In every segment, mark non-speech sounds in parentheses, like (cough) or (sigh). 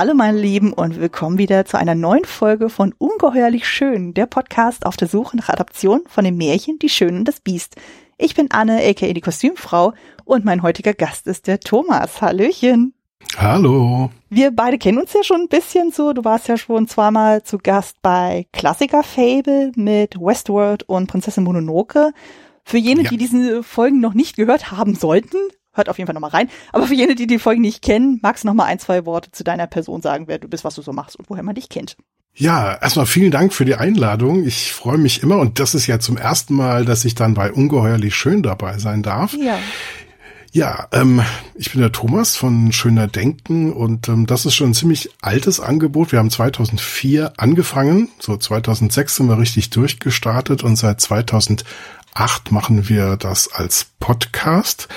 Hallo meine Lieben und willkommen wieder zu einer neuen Folge von Ungeheuerlich Schön, der Podcast auf der Suche nach Adaption von dem Märchen Die Schöne und das Biest. Ich bin Anne, aka die Kostümfrau und mein heutiger Gast ist der Thomas. Hallöchen. Hallo. Wir beide kennen uns ja schon ein bisschen so. Du warst ja schon zweimal zu Gast bei Klassiker Fable mit Westworld und Prinzessin Mononoke. Für jene, ja. die diese Folgen noch nicht gehört haben sollten, hört auf jeden Fall nochmal rein. Aber für jene, die die Folgen nicht kennen, magst du nochmal ein, zwei Worte zu deiner Person sagen, wer du bist, was du so machst und woher man dich kennt. Ja, erstmal vielen Dank für die Einladung. Ich freue mich immer und das ist ja zum ersten Mal, dass ich dann bei Ungeheuerlich Schön dabei sein darf. Ja. Ja, ähm, ich bin der Thomas von Schöner Denken und ähm, das ist schon ein ziemlich altes Angebot. Wir haben 2004 angefangen, so 2006 sind wir richtig durchgestartet und seit 2008 machen wir das als Podcast.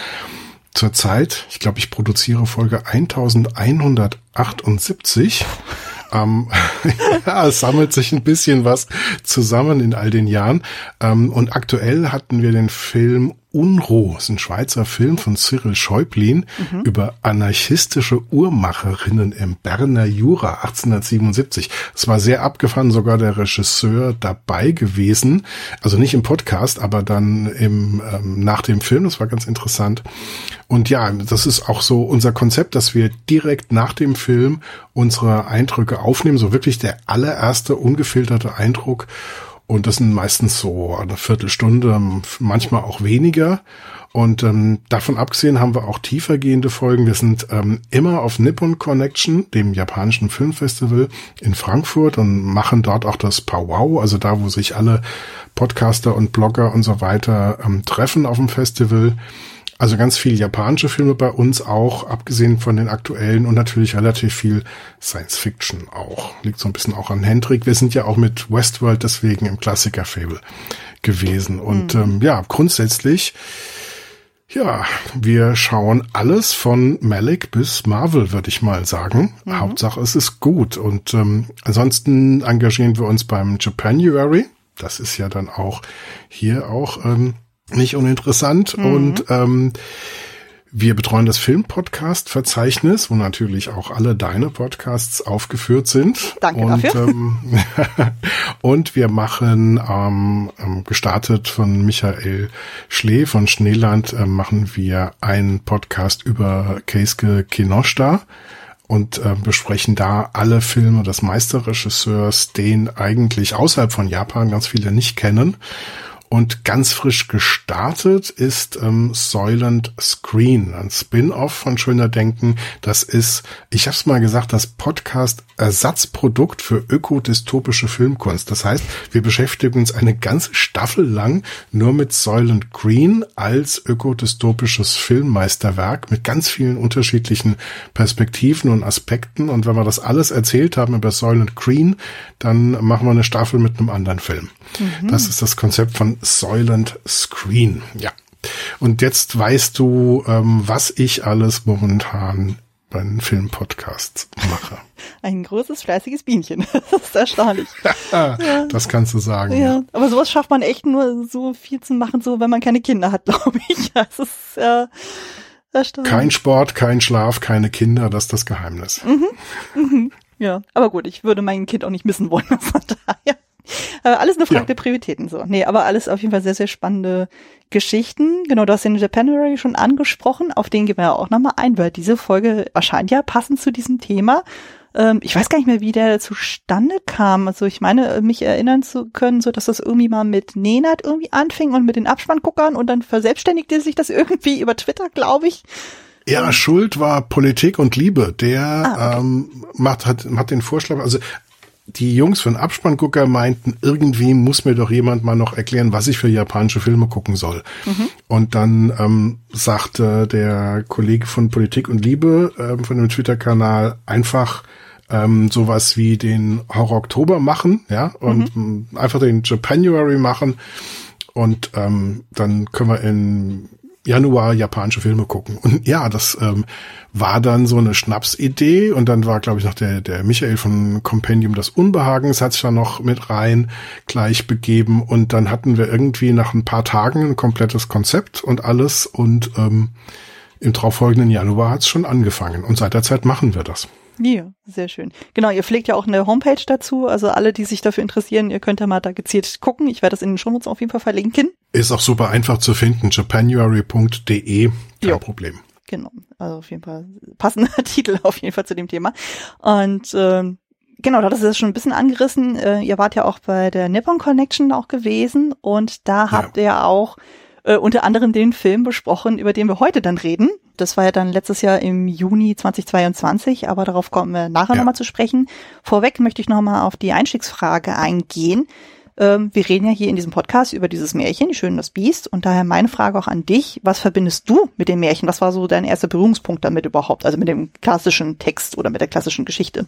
Zurzeit, ich glaube, ich produziere Folge 1178. Ähm, (laughs) ja, es sammelt sich ein bisschen was zusammen in all den Jahren. Ähm, und aktuell hatten wir den Film Unruh, ist ein Schweizer Film von Cyril Schäublin mhm. über anarchistische Uhrmacherinnen im Berner Jura 1877. Es war sehr abgefahren, sogar der Regisseur dabei gewesen. Also nicht im Podcast, aber dann im, ähm, nach dem Film. Das war ganz interessant. Und ja, das ist auch so unser Konzept, dass wir direkt nach dem Film unsere Eindrücke aufnehmen. So wirklich der allererste ungefilterte Eindruck und das sind meistens so eine Viertelstunde, manchmal auch weniger. Und ähm, davon abgesehen haben wir auch tiefergehende Folgen. Wir sind ähm, immer auf Nippon Connection, dem japanischen Filmfestival in Frankfurt und machen dort auch das Powwow, also da, wo sich alle Podcaster und Blogger und so weiter ähm, treffen auf dem Festival. Also ganz viel japanische Filme bei uns auch, abgesehen von den aktuellen und natürlich relativ viel Science Fiction auch. Liegt so ein bisschen auch an Hendrik. Wir sind ja auch mit Westworld deswegen im Klassiker-Fable gewesen. Und mhm. ähm, ja, grundsätzlich, ja, wir schauen alles von Malik bis Marvel, würde ich mal sagen. Mhm. Hauptsache es ist gut. Und ähm, ansonsten engagieren wir uns beim Japanuary. Das ist ja dann auch hier auch ähm, nicht uninteressant. Mhm. Und ähm, wir betreuen das Film-Podcast-Verzeichnis, wo natürlich auch alle deine Podcasts aufgeführt sind. Danke und, dafür. Ähm, (laughs) und wir machen, ähm, ähm, gestartet von Michael Schlee von Schneeland, äh, machen wir einen Podcast über Keisuke Kinoshita und äh, besprechen da alle Filme des Meisterregisseurs, den eigentlich außerhalb von Japan ganz viele nicht kennen. Und ganz frisch gestartet ist ähm, Soylent Screen, ein Spin-off von Schöner Denken. Das ist, ich habe es mal gesagt, das Podcast-Ersatzprodukt für ökodystopische Filmkunst. Das heißt, wir beschäftigen uns eine ganze Staffel lang nur mit Soylent Green als ökodystopisches Filmmeisterwerk mit ganz vielen unterschiedlichen Perspektiven und Aspekten. Und wenn wir das alles erzählt haben über Soylent Green, dann machen wir eine Staffel mit einem anderen Film. Mhm. Das ist das Konzept von Soylent Screen. Ja. Und jetzt weißt du, ähm, was ich alles momentan bei den Filmpodcasts mache. (laughs) Ein großes, fleißiges Bienchen. (laughs) Das ist erstaunlich. (laughs) ja. Das kannst du sagen. Ja. ja. aber sowas schafft man echt nur so viel zu machen, so wenn man keine Kinder hat, glaube ich. Das ist äh, erstaunlich. Kein Sport, kein Schlaf, keine Kinder, das ist das Geheimnis. Mhm. Mhm. Ja, aber gut, ich würde mein Kind auch nicht missen wollen, von daher. Äh, alles eine Frage ja. der Prioritäten so. Nee, aber alles auf jeden Fall sehr, sehr spannende Geschichten. Genau, du hast den Japanuary schon angesprochen. Auf den gehen wir ja auch nochmal ein, weil diese Folge erscheint ja passend zu diesem Thema. Ähm, ich weiß gar nicht mehr, wie der zustande kam. Also ich meine, mich erinnern zu können, so dass das irgendwie mal mit Nenad irgendwie anfing und mit den Abspannguckern und dann verselbstständigte sich das (laughs) irgendwie über Twitter, glaube ich. Ja, Schuld war Politik und Liebe. Der ah, okay. ähm, macht, hat, hat den Vorschlag, also die Jungs von Abspanngucker meinten, irgendwie muss mir doch jemand mal noch erklären, was ich für japanische Filme gucken soll. Mhm. Und dann ähm, sagte der Kollege von Politik und Liebe ähm, von dem Twitter-Kanal einfach ähm, sowas wie den Horror Oktober machen, ja, und mhm. einfach den Japanuary machen. Und ähm, dann können wir in Januar japanische Filme gucken. Und ja, das ähm, war dann so eine Schnapsidee und dann war, glaube ich, noch der, der Michael von Compendium des Unbehagens hat sich da noch mit rein gleich begeben und dann hatten wir irgendwie nach ein paar Tagen ein komplettes Konzept und alles und ähm, im darauffolgenden Januar hat es schon angefangen und seit der Zeit machen wir das. Ja, sehr schön. Genau, ihr pflegt ja auch eine Homepage dazu. Also alle, die sich dafür interessieren, ihr könnt ja mal da gezielt gucken. Ich werde das in den Shownotes auf jeden Fall verlinken. Ist auch super einfach zu finden. japanuary.de. Kein jo. Problem. Genau. Also auf jeden Fall passender (laughs) Titel auf jeden Fall zu dem Thema. Und ähm, genau, da ist es schon ein bisschen angerissen. Äh, ihr wart ja auch bei der Nippon Connection auch gewesen und da habt ja. ihr auch äh, unter anderem den Film besprochen, über den wir heute dann reden. Das war ja dann letztes Jahr im Juni 2022, aber darauf kommen wir nachher ja. nochmal zu sprechen. Vorweg möchte ich nochmal auf die Einstiegsfrage eingehen. Ähm, wir reden ja hier in diesem Podcast über dieses Märchen, die Schöne das Biest. Und daher meine Frage auch an dich. Was verbindest du mit dem Märchen? Was war so dein erster Berührungspunkt damit überhaupt? Also mit dem klassischen Text oder mit der klassischen Geschichte?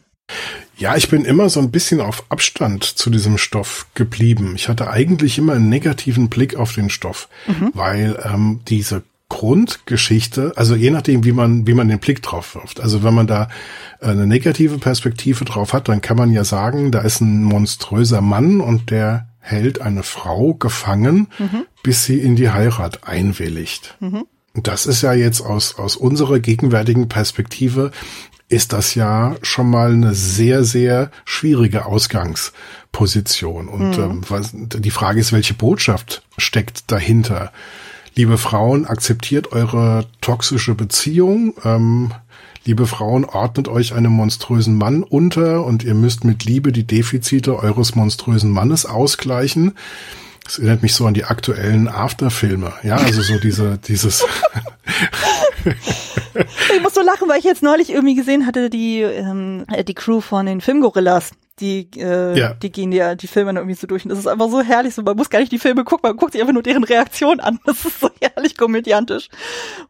Ja, ich bin immer so ein bisschen auf Abstand zu diesem Stoff geblieben. Ich hatte eigentlich immer einen negativen Blick auf den Stoff, mhm. weil ähm, diese Grundgeschichte, also je nachdem, wie man, wie man den Blick drauf wirft. Also wenn man da eine negative Perspektive drauf hat, dann kann man ja sagen, da ist ein monströser Mann und der hält eine Frau gefangen, mhm. bis sie in die Heirat einwilligt. Mhm. Das ist ja jetzt aus, aus unserer gegenwärtigen Perspektive ist das ja schon mal eine sehr, sehr schwierige Ausgangsposition. Und mhm. ähm, was, die Frage ist, welche Botschaft steckt dahinter? Liebe Frauen, akzeptiert eure toxische Beziehung. Ähm, liebe Frauen, ordnet euch einem monströsen Mann unter und ihr müsst mit Liebe die Defizite eures monströsen Mannes ausgleichen. Das erinnert mich so an die aktuellen Afterfilme. Ja, also so diese, (laughs) dieses. ich muss so lachen, weil ich jetzt neulich irgendwie gesehen hatte, die, ähm, die Crew von den Filmgorillas. Die, äh, ja. die gehen ja die Filme dann irgendwie so durch. Und das ist einfach so herrlich. So, man muss gar nicht die Filme gucken, man guckt sich einfach nur deren Reaktion an. (laughs) Das ist so herrlich komödiantisch.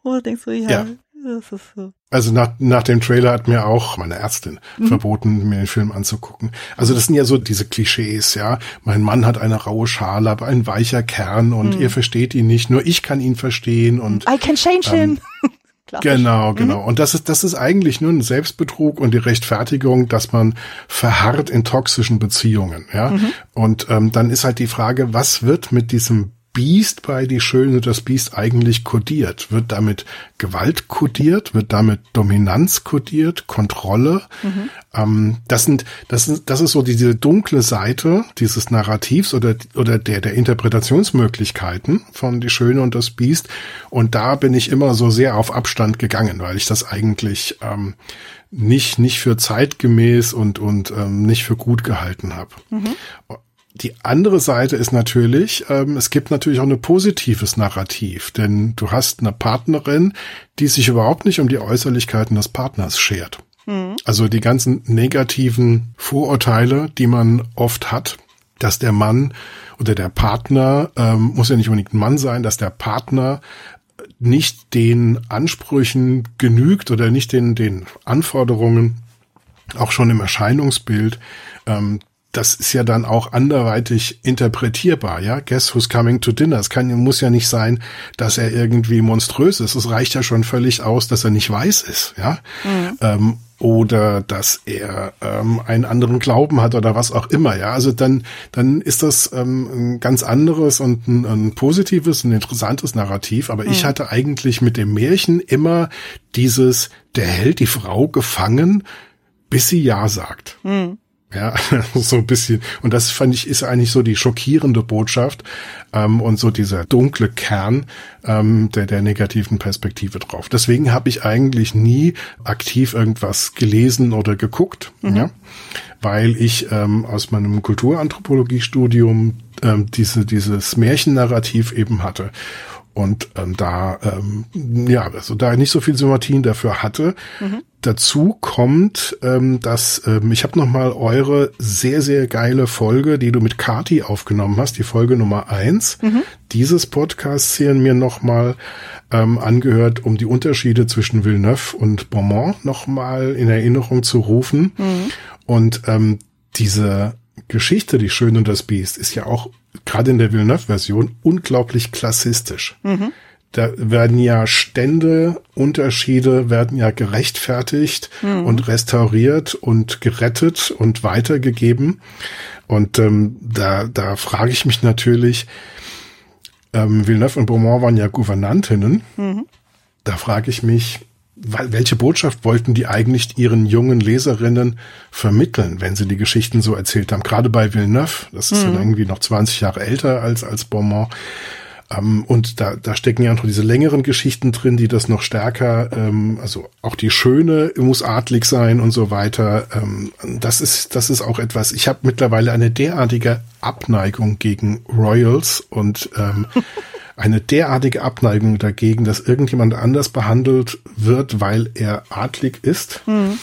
Und du denkst so, ja, ja. das ist so. Also nach, nach dem Trailer hat mir auch meine Ärztin mhm. verboten, mir den Film anzugucken. Also das sind ja so diese Klischees, ja. Mein Mann hat eine raue Schale, aber ein weicher Kern und mhm. ihr versteht ihn nicht, nur ich kann ihn verstehen und. I can change ähm, him. (laughs) Genau, mhm. genau. Mhm. Und das ist, das ist eigentlich nur ein Selbstbetrug und die Rechtfertigung, dass man verharrt in toxischen Beziehungen, ja. Mhm. Und ähm, dann ist halt die Frage, was wird mit diesem Biest bei Die Schöne das Biest eigentlich kodiert? Wird damit Gewalt kodiert? Wird damit Dominanz kodiert? Kontrolle? Mhm. Ähm, das sind, das sind, das ist so diese dunkle Seite dieses Narrativs oder, oder der, der Interpretationsmöglichkeiten von Die Schöne und das Biest. Und da bin ich immer so sehr auf Abstand gegangen, weil ich das eigentlich, ähm, nicht nicht für zeitgemäß und und ähm, nicht für gut gehalten habe. Mhm. Die andere Seite ist natürlich, ähm, es gibt natürlich auch ein positives Narrativ, denn du hast eine Partnerin, die sich überhaupt nicht um die Äußerlichkeiten des Partners schert. Mhm. Also die ganzen negativen Vorurteile, die man oft hat, dass der Mann oder der Partner, ähm, muss ja nicht unbedingt ein Mann sein, dass der Partner nicht den Ansprüchen genügt oder nicht den, den Anforderungen, auch schon im Erscheinungsbild, ähm, das ist ja dann auch anderweitig interpretierbar, ja. Guess who's coming to dinner? Es kann, muss ja nicht sein, dass er irgendwie monströs ist. Es reicht ja schon völlig aus, dass er nicht weiß ist, ja. Mhm. Ähm, oder dass er ähm, einen anderen Glauben hat oder was auch immer, ja. Also dann, dann ist das ähm, ein ganz anderes und ein, ein positives, ein interessantes Narrativ. Aber mhm. ich hatte eigentlich mit dem Märchen immer dieses, der hält die Frau gefangen, bis sie Ja sagt. Mhm. Ja, (laughs) so ein bisschen. Und das fand ich ist eigentlich so die schockierende Botschaft ähm, und so dieser dunkle Kern ähm, der, der negativen Perspektive drauf. Deswegen habe ich eigentlich nie aktiv irgendwas gelesen oder geguckt, mhm. ja, weil ich ähm, aus meinem Kulturanthropologiestudium ähm, diese, dieses Märchennarrativ eben hatte und ähm, da ähm, ja also da nicht so viel Sympathien dafür hatte. Mhm. Dazu kommt, ähm, dass ähm, ich habe noch mal eure sehr sehr geile Folge, die du mit Kati aufgenommen hast, die Folge Nummer eins mhm. dieses Podcasts hier mir noch mal ähm, angehört, um die Unterschiede zwischen Villeneuve und Beaumont noch mal in Erinnerung zu rufen. Mhm. Und ähm, diese Geschichte, die Schön und das Biest, ist ja auch gerade in der Villeneuve-Version unglaublich klassistisch. Mhm. Da werden ja Stände, Unterschiede werden ja gerechtfertigt mhm. und restauriert und gerettet und weitergegeben. Und ähm, da, da frage ich mich natürlich, ähm, Villeneuve und Beaumont waren ja Gouvernantinnen. Mhm. Da frage ich mich, welche Botschaft wollten die eigentlich ihren jungen Leserinnen vermitteln, wenn sie die Geschichten so erzählt haben? Gerade bei Villeneuve, das ist mhm. dann irgendwie noch 20 Jahre älter als, als Beaumont. Ähm, und da, da stecken ja noch diese längeren Geschichten drin, die das noch stärker, ähm, also auch die Schöne muss adlig sein und so weiter. Ähm, das ist, das ist auch etwas. Ich habe mittlerweile eine derartige Abneigung gegen Royals und ähm, (laughs) eine derartige Abneigung dagegen, dass irgendjemand anders behandelt wird, weil er adlig ist. Mhm.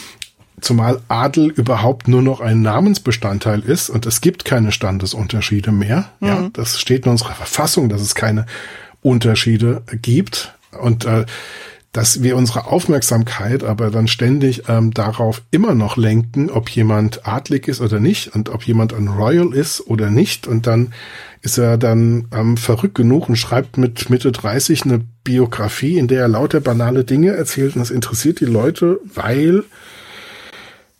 Zumal Adel überhaupt nur noch ein Namensbestandteil ist und es gibt keine Standesunterschiede mehr. Mhm. Ja, das steht in unserer Verfassung, dass es keine Unterschiede gibt und äh, dass wir unsere Aufmerksamkeit aber dann ständig ähm, darauf immer noch lenken, ob jemand adlig ist oder nicht und ob jemand ein Royal ist oder nicht und dann ist er dann ähm, verrückt genug und schreibt mit Mitte 30 eine Biografie, in der er lauter banale Dinge erzählt und das interessiert die Leute, weil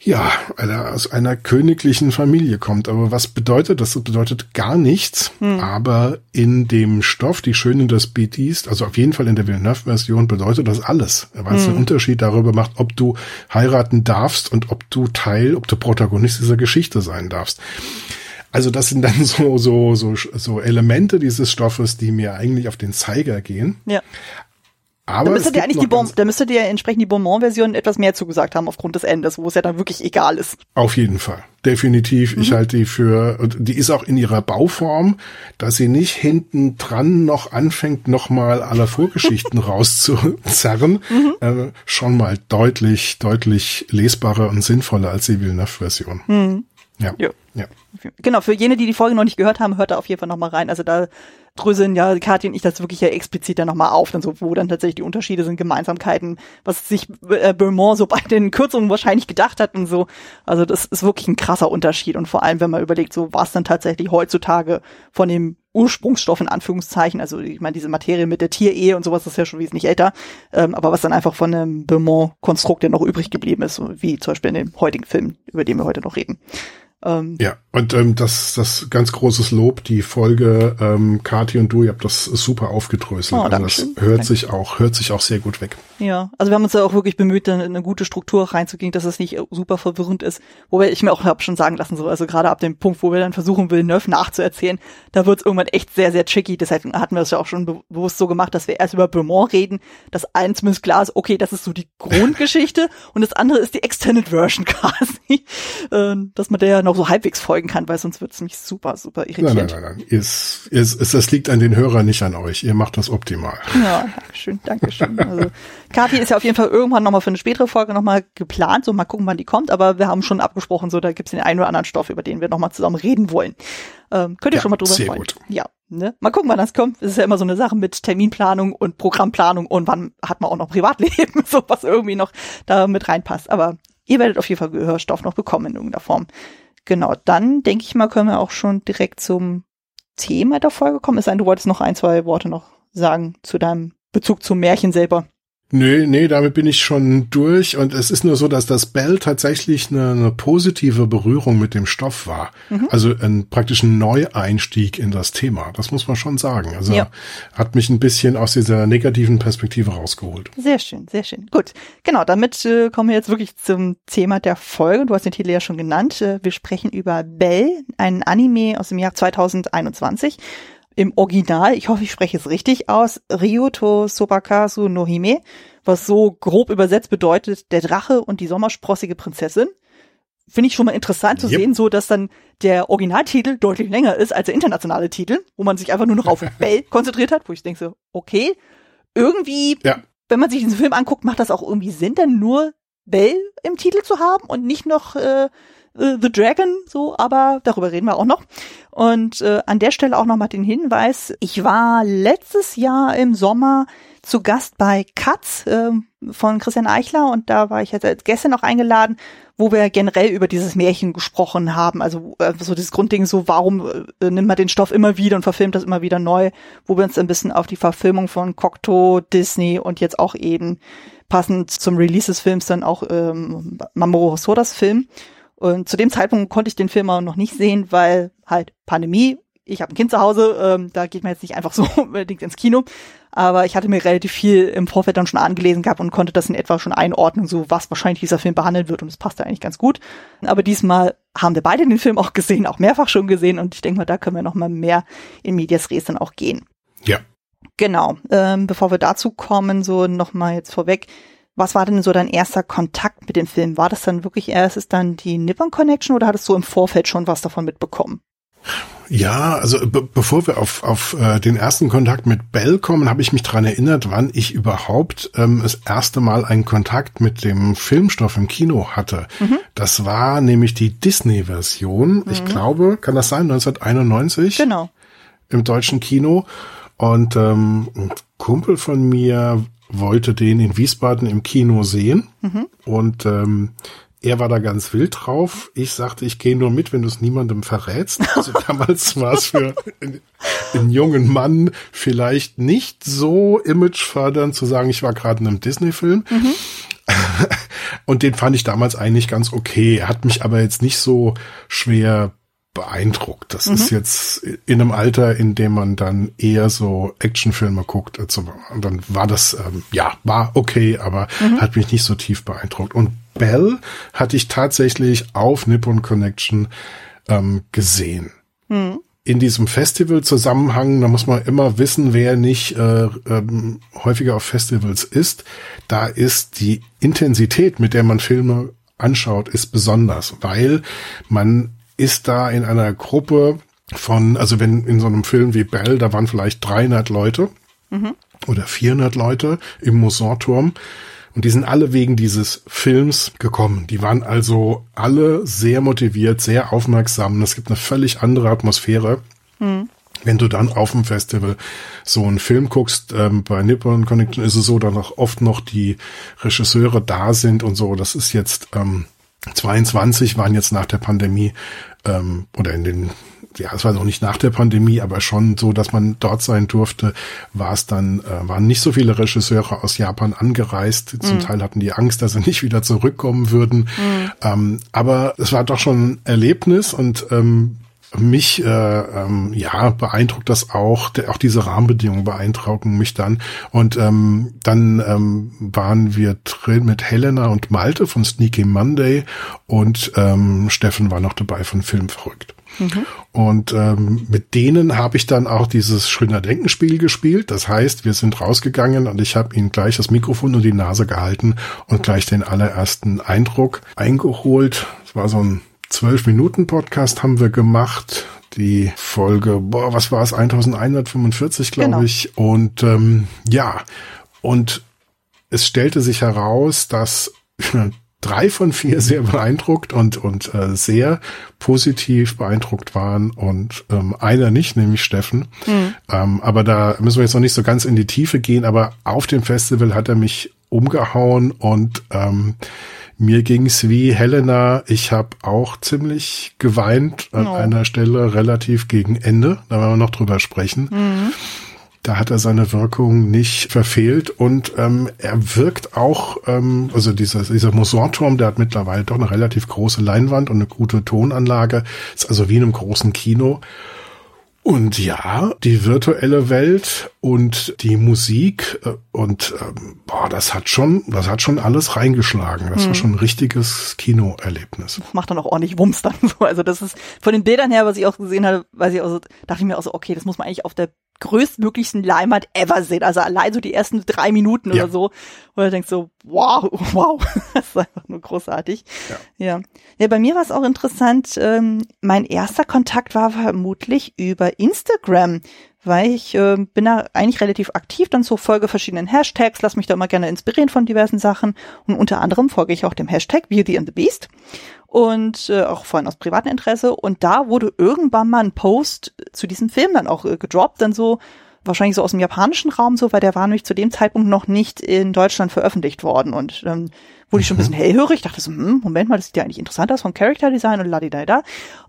ja, einer aus einer königlichen Familie kommt. Aber was bedeutet das? Das bedeutet gar nichts. Hm. Aber in dem Stoff, die Schöne das Beast, also auf jeden Fall in der Villeneuve-Version, bedeutet das alles. Weil es einen. Unterschied darüber macht, ob du heiraten darfst und ob du Teil, ob du Protagonist dieser Geschichte sein darfst. Also das sind dann (laughs) so, so, so, so Elemente dieses Stoffes, die mir eigentlich auf den Zeiger gehen. Ja. Aber da müsstet ihr eigentlich die Bon, da müsstet ihr entsprechend die Beaumont-Version etwas mehr zugesagt haben aufgrund des Endes, wo es ja dann wirklich egal ist. Auf jeden Fall. Definitiv. Mhm. Ich halte die für, die ist auch in ihrer Bauform, dass sie nicht hinten dran noch anfängt, nochmal alle Vorgeschichten (laughs) rauszuzerren, mhm. äh, schon mal deutlich, deutlich lesbarer und sinnvoller als die Villeneuve-Version. Mhm. Ja. ja. ja. Genau, für jene, die die Folge noch nicht gehört haben, hört da auf jeden Fall nochmal rein. Also da dröseln ja Kathi und ich das wirklich ja explizit dann nochmal auf, dann so, wo dann tatsächlich die Unterschiede sind, Gemeinsamkeiten, was sich äh, Beaumont so (laughs) bei den Kürzungen wahrscheinlich gedacht hat und so. Also das ist wirklich ein krasser Unterschied und vor allem, wenn man überlegt, so was dann tatsächlich heutzutage von dem Ursprungsstoff in Anführungszeichen, also ich meine, diese Materie mit der Tierehe und sowas ist ja schon wesentlich älter, ähm, aber was dann einfach von einem Beaumont-Konstrukt, der noch übrig geblieben ist, wie zum Beispiel in dem heutigen Film, über den wir heute noch reden. Ähm, ja, und ähm, das, das ganz großes Lob, die Folge ähm, Kati und du, ihr habt das super aufgedröselt. Oh, also das hört Danke. sich auch, hört sich auch sehr gut weg. Ja, also wir haben uns ja auch wirklich bemüht, in eine gute Struktur reinzugehen, dass es nicht super verwirrend ist. Wobei ich mir auch hab schon sagen lassen, so, also gerade ab dem Punkt, wo wir dann versuchen, Villeneuve nachzuerzählen, da wird es irgendwann echt sehr, sehr tricky. Deshalb hatten wir es ja auch schon bewusst so gemacht, dass wir erst über Beaumont reden, dass eins zumindest klar ist, okay, das ist so die Grundgeschichte (laughs) und das andere ist die Extended Version (laughs) quasi. Ähm, dass man der ja noch noch so halbwegs folgen kann, weil sonst wird es mich super, super irritiert. Nein, nein, nein, nein. Es, es, es, das liegt an den Hörern, nicht an euch. Ihr macht das optimal. Ja, Dankeschön, Dankeschön. Also, Kathi ist ja auf jeden Fall irgendwann nochmal für eine spätere Folge nochmal geplant, so mal gucken, wann die kommt, aber wir haben schon abgesprochen, so da gibt's den einen oder anderen Stoff, über den wir nochmal zusammen reden wollen. Ähm, könnt ihr ja, schon mal drüber sehr freuen. Gut. Ja, ne? Mal gucken, wann das kommt. Es ist ja immer so eine Sache mit Terminplanung und Programmplanung und wann hat man auch noch Privatleben, (laughs) so was irgendwie noch da mit reinpasst. Aber ihr werdet auf jeden Fall Gehörstoff noch bekommen in irgendeiner Form. Genau, dann denke ich mal, können wir auch schon direkt zum Thema der Folge kommen. Es sei denn, du wolltest noch ein, zwei Worte noch sagen zu deinem Bezug zum Märchen selber. Nee, nee, damit bin ich schon durch. Und es ist nur so, dass das Bell tatsächlich eine, eine positive Berührung mit dem Stoff war. Mhm. Also ein praktischen Neueinstieg in das Thema. Das muss man schon sagen. Also ja. hat mich ein bisschen aus dieser negativen Perspektive rausgeholt. Sehr schön, sehr schön. Gut. Genau, damit äh, kommen wir jetzt wirklich zum Thema der Folge. Du hast den Titel ja schon genannt. Äh, wir sprechen über Bell, ein Anime aus dem Jahr 2021 im Original, ich hoffe, ich spreche es richtig aus, Ryuto Sobakasu no Hime, was so grob übersetzt bedeutet, der Drache und die sommersprossige Prinzessin. Finde ich schon mal interessant zu yep. sehen, so dass dann der Originaltitel deutlich länger ist als der internationale Titel, wo man sich einfach nur noch auf (laughs) Bell konzentriert hat, wo ich denke so, okay, irgendwie, ja. wenn man sich diesen Film anguckt, macht das auch irgendwie Sinn, dann nur Bell im Titel zu haben und nicht noch äh, äh, The Dragon, so, aber darüber reden wir auch noch. Und äh, an der Stelle auch nochmal den Hinweis, ich war letztes Jahr im Sommer zu Gast bei Katz äh, von Christian Eichler und da war ich jetzt Gäste noch eingeladen, wo wir generell über dieses Märchen gesprochen haben. Also äh, so dieses Grundding, so warum äh, nimmt man den Stoff immer wieder und verfilmt das immer wieder neu, wo wir uns ein bisschen auf die Verfilmung von Cocteau, Disney und jetzt auch eben passend zum Release des Films dann auch ähm, Mamoru Hosodas Film und zu dem Zeitpunkt konnte ich den Film auch noch nicht sehen, weil halt Pandemie. Ich habe ein Kind zu Hause, ähm, da geht man jetzt nicht einfach (laughs) so unbedingt ins Kino. Aber ich hatte mir relativ viel im Vorfeld dann schon angelesen gehabt und konnte das in etwa schon einordnen, so was wahrscheinlich dieser Film behandeln wird und es passte eigentlich ganz gut. Aber diesmal haben wir beide den Film auch gesehen, auch mehrfach schon gesehen und ich denke mal, da können wir noch mal mehr in Medias Res dann auch gehen. Ja. Genau. Ähm, bevor wir dazu kommen, so noch mal jetzt vorweg. Was war denn so dein erster Kontakt mit dem Film? War das dann wirklich erst ist dann die Nippon Connection oder hattest du im Vorfeld schon was davon mitbekommen? Ja, also be bevor wir auf, auf äh, den ersten Kontakt mit Bell kommen, habe ich mich dran erinnert, wann ich überhaupt ähm, das erste Mal einen Kontakt mit dem Filmstoff im Kino hatte. Mhm. Das war nämlich die Disney-Version. Mhm. Ich glaube, kann das sein, 1991? Genau. Im deutschen Kino. Und ähm, ein Kumpel von mir wollte den in Wiesbaden im Kino sehen. Mhm. Und ähm, er war da ganz wild drauf. Ich sagte, ich gehe nur mit, wenn du es niemandem verrätst. Also (laughs) damals war es für einen jungen Mann vielleicht nicht so imagefördernd zu sagen, ich war gerade in einem Disney-Film. Mhm. (laughs) Und den fand ich damals eigentlich ganz okay. Er hat mich aber jetzt nicht so schwer beeindruckt. Das mhm. ist jetzt in einem Alter, in dem man dann eher so Actionfilme guckt. Also, dann war das, ähm, ja, war okay, aber mhm. hat mich nicht so tief beeindruckt. Und Bell hatte ich tatsächlich auf Nippon Connection ähm, gesehen. Mhm. In diesem Festival-Zusammenhang, da muss man immer wissen, wer nicht äh, ähm, häufiger auf Festivals ist. Da ist die Intensität, mit der man Filme anschaut, ist besonders, weil man ist da in einer Gruppe von, also wenn in so einem Film wie Bell, da waren vielleicht 300 Leute mhm. oder 400 Leute im Mousson-Turm. Und die sind alle wegen dieses Films gekommen. Die waren also alle sehr motiviert, sehr aufmerksam. Es gibt eine völlig andere Atmosphäre. Mhm. Wenn du dann auf dem Festival so einen Film guckst, ähm, bei Nippon Connection ist es so, dass auch oft noch die Regisseure da sind und so. Das ist jetzt ähm, 22 waren jetzt nach der Pandemie ähm, oder in den ja, es war noch nicht nach der Pandemie, aber schon so, dass man dort sein durfte, war es dann, äh, waren nicht so viele Regisseure aus Japan angereist. Zum mhm. Teil hatten die Angst, dass sie nicht wieder zurückkommen würden. Mhm. Ähm, aber es war doch schon ein Erlebnis und ähm, mich äh, ähm, ja beeindruckt das auch, der, auch diese Rahmenbedingungen beeindrucken mich dann. Und ähm, dann ähm, waren wir drin mit Helena und Malte von Sneaky Monday und ähm, Steffen war noch dabei von Film verrückt. Mhm. Und ähm, mit denen habe ich dann auch dieses Schöner Denkenspiel gespielt. Das heißt, wir sind rausgegangen und ich habe ihnen gleich das Mikrofon und die Nase gehalten und gleich den allerersten Eindruck eingeholt. Es war so ein zwölf Minuten Podcast haben wir gemacht. Die Folge, boah, was war es, 1145, glaube genau. ich. Und ähm, ja, und es stellte sich heraus, dass (laughs) drei von vier sehr beeindruckt und, und äh, sehr positiv beeindruckt waren und ähm, einer nicht, nämlich Steffen. Mhm. Ähm, aber da müssen wir jetzt noch nicht so ganz in die Tiefe gehen, aber auf dem Festival hat er mich umgehauen und ähm, mir ging's wie Helena. Ich habe auch ziemlich geweint an oh. einer Stelle relativ gegen Ende. Da werden wir noch drüber sprechen. Mhm. Da hat er seine Wirkung nicht verfehlt und ähm, er wirkt auch, ähm, also dieser, dieser Musorturm, der hat mittlerweile doch eine relativ große Leinwand und eine gute Tonanlage, ist also wie in einem großen Kino. Und ja, die virtuelle Welt und die Musik äh, und ähm, boah, das hat schon, das hat schon alles reingeschlagen. Das hm. war schon ein richtiges Kinoerlebnis. Macht dann auch ordentlich Wumms dann so. Also das ist von den Bildern her, was ich auch gesehen hatte, weiß ich auch so, dachte ich mir auch so, okay, das muss man eigentlich auf der größtmöglichsten Leinwand ever sehen. Also allein so die ersten drei Minuten ja. oder so. Du denkst so, wow, (laughs) wow, das ist einfach nur großartig. Ja. Ja, ja bei mir war es auch interessant. Ähm, mein erster Kontakt war vermutlich über Instagram weil ich äh, bin da eigentlich relativ aktiv, dann so folge verschiedenen Hashtags, lass mich da immer gerne inspirieren von diversen Sachen und unter anderem folge ich auch dem Hashtag Beauty and the Beast und äh, auch vorhin aus privatem Interesse. Und da wurde irgendwann mal ein Post zu diesem Film dann auch äh, gedroppt, dann so wahrscheinlich so aus dem japanischen Raum so, weil der war nämlich zu dem Zeitpunkt noch nicht in Deutschland veröffentlicht worden. Und dann wurde ich schon ein bisschen (laughs) hellhörig, dachte so, hm, Moment mal, das sieht ja eigentlich interessant aus vom Character Design und ladidada.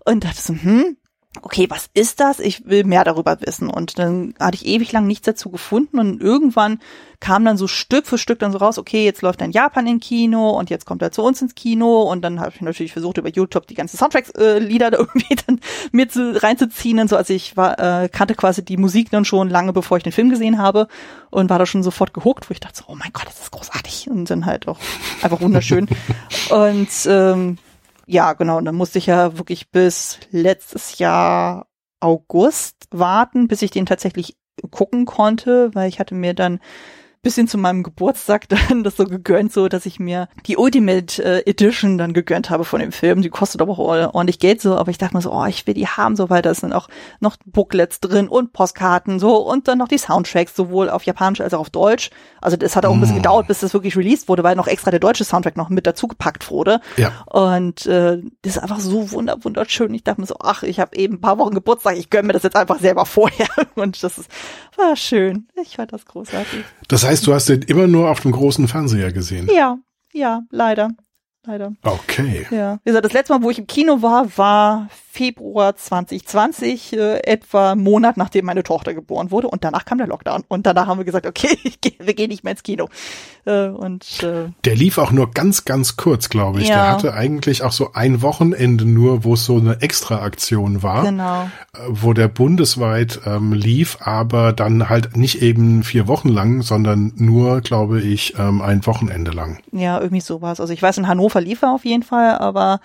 Und dachte so, hm, okay, was ist das? Ich will mehr darüber wissen. Und dann hatte ich ewig lang nichts dazu gefunden und irgendwann kam dann so Stück für Stück dann so raus, okay, jetzt läuft dann Japan im Kino und jetzt kommt er zu uns ins Kino und dann habe ich natürlich versucht über YouTube die ganzen Soundtracks-Lieder äh, da (laughs) irgendwie dann mir zu, reinzuziehen und so. Also ich war, äh, kannte quasi die Musik dann schon lange bevor ich den Film gesehen habe und war da schon sofort gehuckt, wo ich dachte so, oh mein Gott, das ist großartig und dann halt auch einfach wunderschön. (laughs) und ähm, ja, genau. Und dann musste ich ja wirklich bis letztes Jahr August warten, bis ich den tatsächlich gucken konnte, weil ich hatte mir dann bisschen zu meinem Geburtstag (laughs) dann das so gegönnt, so dass ich mir die Ultimate äh, Edition dann gegönnt habe von dem Film. Die kostet aber auch ordentlich Geld so, aber ich dachte mir so, oh, ich will die haben, so weil da sind auch noch Booklets drin und Postkarten so und dann noch die Soundtracks, sowohl auf Japanisch als auch auf Deutsch. Also das hat auch ein bisschen mm. gedauert, bis das wirklich released wurde, weil noch extra der deutsche Soundtrack noch mit dazu gepackt wurde. Ja. Und äh, das ist einfach so wunder wunderschön. Ich dachte mir so, ach, ich habe eben ein paar Wochen Geburtstag, ich gönne mir das jetzt einfach selber (laughs) vorher. Und das ist, war schön. Ich fand das großartig. Das heißt, heißt, du hast den immer nur auf dem großen Fernseher gesehen? Ja, ja, leider. Leider. Okay. Ja. Wie gesagt, das letzte Mal, wo ich im Kino war, war Februar 2020, äh, etwa einen Monat nachdem meine Tochter geboren wurde. Und danach kam der Lockdown. Und danach haben wir gesagt, okay, (laughs) wir gehen nicht mehr ins Kino. Äh, und äh, Der lief auch nur ganz, ganz kurz, glaube ich. Ja. Der hatte eigentlich auch so ein Wochenende nur, wo es so eine Extra-Aktion war. Genau. Äh, wo der bundesweit ähm, lief, aber dann halt nicht eben vier Wochen lang, sondern nur, glaube ich, ähm, ein Wochenende lang. Ja, irgendwie sowas. Also ich weiß, in Hannover lief er auf jeden Fall, aber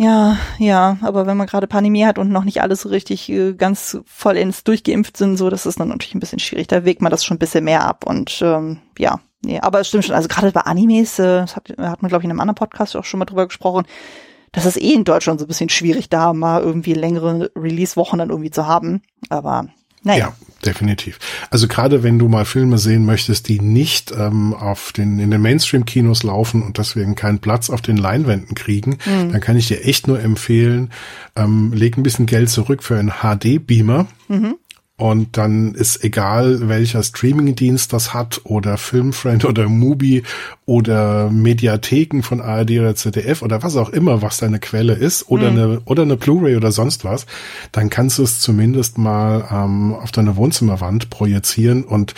ja, ja, aber wenn man gerade Pandemie hat und noch nicht alles so richtig äh, ganz vollends durchgeimpft sind, so, das ist dann natürlich ein bisschen schwierig. Da wägt man das schon ein bisschen mehr ab und ähm, ja, nee, aber es stimmt schon. Also gerade bei Animes, äh, das hat, hat man glaube ich in einem anderen Podcast auch schon mal drüber gesprochen. Das ist eh in Deutschland so ein bisschen schwierig, da mal irgendwie längere Release-Wochen dann irgendwie zu haben. Aber naja. Ja, definitiv. Also gerade wenn du mal Filme sehen möchtest, die nicht ähm, auf den in den Mainstream-Kinos laufen und deswegen keinen Platz auf den Leinwänden kriegen, mhm. dann kann ich dir echt nur empfehlen, ähm, leg ein bisschen Geld zurück für einen HD-Beamer. Mhm. Und dann ist egal, welcher Streamingdienst das hat oder Filmfriend oder Mubi oder Mediatheken von ARD oder ZDF oder was auch immer, was deine Quelle ist oder mhm. eine oder eine Blu-ray oder sonst was, dann kannst du es zumindest mal ähm, auf deine Wohnzimmerwand projizieren und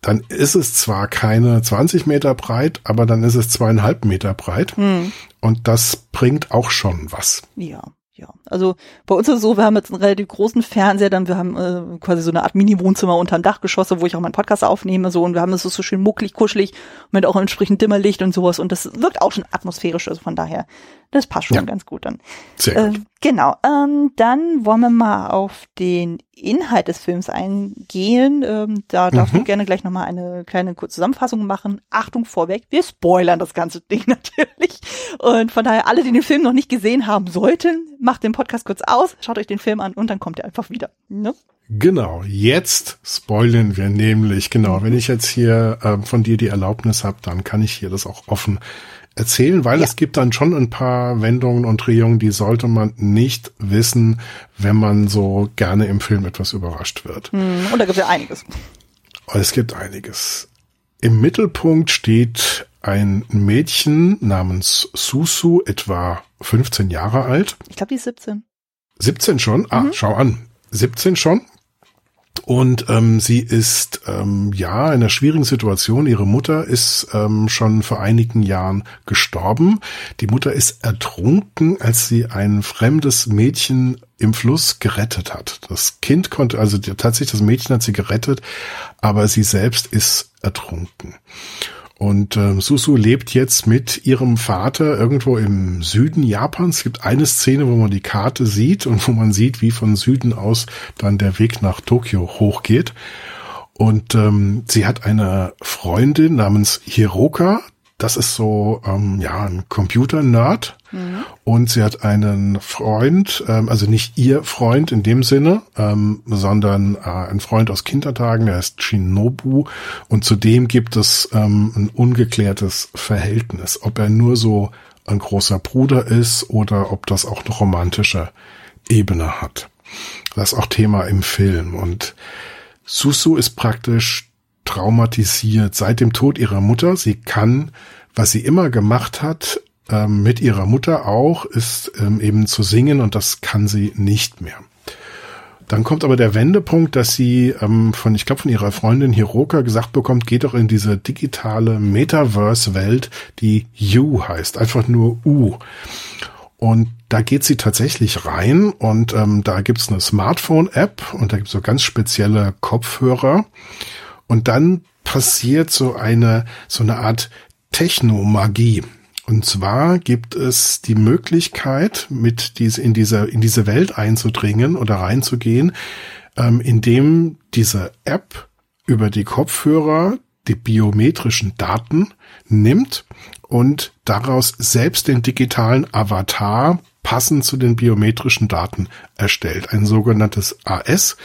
dann ist es zwar keine 20 Meter breit, aber dann ist es zweieinhalb Meter breit. Mhm. Und das bringt auch schon was. Ja ja, also bei uns ist es so, wir haben jetzt einen relativ großen Fernseher, dann wir haben äh, quasi so eine Art Mini-Wohnzimmer unter dem Dachgeschosse, wo ich auch meinen Podcast aufnehme, so und wir haben es so schön mucklig, kuschelig mit auch entsprechend Dimmerlicht und sowas und das wirkt auch schon atmosphärisch, also von daher das passt schon ja. ganz gut dann. Sehr gut. Ähm, genau. Ähm, dann wollen wir mal auf den Inhalt des Films eingehen. Ähm, da darf mhm. ich gerne gleich nochmal eine kleine kurze Zusammenfassung machen. Achtung vorweg, wir spoilern das ganze Ding (laughs) natürlich. Und von daher, alle, die den Film noch nicht gesehen haben sollten, macht den Podcast kurz aus, schaut euch den Film an und dann kommt er einfach wieder. Ne? Genau, jetzt spoilen wir nämlich, genau, wenn ich jetzt hier äh, von dir die Erlaubnis habe, dann kann ich hier das auch offen erzählen, weil ja. es gibt dann schon ein paar Wendungen und Drehungen, die sollte man nicht wissen, wenn man so gerne im Film etwas überrascht wird. Hm, und da gibt es ja einiges. Es gibt einiges. Im Mittelpunkt steht ein Mädchen namens Susu, etwa 15 Jahre alt. Ich glaube, die ist 17. 17 schon? Ah, mhm. schau an. 17 schon. Und ähm, sie ist ähm, ja in einer schwierigen Situation. Ihre Mutter ist ähm, schon vor einigen Jahren gestorben. Die Mutter ist ertrunken, als sie ein fremdes Mädchen im Fluss gerettet hat. Das Kind konnte, also tatsächlich das Mädchen hat sie gerettet, aber sie selbst ist ertrunken. Und äh, Susu lebt jetzt mit ihrem Vater irgendwo im Süden Japans. Es gibt eine Szene, wo man die Karte sieht und wo man sieht, wie von Süden aus dann der Weg nach Tokio hochgeht. Und ähm, sie hat eine Freundin namens Hiroka, das ist so, ähm, ja, ein Computer-Nerd. Mhm. Und sie hat einen Freund, ähm, also nicht ihr Freund in dem Sinne, ähm, sondern äh, ein Freund aus Kindertagen, der heißt Shinobu. Und zudem gibt es ähm, ein ungeklärtes Verhältnis, ob er nur so ein großer Bruder ist oder ob das auch eine romantische Ebene hat. Das ist auch Thema im Film. Und Susu ist praktisch traumatisiert seit dem Tod ihrer Mutter. Sie kann, was sie immer gemacht hat, ähm, mit ihrer Mutter auch, ist ähm, eben zu singen und das kann sie nicht mehr. Dann kommt aber der Wendepunkt, dass sie ähm, von, ich glaube, von ihrer Freundin Hiroka gesagt bekommt, geht doch in diese digitale Metaverse-Welt, die U heißt, einfach nur U. Und da geht sie tatsächlich rein und ähm, da gibt's eine Smartphone-App und da gibt's so ganz spezielle Kopfhörer. Und dann passiert so eine, so eine Art Technomagie. Und zwar gibt es die Möglichkeit, mit diese, in dieser, in diese Welt einzudringen oder reinzugehen, ähm, indem diese App über die Kopfhörer die biometrischen Daten nimmt und daraus selbst den digitalen Avatar passend zu den biometrischen Daten erstellt. Ein sogenanntes AS.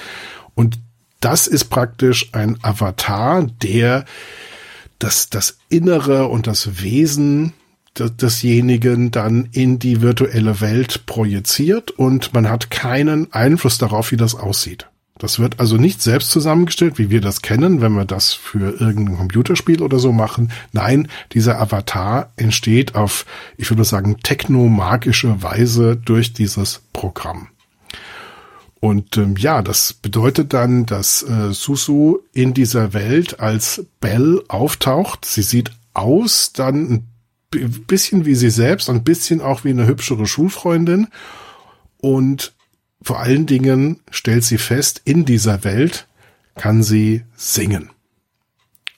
Und das ist praktisch ein Avatar, der das, das Innere und das Wesen desjenigen dann in die virtuelle Welt projiziert und man hat keinen Einfluss darauf, wie das aussieht. Das wird also nicht selbst zusammengestellt, wie wir das kennen, wenn wir das für irgendein Computerspiel oder so machen. Nein, dieser Avatar entsteht auf, ich würde sagen, technomagische Weise durch dieses Programm. Und ähm, ja, das bedeutet dann, dass äh, Susu in dieser Welt als Belle auftaucht. Sie sieht aus dann ein bisschen wie sie selbst, ein bisschen auch wie eine hübschere Schulfreundin. Und vor allen Dingen stellt sie fest, in dieser Welt kann sie singen.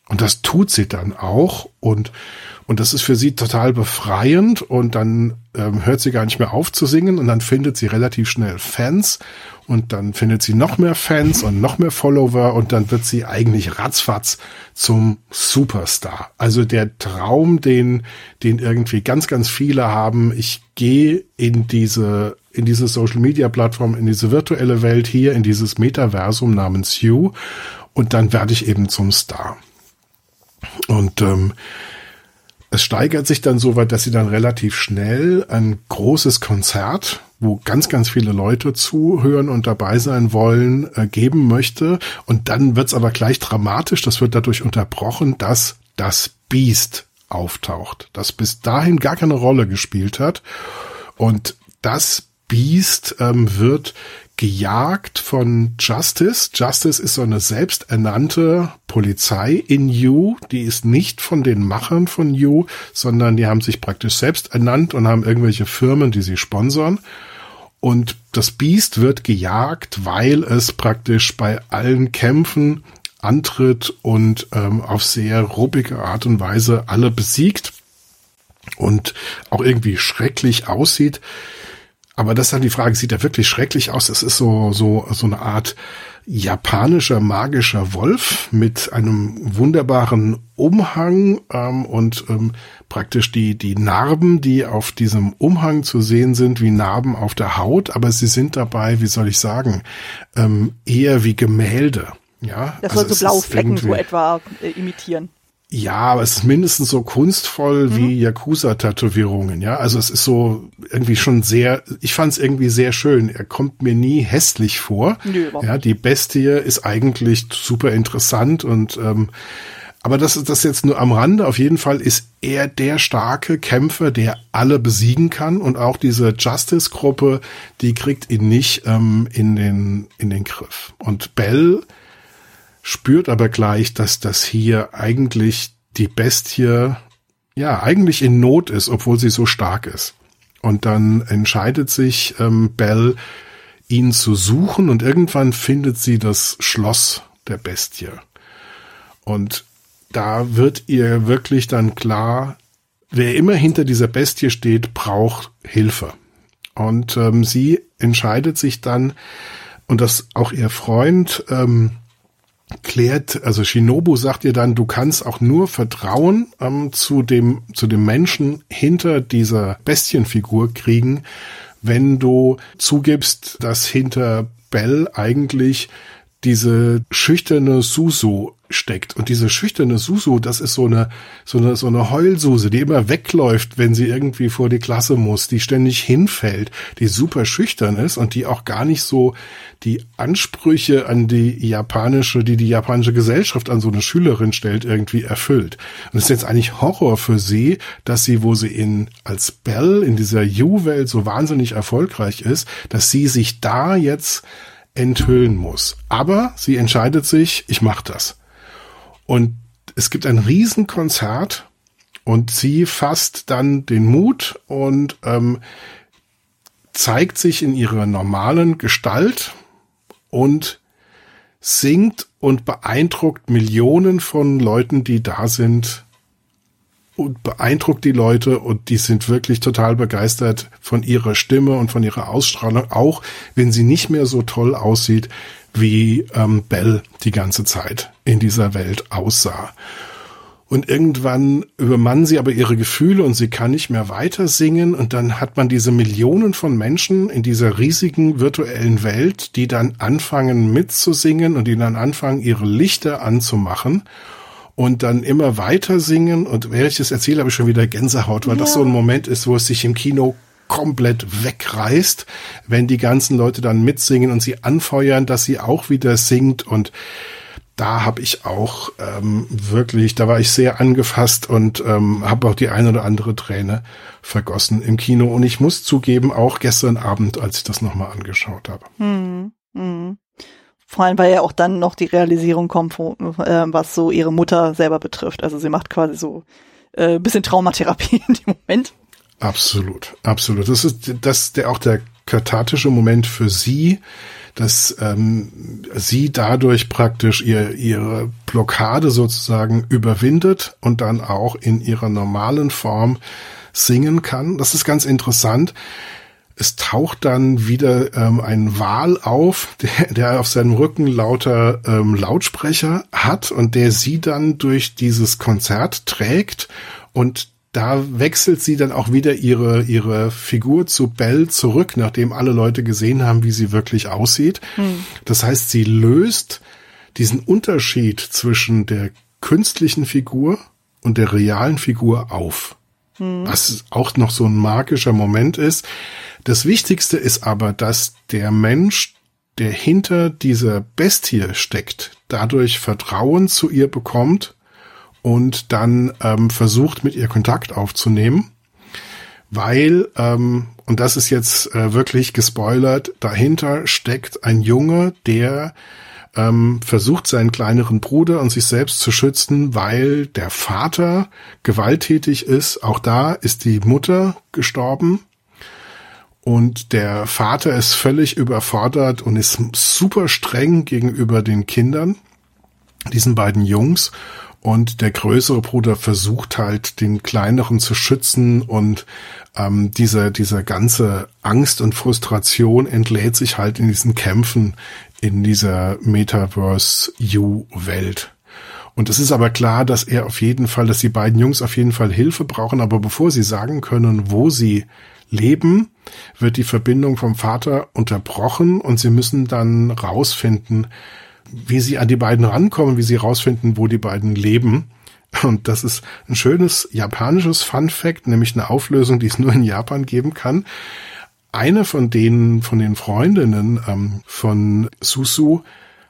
Und das tut sie dann auch und und das ist für sie total befreiend und dann ähm, hört sie gar nicht mehr auf zu singen und dann findet sie relativ schnell Fans und dann findet sie noch mehr Fans und noch mehr Follower und dann wird sie eigentlich ratzfatz zum Superstar. Also der Traum, den, den irgendwie ganz, ganz viele haben. Ich gehe in diese, in diese Social Media Plattform, in diese virtuelle Welt hier, in dieses Metaversum namens You und dann werde ich eben zum Star. Und ähm, es steigert sich dann so weit, dass sie dann relativ schnell ein großes Konzert, wo ganz, ganz viele Leute zuhören und dabei sein wollen, äh, geben möchte. Und dann wird's aber gleich dramatisch. Das wird dadurch unterbrochen, dass das Biest auftaucht, das bis dahin gar keine Rolle gespielt hat. Und das Beast ähm, wird gejagt von Justice. Justice ist so eine selbsternannte Polizei in You. Die ist nicht von den Machern von You, sondern die haben sich praktisch selbst ernannt und haben irgendwelche Firmen, die sie sponsern. Und das Biest wird gejagt, weil es praktisch bei allen Kämpfen antritt und ähm, auf sehr ruppige Art und Weise alle besiegt und auch irgendwie schrecklich aussieht. Aber das ist dann die Frage, sieht er wirklich schrecklich aus? Es ist so, so, so eine Art japanischer magischer Wolf mit einem wunderbaren Umhang ähm, und ähm, praktisch die, die Narben, die auf diesem Umhang zu sehen sind, wie Narben auf der Haut, aber sie sind dabei, wie soll ich sagen, ähm, eher wie Gemälde. Ja, das also soll so blaue Flecken so etwa äh, imitieren. Ja, aber es ist mindestens so kunstvoll mhm. wie Yakuza-Tätowierungen, ja. Also es ist so irgendwie schon sehr, ich fand es irgendwie sehr schön. Er kommt mir nie hässlich vor. Nö, ja, die Bestie ist eigentlich super interessant und ähm, aber das ist das jetzt nur am Rande. Auf jeden Fall ist er der starke Kämpfer, der alle besiegen kann und auch diese Justice-Gruppe, die kriegt ihn nicht ähm, in den in den Griff. Und Bell spürt aber gleich, dass das hier eigentlich die Bestie ja eigentlich in Not ist, obwohl sie so stark ist. Und dann entscheidet sich ähm, Belle, ihn zu suchen und irgendwann findet sie das Schloss der Bestie. Und da wird ihr wirklich dann klar, wer immer hinter dieser Bestie steht, braucht Hilfe. Und ähm, sie entscheidet sich dann, und das auch ihr Freund ähm, klärt, also Shinobu sagt ihr dann, du kannst auch nur Vertrauen ähm, zu dem, zu dem Menschen hinter dieser Bestienfigur kriegen, wenn du zugibst, dass hinter Bell eigentlich diese schüchterne Susu steckt. Und diese schüchterne Susu, das ist so eine, so eine, so eine Heulsuse, die immer wegläuft, wenn sie irgendwie vor die Klasse muss, die ständig hinfällt, die super schüchtern ist und die auch gar nicht so die Ansprüche an die japanische, die die japanische Gesellschaft an so eine Schülerin stellt, irgendwie erfüllt. Und es ist jetzt eigentlich Horror für sie, dass sie, wo sie in, als Belle in dieser You-Welt so wahnsinnig erfolgreich ist, dass sie sich da jetzt enthüllen muss. Aber sie entscheidet sich, ich mache das. Und es gibt ein Riesenkonzert und sie fasst dann den Mut und ähm, zeigt sich in ihrer normalen Gestalt und singt und beeindruckt Millionen von Leuten, die da sind und beeindruckt die Leute und die sind wirklich total begeistert von ihrer Stimme und von ihrer Ausstrahlung, auch wenn sie nicht mehr so toll aussieht, wie ähm, Belle die ganze Zeit in dieser Welt aussah. Und irgendwann übermannen sie aber ihre Gefühle und sie kann nicht mehr weiter singen. Und dann hat man diese Millionen von Menschen in dieser riesigen virtuellen Welt, die dann anfangen mitzusingen und die dann anfangen, ihre Lichter anzumachen und dann immer weiter singen. Und während ich das erzähle, habe ich schon wieder Gänsehaut, weil ja. das so ein Moment ist, wo es sich im Kino komplett wegreißt, wenn die ganzen Leute dann mitsingen und sie anfeuern, dass sie auch wieder singt und da habe ich auch ähm, wirklich, da war ich sehr angefasst und ähm, habe auch die ein oder andere Träne vergossen im Kino. Und ich muss zugeben, auch gestern Abend, als ich das nochmal angeschaut habe. Hm, hm. Vor allem, weil ja auch dann noch die Realisierung kommt, wo, äh, was so ihre Mutter selber betrifft. Also sie macht quasi so äh, bisschen Traumatherapie (laughs) in dem Moment. Absolut, absolut. Das ist das der auch der kathartische Moment für sie, dass ähm, sie dadurch praktisch ihr, ihre Blockade sozusagen überwindet und dann auch in ihrer normalen Form singen kann. Das ist ganz interessant es taucht dann wieder ähm, ein Wal auf, der, der auf seinem Rücken lauter ähm, Lautsprecher hat und der sie dann durch dieses Konzert trägt und da wechselt sie dann auch wieder ihre, ihre Figur zu Belle zurück, nachdem alle Leute gesehen haben, wie sie wirklich aussieht. Hm. Das heißt, sie löst diesen Unterschied zwischen der künstlichen Figur und der realen Figur auf. Hm. Was auch noch so ein magischer Moment ist. Das Wichtigste ist aber, dass der Mensch, der hinter dieser Bestie steckt, dadurch Vertrauen zu ihr bekommt und dann ähm, versucht, mit ihr Kontakt aufzunehmen. Weil, ähm, und das ist jetzt äh, wirklich gespoilert, dahinter steckt ein Junge, der ähm, versucht, seinen kleineren Bruder und sich selbst zu schützen, weil der Vater gewalttätig ist. Auch da ist die Mutter gestorben und der Vater ist völlig überfordert und ist super streng gegenüber den Kindern, diesen beiden Jungs. Und der größere Bruder versucht halt, den kleineren zu schützen. Und ähm, diese, diese ganze Angst und Frustration entlädt sich halt in diesen Kämpfen in dieser Metaverse-U-Welt. Und es ist aber klar, dass er auf jeden Fall, dass die beiden Jungs auf jeden Fall Hilfe brauchen, aber bevor sie sagen können, wo sie leben, wird die Verbindung vom Vater unterbrochen. Und sie müssen dann rausfinden, wie sie an die beiden rankommen, wie sie rausfinden, wo die beiden leben. Und das ist ein schönes japanisches Fun Fact, nämlich eine Auflösung, die es nur in Japan geben kann. Eine von denen, von den Freundinnen ähm, von Susu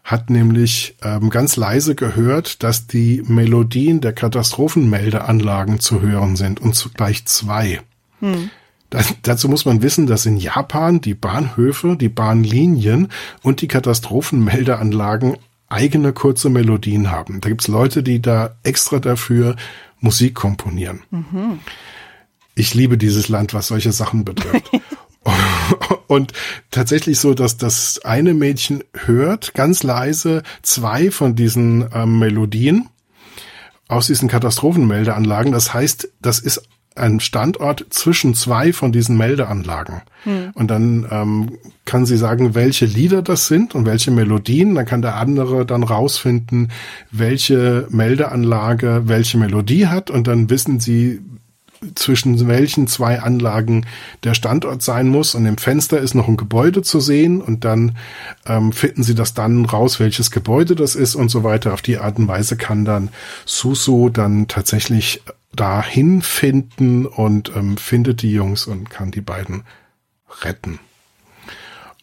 hat nämlich ähm, ganz leise gehört, dass die Melodien der Katastrophenmeldeanlagen zu hören sind und zugleich zwei. Hm. Das, dazu muss man wissen, dass in Japan die Bahnhöfe, die Bahnlinien und die Katastrophenmeldeanlagen eigene kurze Melodien haben. Da gibt's Leute, die da extra dafür Musik komponieren. Mhm. Ich liebe dieses Land, was solche Sachen betrifft. (laughs) Und tatsächlich so, dass das eine Mädchen hört ganz leise zwei von diesen ähm, Melodien aus diesen Katastrophenmeldeanlagen. Das heißt, das ist ein Standort zwischen zwei von diesen Meldeanlagen. Hm. Und dann ähm, kann sie sagen, welche Lieder das sind und welche Melodien. Dann kann der andere dann rausfinden, welche Meldeanlage welche Melodie hat. Und dann wissen sie zwischen welchen zwei Anlagen der Standort sein muss. Und im Fenster ist noch ein Gebäude zu sehen und dann ähm, finden sie das dann raus, welches Gebäude das ist und so weiter. Auf die Art und Weise kann dann Susu dann tatsächlich dahin finden und ähm, findet die Jungs und kann die beiden retten.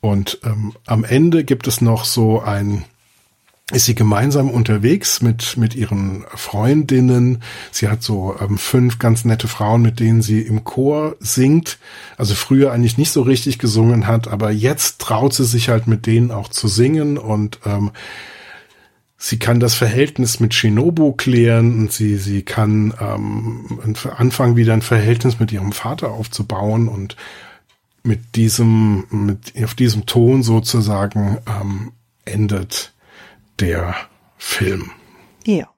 Und ähm, am Ende gibt es noch so ein ist sie gemeinsam unterwegs mit, mit ihren Freundinnen. Sie hat so ähm, fünf ganz nette Frauen, mit denen sie im Chor singt. Also früher eigentlich nicht so richtig gesungen hat, aber jetzt traut sie sich halt mit denen auch zu singen und ähm, sie kann das Verhältnis mit Shinobu klären und sie, sie kann ähm, anfangen, wieder ein Verhältnis mit ihrem Vater aufzubauen und mit diesem, mit, auf diesem Ton sozusagen ähm, endet der Film. Ja.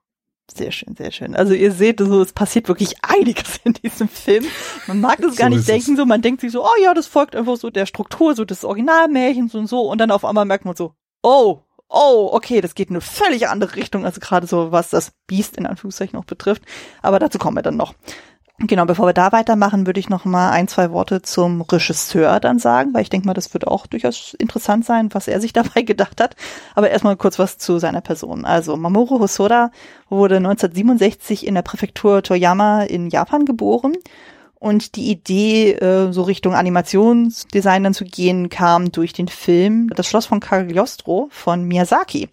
Sehr schön, sehr schön. Also ihr seht, so, es passiert wirklich einiges in diesem Film. Man mag das (laughs) gar so nicht denken, es. so man denkt sich so, oh ja, das folgt einfach so der Struktur, so des Originalmärchens und so, und dann auf einmal merkt man so, oh, oh, okay, das geht in eine völlig andere Richtung, als gerade so, was das Biest in Anführungszeichen noch betrifft. Aber dazu kommen wir dann noch. Genau, bevor wir da weitermachen, würde ich noch mal ein, zwei Worte zum Regisseur dann sagen, weil ich denke mal, das wird auch durchaus interessant sein, was er sich (laughs) dabei gedacht hat. Aber erstmal kurz was zu seiner Person. Also Mamoru Hosoda wurde 1967 in der Präfektur Toyama in Japan geboren. Und die Idee, äh, so Richtung Animationsdesign dann zu gehen, kam durch den Film Das Schloss von Cagliostro von Miyazaki.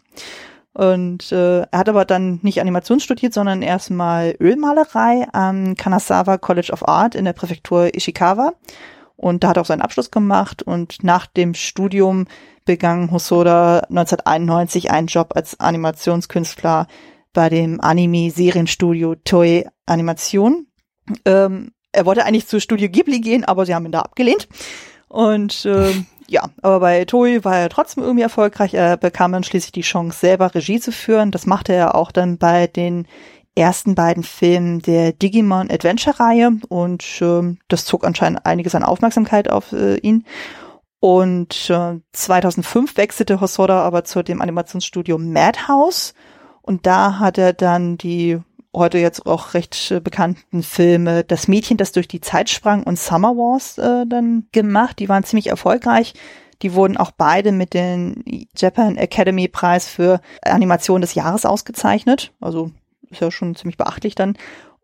Und äh, er hat aber dann nicht Animation studiert, sondern erstmal Ölmalerei am Kanazawa College of Art in der Präfektur Ishikawa. Und da hat er auch seinen Abschluss gemacht. Und nach dem Studium begann Hosoda 1991 einen Job als Animationskünstler bei dem Anime-Serienstudio Toei Animation. Ähm, er wollte eigentlich zu Studio Ghibli gehen, aber sie haben ihn da abgelehnt. Und ähm, (laughs) ja, aber bei Toei war er trotzdem irgendwie erfolgreich. Er bekam dann schließlich die Chance, selber Regie zu führen. Das machte er auch dann bei den ersten beiden Filmen der Digimon Adventure Reihe und äh, das zog anscheinend einiges an Aufmerksamkeit auf äh, ihn. Und äh, 2005 wechselte Hosoda aber zu dem Animationsstudio Madhouse und da hat er dann die heute jetzt auch recht bekannten Filme Das Mädchen, das durch die Zeit sprang und Summer Wars äh, dann gemacht. Die waren ziemlich erfolgreich. Die wurden auch beide mit dem Japan Academy Preis für Animation des Jahres ausgezeichnet. Also ist ja schon ziemlich beachtlich dann.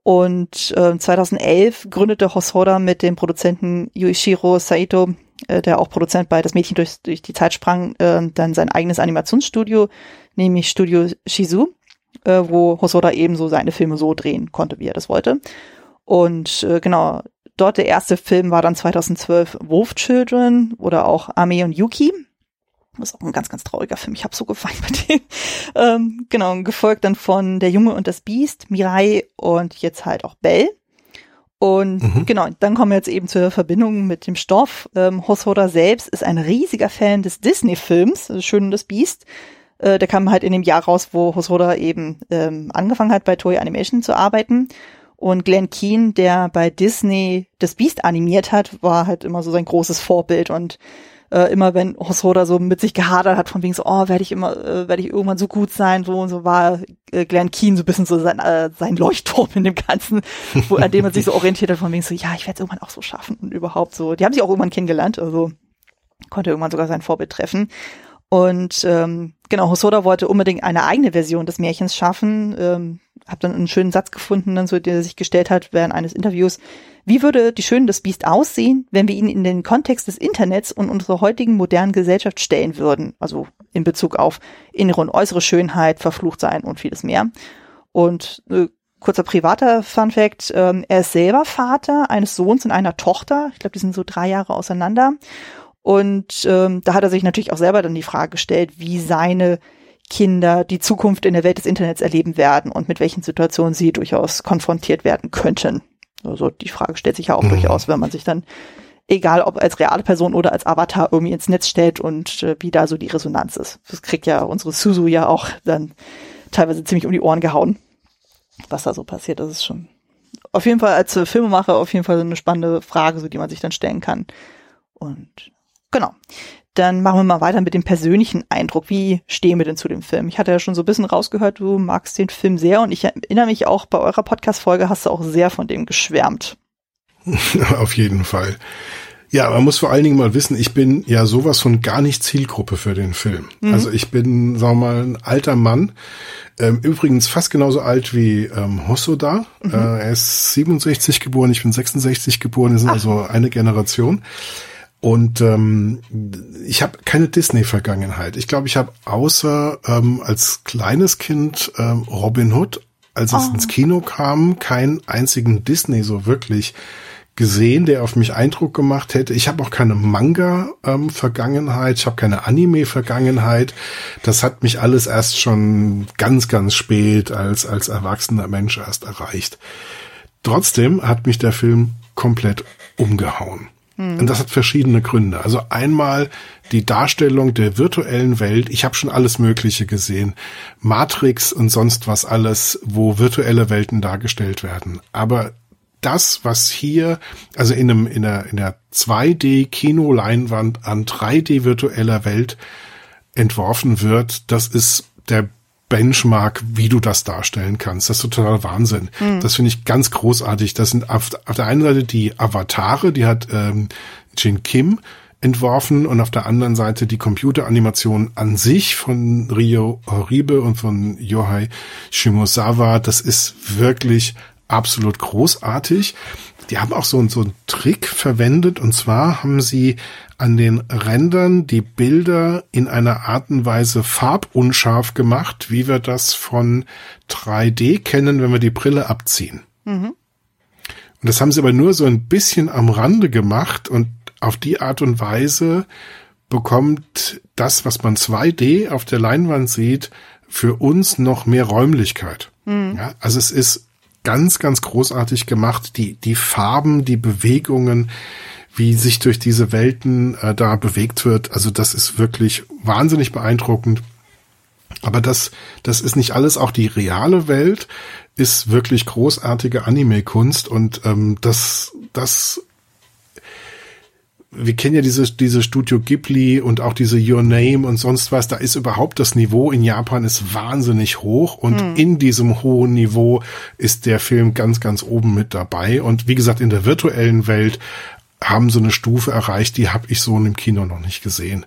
Und äh, 2011 gründete Hosoda mit dem Produzenten Yuichiro Saito, äh, der auch Produzent bei Das Mädchen durch, durch die Zeit sprang, äh, dann sein eigenes Animationsstudio, nämlich Studio Shizu äh, wo Hosoda eben so seine Filme so drehen konnte, wie er das wollte. Und äh, genau, dort der erste Film war dann 2012 Wolf Children oder auch Ame und Yuki. Das ist auch ein ganz, ganz trauriger Film. Ich habe so gefallen bei dem. (laughs) Ähm, genau, gefolgt dann von Der Junge und das Biest, Mirai und jetzt halt auch Bell. Und mhm. genau, dann kommen wir jetzt eben zur Verbindung mit dem Stoff. Ähm, Hosoda selbst ist ein riesiger Fan des Disney-Films, also Schön und das Biest. Äh, der kam halt in dem Jahr raus, wo Hosoda eben ähm, angefangen hat, bei Toei Animation zu arbeiten. Und Glenn Keane, der bei Disney das Beast animiert hat, war halt immer so sein großes Vorbild und äh, immer wenn Hosoda so mit sich gehadert hat, von wegen so, oh, werde ich immer, äh, werde ich irgendwann so gut sein, so und so war äh, Glenn Keane so ein bisschen so sein, äh, sein Leuchtturm in dem Ganzen, (laughs) wo, an dem man sich so orientiert hat, von wegen so, ja, ich werde es irgendwann auch so schaffen und überhaupt so. Die haben sich auch irgendwann kennengelernt, also konnte irgendwann sogar sein Vorbild treffen. Und ähm, genau, Hosoda wollte unbedingt eine eigene Version des Märchens schaffen. Ähm, hab dann einen schönen Satz gefunden, dann so, der sich gestellt hat während eines Interviews. Wie würde die Schöne des Biest aussehen, wenn wir ihn in den Kontext des Internets und unserer heutigen modernen Gesellschaft stellen würden? Also in Bezug auf innere und äußere Schönheit, verflucht sein und vieles mehr. Und äh, kurzer privater Fun Fact, ähm, er ist selber Vater eines Sohns und einer Tochter. Ich glaube, die sind so drei Jahre auseinander. Und ähm, da hat er sich natürlich auch selber dann die Frage gestellt, wie seine Kinder die Zukunft in der Welt des Internets erleben werden und mit welchen Situationen sie durchaus konfrontiert werden könnten. Also die Frage stellt sich ja auch mhm. durchaus, wenn man sich dann, egal ob als reale Person oder als Avatar irgendwie ins Netz stellt und äh, wie da so die Resonanz ist. Das kriegt ja unsere Suzu ja auch dann teilweise ziemlich um die Ohren gehauen, was da so passiert. Das ist schon auf jeden Fall als Filmemacher auf jeden Fall eine spannende Frage, so die man sich dann stellen kann. Und Genau. Dann machen wir mal weiter mit dem persönlichen Eindruck. Wie stehen wir denn zu dem Film? Ich hatte ja schon so ein bisschen rausgehört, du magst den Film sehr und ich erinnere mich auch, bei eurer Podcast-Folge hast du auch sehr von dem geschwärmt. (laughs) Auf jeden Fall. Ja, man muss vor allen Dingen mal wissen, ich bin ja sowas von gar nicht Zielgruppe für den Film. Mhm. Also ich bin, sagen wir mal, ein alter Mann. Ähm, übrigens fast genauso alt wie ähm, Hosoda. Mhm. Äh, er ist 67 geboren, ich bin 66 geboren, wir sind Ach. also eine Generation. Und ähm, ich habe keine Disney-Vergangenheit. Ich glaube, ich habe außer ähm, als kleines Kind ähm, Robin Hood, als es oh. ins Kino kam, keinen einzigen Disney so wirklich gesehen, der auf mich Eindruck gemacht hätte. Ich habe auch keine Manga-Vergangenheit, ähm, ich habe keine Anime-Vergangenheit. Das hat mich alles erst schon ganz, ganz spät als, als erwachsener Mensch erst erreicht. Trotzdem hat mich der Film komplett umgehauen. Und das hat verschiedene Gründe. Also einmal die Darstellung der virtuellen Welt. Ich habe schon alles Mögliche gesehen. Matrix und sonst was alles, wo virtuelle Welten dargestellt werden. Aber das, was hier, also in einem, in einer, in einer 2D-Kinoleinwand an 3D-virtueller Welt entworfen wird, das ist der Benchmark, wie du das darstellen kannst. Das ist total Wahnsinn. Mhm. Das finde ich ganz großartig. Das sind auf, auf, der einen Seite die Avatare, die hat ähm, Jin Kim entworfen und auf der anderen Seite die Computeranimation an sich von Rio Horibe und von Yohei Shimosawa. Das ist wirklich absolut großartig. Die haben auch so, so einen Trick verwendet und zwar haben sie an den Rändern die Bilder in einer Art und Weise farbunscharf gemacht, wie wir das von 3D kennen, wenn wir die Brille abziehen. Mhm. Und das haben sie aber nur so ein bisschen am Rande gemacht und auf die Art und Weise bekommt das, was man 2D auf der Leinwand sieht, für uns noch mehr Räumlichkeit. Mhm. Ja, also es ist ganz, ganz großartig gemacht. Die, die Farben, die Bewegungen, wie sich durch diese Welten äh, da bewegt wird. Also das ist wirklich wahnsinnig beeindruckend. Aber das, das ist nicht alles. Auch die reale Welt ist wirklich großartige Anime-Kunst und ähm, das, das wir kennen ja diese, diese Studio Ghibli und auch diese Your Name und sonst was. Da ist überhaupt das Niveau in Japan ist wahnsinnig hoch und hm. in diesem hohen Niveau ist der Film ganz, ganz oben mit dabei. Und wie gesagt, in der virtuellen Welt haben sie eine Stufe erreicht, die habe ich so im Kino noch nicht gesehen.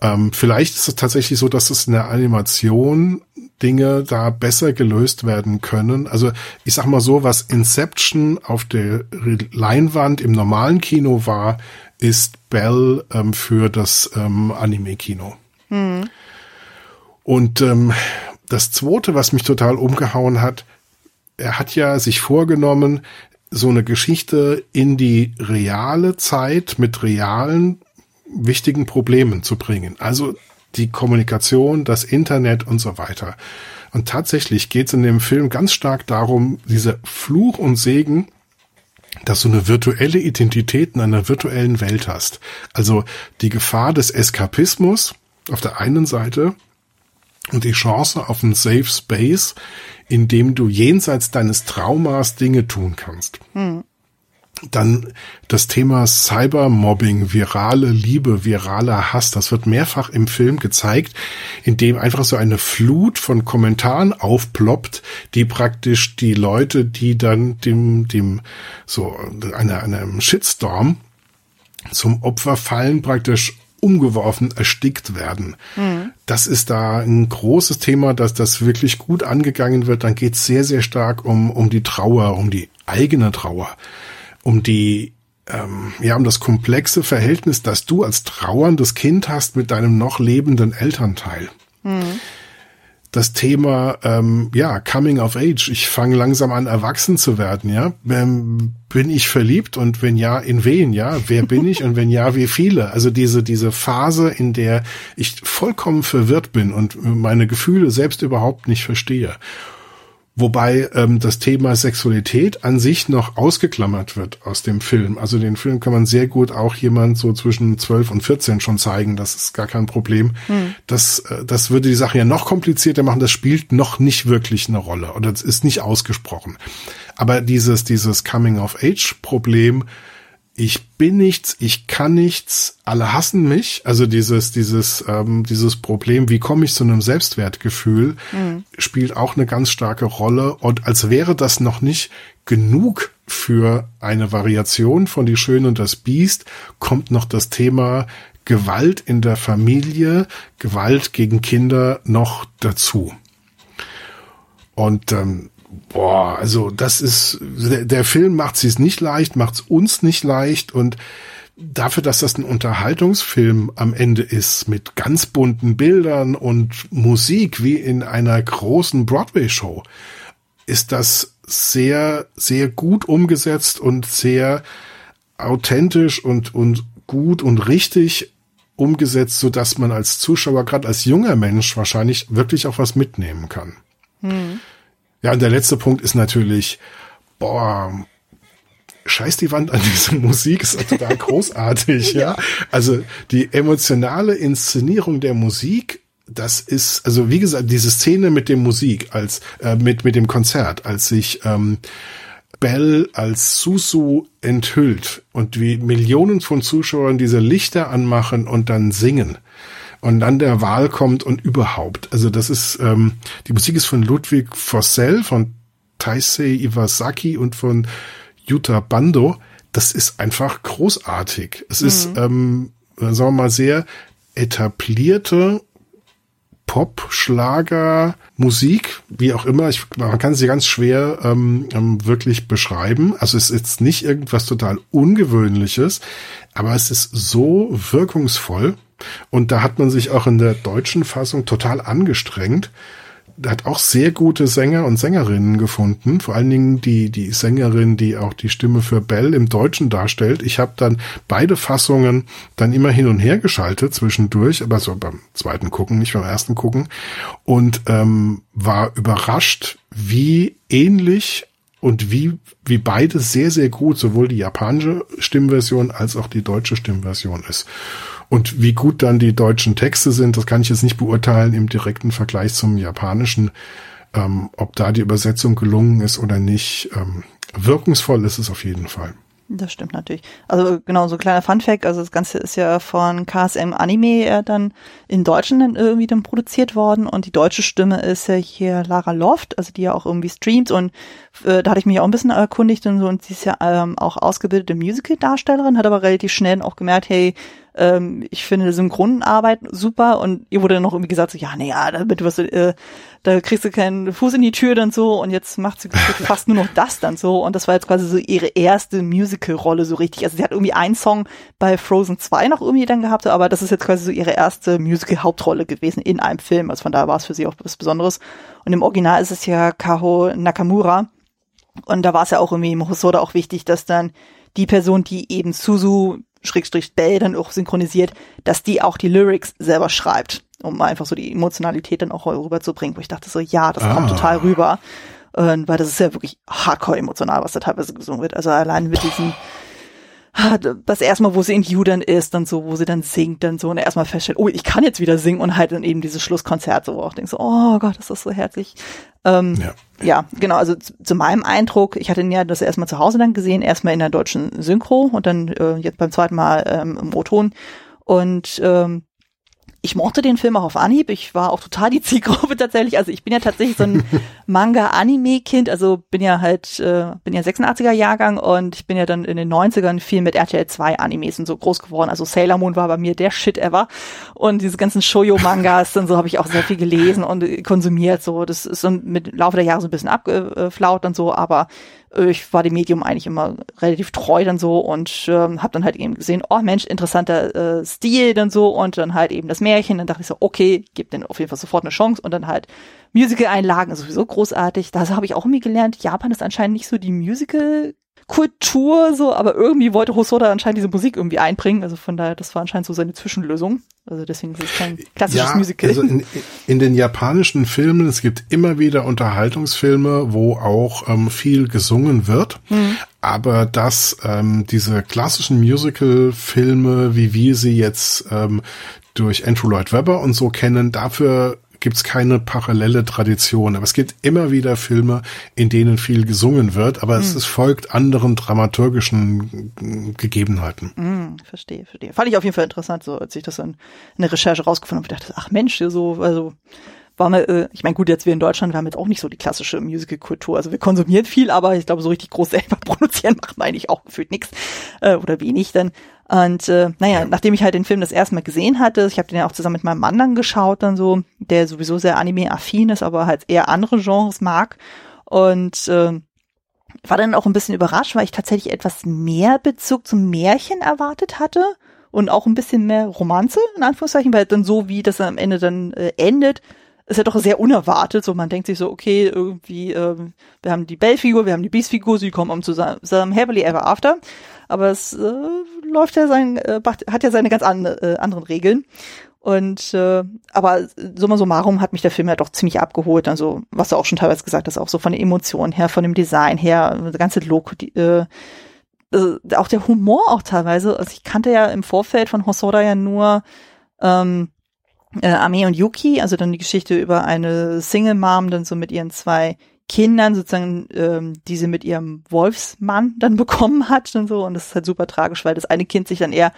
Ähm, vielleicht ist es tatsächlich so, dass es in der Animation Dinge da besser gelöst werden können. Also ich sag mal so, was Inception auf der Leinwand im normalen Kino war, ist Bell ähm, für das ähm, Anime-Kino. Mhm. Und ähm, das zweite, was mich total umgehauen hat, er hat ja sich vorgenommen, so eine Geschichte in die reale Zeit mit realen wichtigen Problemen zu bringen. Also die Kommunikation, das Internet und so weiter. Und tatsächlich geht es in dem Film ganz stark darum, diese Fluch und Segen dass du eine virtuelle Identität in einer virtuellen Welt hast. Also die Gefahr des Eskapismus auf der einen Seite und die Chance auf einen Safe Space, in dem du jenseits deines Traumas Dinge tun kannst. Hm. Dann das Thema Cybermobbing, virale Liebe, viraler Hass, das wird mehrfach im Film gezeigt, in dem einfach so eine Flut von Kommentaren aufploppt, die praktisch die Leute, die dann dem, dem, so, einer, einem Shitstorm zum Opfer fallen, praktisch umgeworfen, erstickt werden. Mhm. Das ist da ein großes Thema, dass das wirklich gut angegangen wird. Dann geht es sehr, sehr stark um, um die Trauer, um die eigene Trauer um die ähm, ja um das komplexe Verhältnis, das du als trauerndes Kind hast mit deinem noch lebenden Elternteil. Mhm. Das Thema ähm, ja Coming of Age. Ich fange langsam an erwachsen zu werden. Ja, ähm, bin ich verliebt und wenn ja, in wen? Ja, wer bin ich und wenn ja, wie viele? Also diese diese Phase, in der ich vollkommen verwirrt bin und meine Gefühle selbst überhaupt nicht verstehe. Wobei ähm, das Thema Sexualität an sich noch ausgeklammert wird aus dem Film. Also den Film kann man sehr gut auch jemand so zwischen 12 und 14 schon zeigen. Das ist gar kein Problem. Hm. Das, äh, das würde die Sache ja noch komplizierter machen. Das spielt noch nicht wirklich eine Rolle oder es ist nicht ausgesprochen. Aber dieses, dieses Coming-of-Age-Problem ich bin nichts, ich kann nichts, alle hassen mich. Also dieses, dieses, ähm, dieses Problem, wie komme ich zu einem Selbstwertgefühl, mhm. spielt auch eine ganz starke Rolle. Und als wäre das noch nicht genug für eine Variation von Die Schöne und das Biest kommt noch das Thema Gewalt in der Familie, Gewalt gegen Kinder noch dazu. Und ähm, boah, also das ist, der, der Film macht es nicht leicht, macht es uns nicht leicht und dafür, dass das ein Unterhaltungsfilm am Ende ist mit ganz bunten Bildern und Musik wie in einer großen Broadway-Show, ist das sehr, sehr gut umgesetzt und sehr authentisch und, und gut und richtig umgesetzt, so dass man als Zuschauer, gerade als junger Mensch, wahrscheinlich wirklich auch was mitnehmen kann. Hm. Ja, und der letzte Punkt ist natürlich, boah, scheiß die Wand an (laughs) diese Musik, ist total großartig, (laughs) ja. Also die emotionale Inszenierung der Musik, das ist, also wie gesagt, diese Szene mit dem Musik, als äh, mit mit dem Konzert, als sich ähm, Bell als Susu enthüllt und wie Millionen von Zuschauern diese Lichter anmachen und dann singen und dann der Wahl kommt und überhaupt. Also das ist, ähm, die Musik ist von Ludwig Fossell, von Taisei Iwasaki und von Jutta Bando, das ist einfach großartig. Es mhm. ist, ähm, sagen wir mal, sehr etablierte Pop, Schlager, Musik, wie auch immer. Ich, man kann sie ganz schwer ähm, ähm, wirklich beschreiben. Also es ist jetzt nicht irgendwas total Ungewöhnliches, aber es ist so wirkungsvoll. Und da hat man sich auch in der deutschen Fassung total angestrengt hat auch sehr gute Sänger und Sängerinnen gefunden. Vor allen Dingen die, die Sängerin, die auch die Stimme für Bell im Deutschen darstellt. Ich habe dann beide Fassungen dann immer hin und her geschaltet zwischendurch, aber so beim zweiten Gucken, nicht beim ersten Gucken. Und ähm, war überrascht, wie ähnlich und wie, wie beide sehr, sehr gut, sowohl die japanische Stimmversion als auch die deutsche Stimmversion ist. Und wie gut dann die deutschen Texte sind, das kann ich jetzt nicht beurteilen im direkten Vergleich zum japanischen, ähm, ob da die Übersetzung gelungen ist oder nicht. Ähm, wirkungsvoll ist es auf jeden Fall. Das stimmt natürlich. Also genau, so ein kleiner Funfact, also das Ganze ist ja von KSM Anime äh, dann in Deutschland dann irgendwie dann produziert worden und die deutsche Stimme ist ja hier Lara Loft, also die ja auch irgendwie streamt und äh, da hatte ich mich auch ein bisschen erkundigt und so und sie ist ja ähm, auch ausgebildete Musical-Darstellerin, hat aber relativ schnell auch gemerkt, hey, ähm, ich finde Synchronarbeit super und ihr wurde dann noch irgendwie gesagt, so, ja, naja, damit was, äh, da kriegst du keinen Fuß in die Tür dann so und jetzt macht sie fast nur noch das dann so und das war jetzt quasi so ihre erste Musical-Rolle so richtig. Also sie hat irgendwie einen Song bei Frozen 2 noch irgendwie dann gehabt, aber das ist jetzt quasi so ihre erste Musical-Hauptrolle gewesen in einem Film. Also von daher war es für sie auch was Besonderes. Und im Original ist es ja Kaho Nakamura. Und da war es ja auch irgendwie im Hosoda auch wichtig, dass dann die Person, die eben Suzu Schrägstrich Bell dann auch synchronisiert, dass die auch die Lyrics selber schreibt, um einfach so die Emotionalität dann auch rüberzubringen, wo ich dachte so, ja, das ah. kommt total rüber. äh, weil das ist ja wirklich hardcore emotional, was da teilweise gesungen wird. Also allein mit diesen das erstmal, wo sie in dann ist, dann so, wo sie dann singt, dann so und erstmal feststellt, oh, ich kann jetzt wieder singen und halt dann eben dieses Schlusskonzert so, wo auch denkst so, oh Gott, ist das so herzlich. Ähm, ja. ja, genau, also zu, zu, meinem Eindruck, ich hatte ihn ja das erstmal zu Hause dann gesehen, erstmal in der deutschen Synchro und dann äh, jetzt beim zweiten Mal ähm, im O-Ton und ähm, ich mochte den Film auch auf Anhieb. Ich war auch total die Zielgruppe (laughs) tatsächlich. Also ich bin ja tatsächlich so ein (laughs) Manga-Anime-Kind. Also bin ja halt, äh, bin ja 86er Jahrgang und ich bin ja dann in den 90ern viel mit RTL 2 Animes und so groß geworden. Also Sailor Moon war bei mir der Shit ever. Und diese ganzen Shoujo-Mangas, dann so habe ich auch sehr viel gelesen und konsumiert. So, das ist so mit Laufe der Jahre so ein bisschen abgeflaut und so, aber ich war dem Medium eigentlich immer relativ treu dann so und ähm, habe dann halt eben gesehen, oh Mensch, interessanter äh, Stil dann so und dann halt eben das Märchen. Dann dachte ich so, okay, gib den auf jeden Fall sofort eine Chance und dann halt Musical-Einlagen, sowieso großartig. Da habe ich auch irgendwie gelernt, Japan ist anscheinend nicht so die Musical- Kultur so, aber irgendwie wollte Hosoda anscheinend diese Musik irgendwie einbringen. Also von daher, das war anscheinend so seine Zwischenlösung. Also deswegen ist es kein klassisches ja, Musical. Also in, in, den japanischen Filmen, es gibt immer wieder Unterhaltungsfilme, wo auch ähm, viel gesungen wird. Mhm. Aber dass ähm, diese klassischen Musical-Filme, wie wir sie jetzt ähm, durch Andrew Lloyd Webber und so kennen, dafür gibt's keine parallele Tradition. Aber es gibt immer wieder Filme, in denen viel gesungen wird, aber mm. es, es, folgt anderen dramaturgischen Gegebenheiten. Mm, verstehe, verstehe. Fand ich auf jeden Fall interessant, so als ich das in, in der Recherche rausgefunden habe. Ich dachte, ach Mensch, so, also war mir, äh, ich meine, gut, jetzt wir in Deutschland, wir haben jetzt auch nicht so die klassische Musical-Kultur. Also wir konsumieren viel, aber ich glaube, so richtig groß (laughs) selber produzieren macht man eigentlich auch gefühlt nichts äh, oder wenig dann. Und äh, naja, nachdem ich halt den Film das erste Mal gesehen hatte, ich habe den ja auch zusammen mit meinem Mann dann geschaut, dann so, der sowieso sehr anime-affin ist, aber halt eher andere Genres mag. Und äh, war dann auch ein bisschen überrascht, weil ich tatsächlich etwas mehr Bezug zum Märchen erwartet hatte und auch ein bisschen mehr Romanze, in Anführungszeichen, weil dann so, wie das am Ende dann äh, endet, ist ja doch sehr unerwartet. So, man denkt sich so, okay, irgendwie, ähm, wir haben die Bell-Figur, wir haben die Beast-Figur, sie kommen um zusammen, zusammen happily ever after. Aber es äh, läuft ja sein, äh, hat ja seine ganz an, äh, anderen Regeln. Und äh, aber summa summarum hat mich der Film ja doch ziemlich abgeholt. Also, was du auch schon teilweise gesagt hast, auch so von den Emotionen her, von dem Design her, das ganze Look, die, äh, äh, auch der Humor auch teilweise. Also ich kannte ja im Vorfeld von Hosoda ja nur ähm, äh, Ame und Yuki, also dann die Geschichte über eine Single Mom, dann so mit ihren zwei Kindern sozusagen, ähm, die sie mit ihrem Wolfsmann dann (laughs) bekommen hat und so. Und das ist halt super tragisch, weil das eine Kind sich dann eher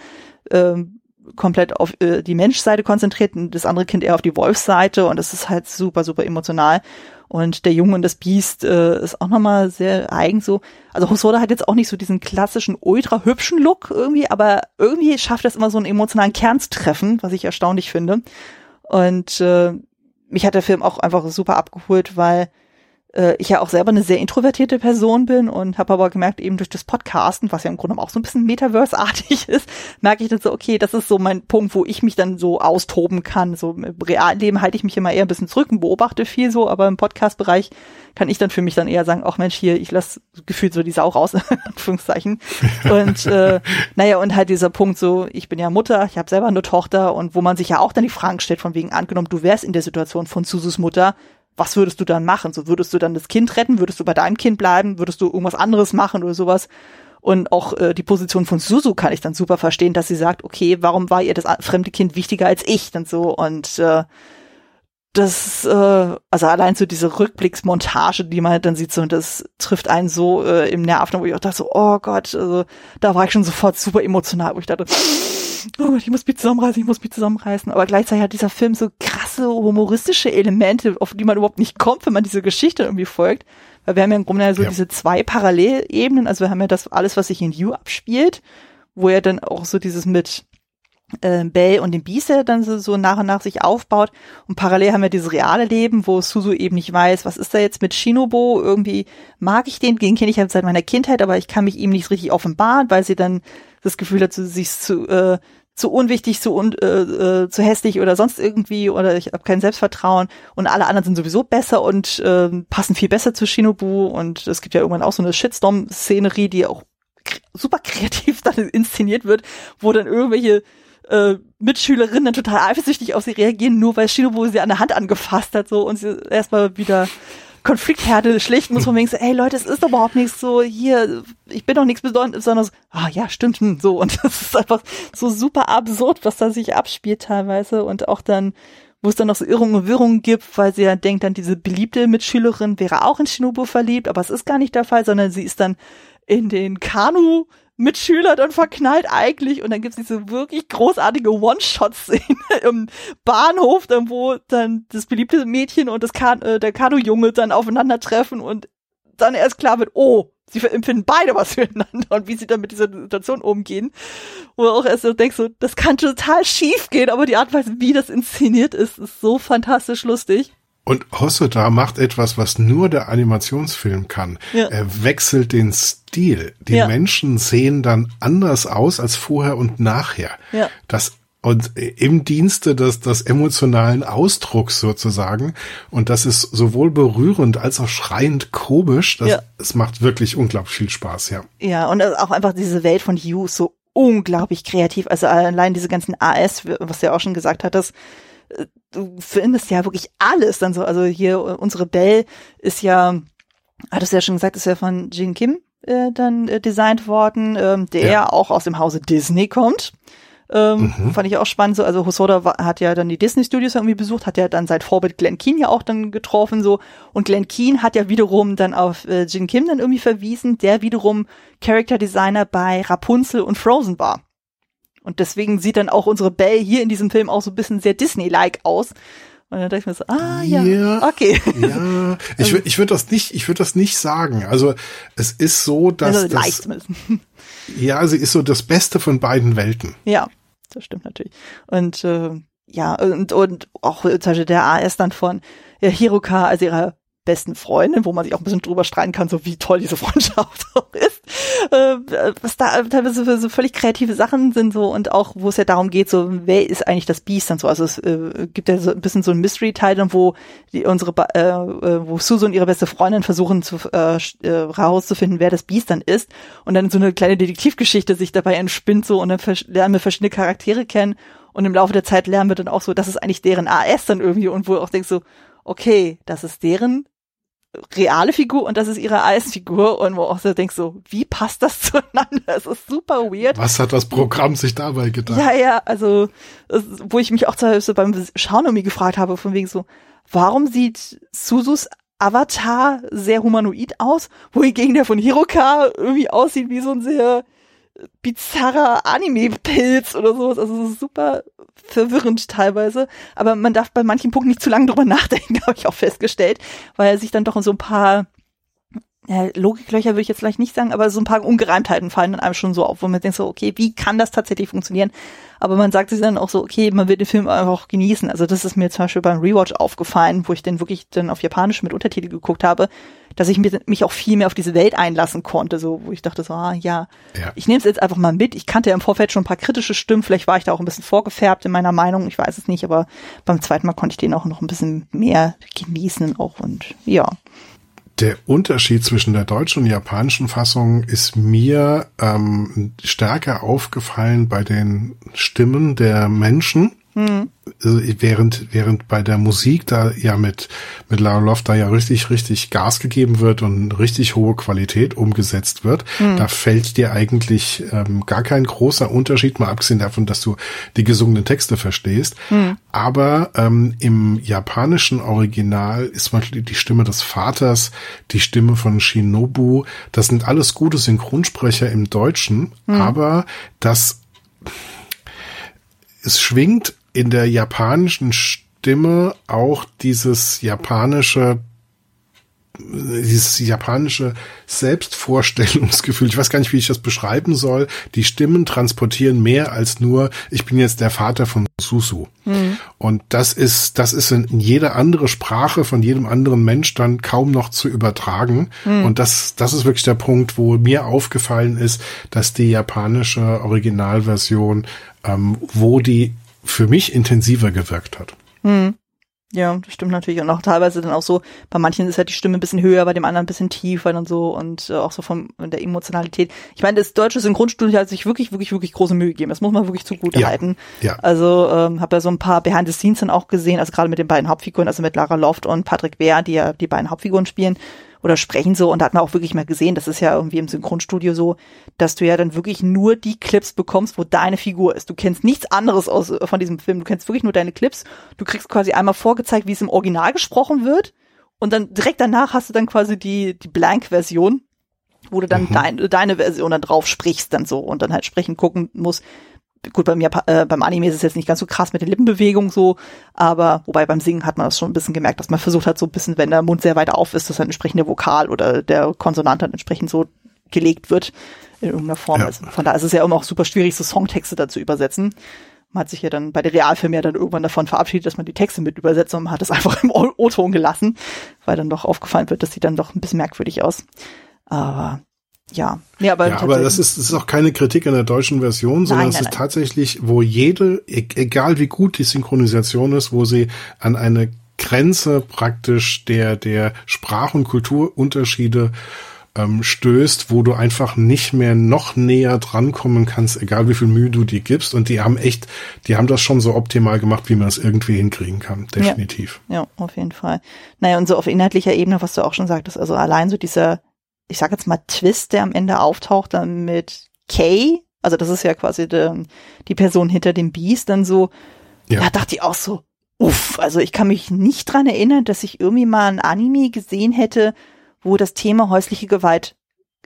ähm, komplett auf äh, die Menschseite konzentriert und das andere Kind eher auf die Wolfsseite und das ist halt super, super emotional. Und der Junge und das Biest äh, ist auch nochmal sehr eigen so. Also Hosoda hat jetzt auch nicht so diesen klassischen ultra hübschen Look irgendwie, aber irgendwie schafft es immer so einen emotionalen Kern zu treffen, was ich erstaunlich finde. Und äh, mich hat der Film auch einfach super abgeholt, weil äh, ich ja auch selber eine sehr introvertierte Person bin und habe aber gemerkt, eben durch das Podcasten, was ja im Grunde auch so ein bisschen Metaverse-artig (laughs) ist, merke ich dann so, okay, das ist so mein Punkt, wo ich mich dann so austoben kann. So im realen Leben halte ich mich immer eher ein bisschen zurück und beobachte viel so, aber im Podcast-Bereich kann ich dann für mich dann eher sagen, ach Mensch, hier, ich lasse gefühlt so die Sau raus, (laughs) in Anführungszeichen. Und äh, (laughs) naja, und halt dieser Punkt so, ich bin ja Mutter, ich habe selber eine Tochter und wo man sich ja auch dann die Fragen stellt, von wegen angenommen, du wärst in der Situation von Susus Mutter, was würdest du dann machen? So würdest du dann das Kind retten? Würdest du bei deinem Kind bleiben? Würdest du irgendwas anderes machen oder sowas? Und auch äh, die Position von Suzu kann ich dann super verstehen, dass sie sagt, okay, warum war ihr das fremde Kind wichtiger als ich und so und äh, das, äh, also allein so diese Rückblicksmontage, die man dann sieht, so, und das trifft einen so äh, im Nerven, wo ich auch dachte so, oh Gott, also, da war ich schon sofort super emotional, wo ich dachte, oh ich muss mich zusammenreißen, ich muss mich zusammenreißen. Aber gleichzeitig hat dieser Film so krasse humoristische Elemente, auf die man überhaupt nicht kommt, wenn man diese Geschichte irgendwie folgt. Weil wir haben ja im Grunde so ja. diese zwei Parallelebenen, also wir haben ja das alles, was sich in You abspielt, wo er dann auch so dieses mit äh, Bell und dem Beast dann so, so nach und nach sich aufbaut. Und parallel haben wir dieses reale Leben, wo Suzu eben nicht weiß, was ist da jetzt mit Shinobo? Irgendwie mag ich den, den kenne ich halt seit meiner Kindheit, aber ich kann mich ihm nicht richtig offenbaren, weil sie dann das Gefühl hat, sich zu, äh, zu unwichtig, zu, un, äh, äh, zu hässlich oder sonst irgendwie oder ich habe kein Selbstvertrauen. Und alle anderen sind sowieso besser und äh, passen viel besser zu Shinobu. Und es gibt ja irgendwann auch so eine Shitstorm-Szenerie, die auch super kreativ (laughs) dann inszeniert wird, wo dann irgendwelche äh, Mitschülerinnen total eifersüchtig auf sie reagieren, nur weil Shinobu sie an der Hand angefasst hat so und sie erstmal wieder Konfliktherde schlichten muss, von wegen so, ey Leute, es ist überhaupt nichts so, hier, ich bin doch nichts Besonderes, ah ja, stimmt, hm, so. Und (laughs) das ist einfach so super absurd, was da sich abspielt teilweise und auch dann, wo es dann noch so Irrungen und Wirrungen gibt, weil sie ja denkt, dann diese beliebte Mitschülerin wäre auch in Shinobu verliebt, aber es ist gar nicht der Fall, sondern sie ist dann in den Kanu Mitschüler dann verknallt eigentlich und dann gibt's diese wirklich großartige One-Shot-Szene im Bahnhof, dann wo dann das beliebte Mädchen und das kan äh, der Kanu-Junge dann aufeinandertreffen und dann erst klar wird, oh, sie empfinden beide was (laughs) füreinander und wie sie dann mit dieser Situation umgehen. Wo auch erst so denkst, so, das kann total schief gehen, aber die Art und Weise, wie das inszeniert ist, ist so fantastisch lustig. Und Hosoda macht etwas, was nur der Animationsfilm kann. Ja. Er wechselt den Stil. Die ja. Menschen sehen dann anders aus als vorher und nachher. Ja. Das und im Dienste des, des emotionalen Ausdrucks sozusagen. Und das ist sowohl berührend als auch schreiend komisch. Das, ja. Es macht wirklich unglaublich viel Spaß, ja. Ja, und auch einfach diese Welt von Hugh so unglaublich kreativ. Also allein diese ganzen AS, was du ja auch schon gesagt hattest, du findest ja wirklich alles dann so. Also hier unsere Belle ist ja, hat es ja schon gesagt, ist ja von Jin Kim äh, dann äh, designt worden, ähm, der ja. auch aus dem Hause Disney kommt. Ähm, mhm. Fand ich auch spannend. So, also Hosoda war, hat ja dann die Disney Studios irgendwie besucht, hat ja dann seit Vorbild Glenn Keane ja auch dann getroffen so. Und Glenn Keane hat ja wiederum dann auf äh, Jin Kim dann irgendwie verwiesen, der wiederum Character Designer bei Rapunzel und Frozen war. Und deswegen sieht dann auch unsere Belle hier in diesem Film auch so ein bisschen sehr Disney-like aus, Und dann dachte ich mir so, ah ja, ja okay. Ja, ich würde ich würde das nicht, ich würde das nicht sagen. Also es ist so, dass also das, (laughs) ja, sie ist so das Beste von beiden Welten. Ja, das stimmt natürlich. Und äh, ja, und, und auch zum Beispiel der AS dann von ja, Hiroka, also ihrer besten Freundin, wo man sich auch ein bisschen drüber streiten kann, so wie toll diese Freundschaft (laughs) auch ist. Äh, was da teilweise für so völlig kreative Sachen sind so und auch, wo es ja darum geht, so, wer ist eigentlich das Biest dann so. Also es äh, gibt ja so ein bisschen so ein Mystery-Teil, wo die, unsere, äh, äh, wo Suzu und ihre beste Freundin versuchen zu äh, herauszufinden, wer das Biest dann ist und dann so eine kleine Detektivgeschichte sich dabei entspinnt so und dann lernen wir verschiedene Charaktere kennen und im Laufe der Zeit lernen wir dann auch so, das ist eigentlich deren AS dann irgendwie und wo auch denkst so, okay, das ist deren reale Figur und das ist ihre Eisfigur und wo auch so denkst so, wie passt das (laughs) zueinander? Es ist super weird. Was hat das Programm sich dabei gedacht? Ja, ja, also wo ich mich auch so beim Schauen irgendwie gefragt habe, von wegen so, warum sieht Susus Avatar sehr humanoid aus, wohingegen der von Hiroka irgendwie aussieht wie so ein sehr bizarrer Anime-Pilz oder sowas. Also super verwirrend teilweise. Aber man darf bei manchen Punkten nicht zu lange drüber (laughs) nachdenken, habe ich auch festgestellt, weil er sich dann doch in so ein paar ja, Logiklöcher würde ich jetzt vielleicht nicht sagen, aber so ein paar Ungereimtheiten fallen dann einem schon so auf, wo man denkt so, okay, wie kann das tatsächlich funktionieren? Aber man sagt sich dann auch so, okay, man wird den Film einfach auch genießen. Also das ist mir zum Beispiel beim Rewatch aufgefallen, wo ich den wirklich dann auf Japanisch mit Untertitel geguckt habe, dass ich mich auch viel mehr auf diese Welt einlassen konnte, so wo ich dachte so, ah ja, ja. ich nehme es jetzt einfach mal mit. Ich kannte ja im Vorfeld schon ein paar kritische Stimmen, vielleicht war ich da auch ein bisschen vorgefärbt in meiner Meinung, ich weiß es nicht, aber beim zweiten Mal konnte ich den auch noch ein bisschen mehr genießen auch und ja. Der Unterschied zwischen der deutschen und japanischen Fassung ist mir ähm, stärker aufgefallen bei den Stimmen der Menschen. Mhm. Während, während bei der Musik da ja mit, mit Lara Loft da ja richtig, richtig Gas gegeben wird und richtig hohe Qualität umgesetzt wird, mhm. da fällt dir eigentlich ähm, gar kein großer Unterschied, mal abgesehen davon, dass du die gesungenen Texte verstehst. Mhm. Aber ähm, im japanischen Original ist mal die Stimme des Vaters, die Stimme von Shinobu. Das sind alles gute Synchronsprecher im Deutschen, mhm. aber das es schwingt in der japanischen Stimme auch dieses japanische dieses japanische Selbstvorstellungsgefühl. Ich weiß gar nicht, wie ich das beschreiben soll. Die Stimmen transportieren mehr als nur, ich bin jetzt der Vater von Susu. Mhm. Und das ist, das ist in jeder andere Sprache von jedem anderen Mensch dann kaum noch zu übertragen. Mhm. Und das, das ist wirklich der Punkt, wo mir aufgefallen ist, dass die japanische Originalversion, ähm, wo die für mich intensiver gewirkt hat. Hm. Ja, das stimmt natürlich. Und auch teilweise dann auch so, bei manchen ist halt die Stimme ein bisschen höher, bei dem anderen ein bisschen tiefer und so und äh, auch so von der Emotionalität. Ich meine, das deutsche Synchronstudio hat sich wirklich, wirklich, wirklich große Mühe gegeben. Das muss man wirklich zugute ja, halten. Ja. Also ähm, habe ja so ein paar Behind the Scenes dann auch gesehen, also gerade mit den beiden Hauptfiguren, also mit Lara Loft und Patrick Wehr, die ja die beiden Hauptfiguren spielen oder sprechen so. Und da hat man auch wirklich mal gesehen, das ist ja irgendwie im Synchronstudio so, dass du ja dann wirklich nur die Clips bekommst, wo deine Figur ist. Du kennst nichts anderes aus, von diesem Film. Du kennst wirklich nur deine Clips. Du kriegst quasi einmal vorgezeigt, wie es im Original gesprochen wird. Und dann direkt danach hast du dann quasi die, die Blank-Version, wo du dann mhm. dein, deine Version dann drauf sprichst dann so und dann halt sprechen gucken musst, gut, beim, Jap äh, beim Anime ist es jetzt nicht ganz so krass mit den Lippenbewegungen so, aber wobei beim Singen hat man das schon ein bisschen gemerkt, dass man versucht hat, so ein bisschen, wenn der Mund sehr weit auf ist, dass ein entsprechender Vokal oder der Konsonant dann entsprechend so gelegt wird in irgendeiner Form. Ja. Also von da ist es ja immer auch super schwierig, so Songtexte dazu übersetzen. Man hat sich ja dann bei der Realfilm ja dann irgendwann davon verabschiedet, dass man die Texte mit übersetzt und man hat es (laughs) einfach im O-Ton gelassen, weil dann doch aufgefallen wird, das sieht dann doch ein bisschen merkwürdig aus. Aber ja. Nee, aber, ja, aber das ist, das ist auch keine Kritik an der deutschen Version, sondern nein, nein, es ist nein. tatsächlich, wo jede, e-, egal wie gut die Synchronisation ist, wo sie an eine Grenze praktisch der, der Sprach- und Kulturunterschiede ähm, stößt, wo du einfach nicht mehr noch näher drankommen kannst, egal wie viel Mühe du dir gibst. Und die haben echt, die haben das schon so optimal gemacht, wie man es irgendwie hinkriegen kann. Definitiv. Ja, ja, auf jeden Fall. Naja, und so auf inhaltlicher Ebene, was du auch schon sagtest, also allein so dieser ich sag jetzt mal Twist, der am Ende auftaucht, dann mit Kay, also das ist ja quasi de, die Person hinter dem Beast, dann so, ja. da dachte ich auch so, uff, also ich kann mich nicht dran erinnern, dass ich irgendwie mal ein Anime gesehen hätte, wo das Thema häusliche Gewalt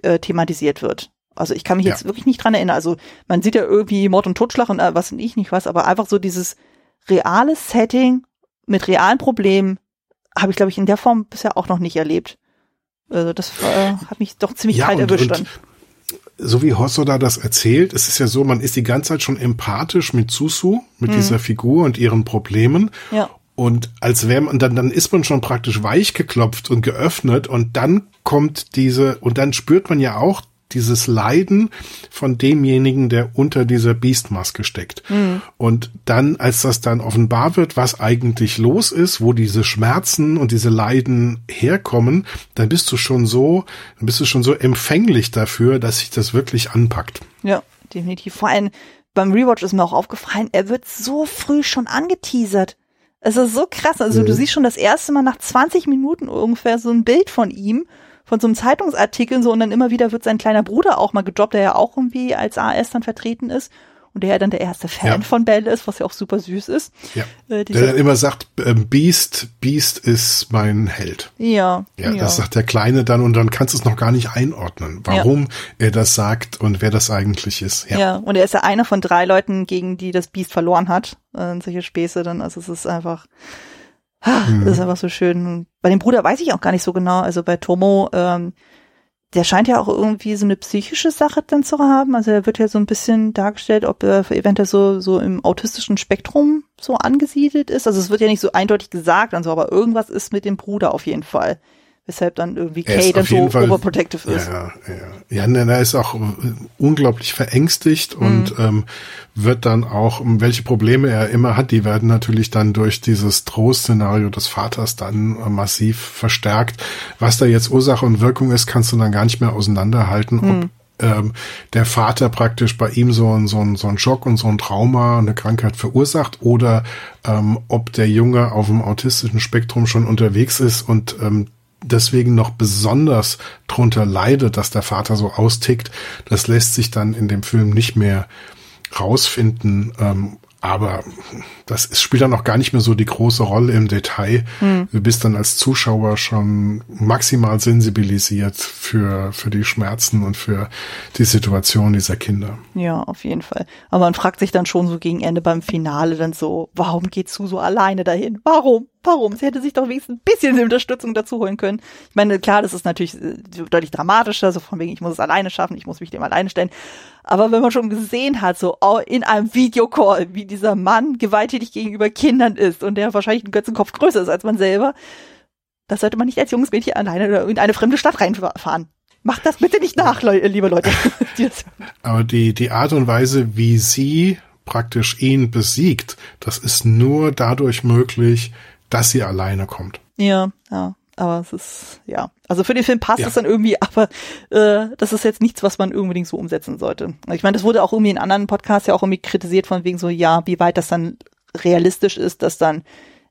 äh, thematisiert wird. Also ich kann mich ja. jetzt wirklich nicht dran erinnern. Also man sieht ja irgendwie Mord und Totschlag und äh, was und ich nicht was, aber einfach so dieses reale Setting mit realen Problemen habe ich, glaube ich, in der Form bisher auch noch nicht erlebt. Also das äh, hat mich doch ziemlich ja, kalt und, erwischt. Und so wie Hosoda das erzählt, es ist ja so, man ist die ganze Zeit schon empathisch mit Susu, mit mhm. dieser Figur und ihren Problemen. Ja. Und als wäre man, dann, dann ist man schon praktisch weich geklopft und geöffnet und dann kommt diese, und dann spürt man ja auch dieses Leiden von demjenigen, der unter dieser Beastmaske steckt. Mhm. Und dann, als das dann offenbar wird, was eigentlich los ist, wo diese Schmerzen und diese Leiden herkommen, dann bist du schon so, dann bist du schon so empfänglich dafür, dass sich das wirklich anpackt. Ja, definitiv. Vor allem beim Rewatch ist mir auch aufgefallen, er wird so früh schon angeteasert. Es ist so krass. Also mhm. du siehst schon das erste Mal nach 20 Minuten ungefähr so ein Bild von ihm von so einem Zeitungsartikel so und dann immer wieder wird sein kleiner Bruder auch mal gedroppt, der ja auch irgendwie als AS dann vertreten ist und der ja dann der erste Fan ja. von Belle ist, was ja auch super süß ist. Ja. Äh, der dann immer sagt, äh, Beast, Beast ist mein Held. Ja, ja. Ja, das sagt der Kleine dann und dann kannst du es noch gar nicht einordnen, warum ja. er das sagt und wer das eigentlich ist. Ja. ja, und er ist ja einer von drei Leuten, gegen die das Beast verloren hat. Äh, solche Späße dann, also es ist einfach. Das ist einfach so schön. Bei dem Bruder weiß ich auch gar nicht so genau, also bei Tomo, ähm, der scheint ja auch irgendwie so eine psychische Sache dann zu haben. Also er wird ja so ein bisschen dargestellt, ob er eventuell so, so im autistischen Spektrum so angesiedelt ist. Also es wird ja nicht so eindeutig gesagt und so, aber irgendwas ist mit dem Bruder auf jeden Fall weshalb dann irgendwie Kay dann so Fall, overprotective ist. Ja, ja. ja, er ist auch äh, unglaublich verängstigt mhm. und ähm, wird dann auch, welche Probleme er immer hat, die werden natürlich dann durch dieses Trostszenario des Vaters dann äh, massiv verstärkt. Was da jetzt Ursache und Wirkung ist, kannst du dann gar nicht mehr auseinanderhalten, mhm. ob ähm, der Vater praktisch bei ihm so ein, so, ein, so ein Schock und so ein Trauma, eine Krankheit verursacht oder ähm, ob der Junge auf dem autistischen Spektrum schon unterwegs ist und ähm, deswegen noch besonders drunter leidet, dass der Vater so austickt, das lässt sich dann in dem Film nicht mehr rausfinden. Ähm, aber das ist, spielt dann auch gar nicht mehr so die große Rolle im Detail. Hm. Du bist dann als Zuschauer schon maximal sensibilisiert für, für die Schmerzen und für die Situation dieser Kinder. Ja, auf jeden Fall. Aber man fragt sich dann schon so gegen Ende beim Finale dann so, warum geht Sue so alleine dahin? Warum? Warum? Sie hätte sich doch wenigstens ein bisschen Unterstützung dazu holen können. Ich meine, klar, das ist natürlich äh, deutlich dramatischer, so von wegen, ich muss es alleine schaffen, ich muss mich dem alleine stellen. Aber wenn man schon gesehen hat, so oh, in einem Videocall, wie dieser Mann gewalttätig gegenüber Kindern ist und der wahrscheinlich einen Götzenkopf größer ist als man selber, das sollte man nicht als junges Mädchen alleine oder in eine fremde Stadt reinfahren. Macht das bitte nicht nach, le liebe Leute. (laughs) Aber die, die Art und Weise, wie sie praktisch ihn besiegt, das ist nur dadurch möglich, dass sie alleine kommt. Ja, ja. Aber es ist, ja. Also für den Film passt ja. es dann irgendwie, (laughs) aber äh, das ist jetzt nichts, was man unbedingt so umsetzen sollte. Ich meine, das wurde auch irgendwie in anderen Podcasts ja auch irgendwie kritisiert von wegen so, ja, wie weit das dann realistisch ist, dass dann,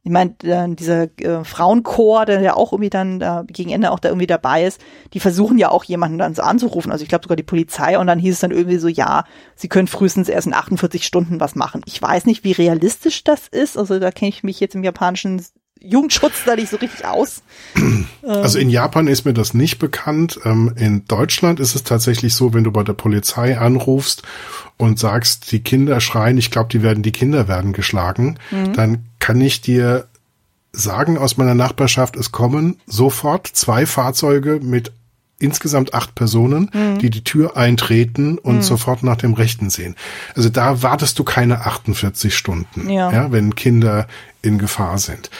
ich meine, dieser äh, Frauenchor, der ja auch irgendwie dann äh, gegen Ende auch da irgendwie dabei ist, die versuchen ja auch jemanden dann so anzurufen. Also ich glaube sogar die Polizei und dann hieß es dann irgendwie so, ja, sie können frühestens erst in 48 Stunden was machen. Ich weiß nicht, wie realistisch das ist. Also da kenne ich mich jetzt im japanischen Jugendschutz da nicht so richtig aus. (clears throat) Also in Japan ist mir das nicht bekannt. Ähm, in Deutschland ist es tatsächlich so, wenn du bei der Polizei anrufst und sagst, die Kinder schreien, ich glaube, die werden, die Kinder werden geschlagen, mhm. dann kann ich dir sagen aus meiner Nachbarschaft, es kommen sofort zwei Fahrzeuge mit insgesamt acht Personen, mhm. die die Tür eintreten und mhm. sofort nach dem Rechten sehen. Also da wartest du keine 48 Stunden, ja. ja wenn Kinder in Gefahr sind.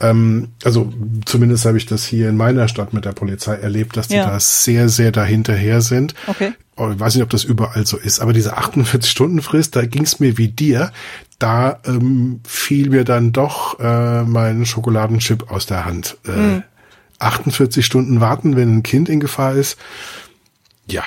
Ähm, also zumindest habe ich das hier in meiner Stadt mit der Polizei erlebt, dass die ja. da sehr, sehr dahinterher sind. Okay. Oh, ich weiß nicht, ob das überall so ist, aber diese 48-Stunden-Frist, da ging es mir wie dir. Da ähm, fiel mir dann doch äh, mein Schokoladenchip aus der Hand. Äh, mhm. 48 Stunden warten, wenn ein Kind in Gefahr ist. Ja,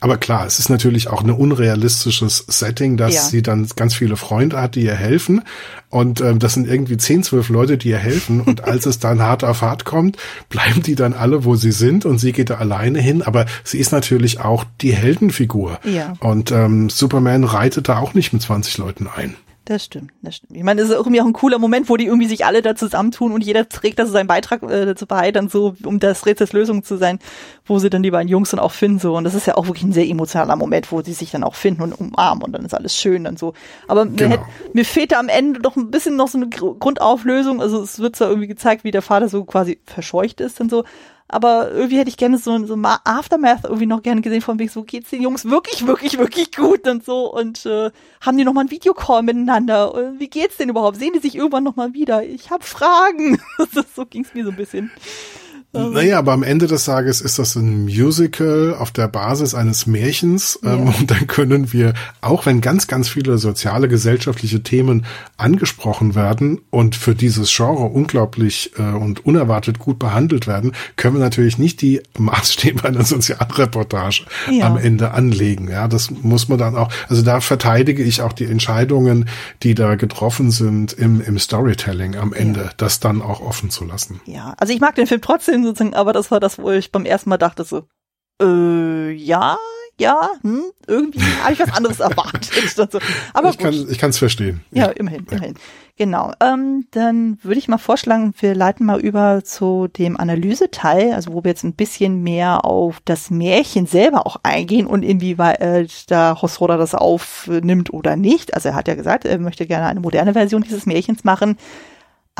aber klar, es ist natürlich auch ein unrealistisches Setting, dass ja. sie dann ganz viele Freunde hat, die ihr helfen. Und ähm, das sind irgendwie 10, 12 Leute, die ihr helfen. Und (laughs) als es dann hart auf hart kommt, bleiben die dann alle, wo sie sind. Und sie geht da alleine hin. Aber sie ist natürlich auch die Heldenfigur. Ja. Und ähm, Superman reitet da auch nicht mit 20 Leuten ein. Das stimmt, das stimmt. Ich meine, es ist irgendwie auch ein cooler Moment, wo die irgendwie sich alle da zusammentun und jeder trägt also seinen Beitrag äh, dazu bei, dann so, um das Rätsels Lösung zu sein, wo sie dann die beiden Jungs dann auch finden, so. Und das ist ja auch wirklich ein sehr emotionaler Moment, wo sie sich dann auch finden und umarmen und dann ist alles schön dann so. Aber genau. mir, hätte, mir fehlte am Ende doch ein bisschen noch so eine Grundauflösung. Also es wird zwar irgendwie gezeigt, wie der Vater so quasi verscheucht ist und so aber irgendwie hätte ich gerne so, so Aftermath irgendwie noch gerne gesehen, von wegen so geht's den Jungs wirklich, wirklich, wirklich gut und so und äh, haben die nochmal einen Videocall miteinander und wie geht's denn überhaupt? Sehen die sich irgendwann nochmal wieder? Ich habe Fragen. (laughs) so ging's mir so ein bisschen. Ähm. Naja, aber am Ende des Tages ist das ein Musical auf der Basis eines Märchens. Ähm, ja. Und dann können wir, auch wenn ganz, ganz viele soziale, gesellschaftliche Themen angesprochen werden und für dieses Genre unglaublich äh, und unerwartet gut behandelt werden, können wir natürlich nicht die Maßstäbe einer Sozialreportage ja. am Ende anlegen. Ja, das muss man dann auch, also da verteidige ich auch die Entscheidungen, die da getroffen sind im, im Storytelling am Ende, ja. das dann auch offen zu lassen. Ja, also ich mag den Film trotzdem Film sozusagen, aber das war das, wo ich beim ersten Mal dachte so, äh, ja, ja, hm, irgendwie habe ich was anderes (laughs) erwartet. so. Aber ich gut. kann es verstehen. Ja, immerhin, ja. immerhin. Genau. Ähm, dann würde ich mal vorschlagen, wir leiten mal über zu dem Analyseteil, also wo wir jetzt ein bisschen mehr auf das Märchen selber auch eingehen und inwieweit äh, da Hosroda das aufnimmt oder nicht. Also er hat ja gesagt, er möchte gerne eine moderne Version dieses Märchens machen.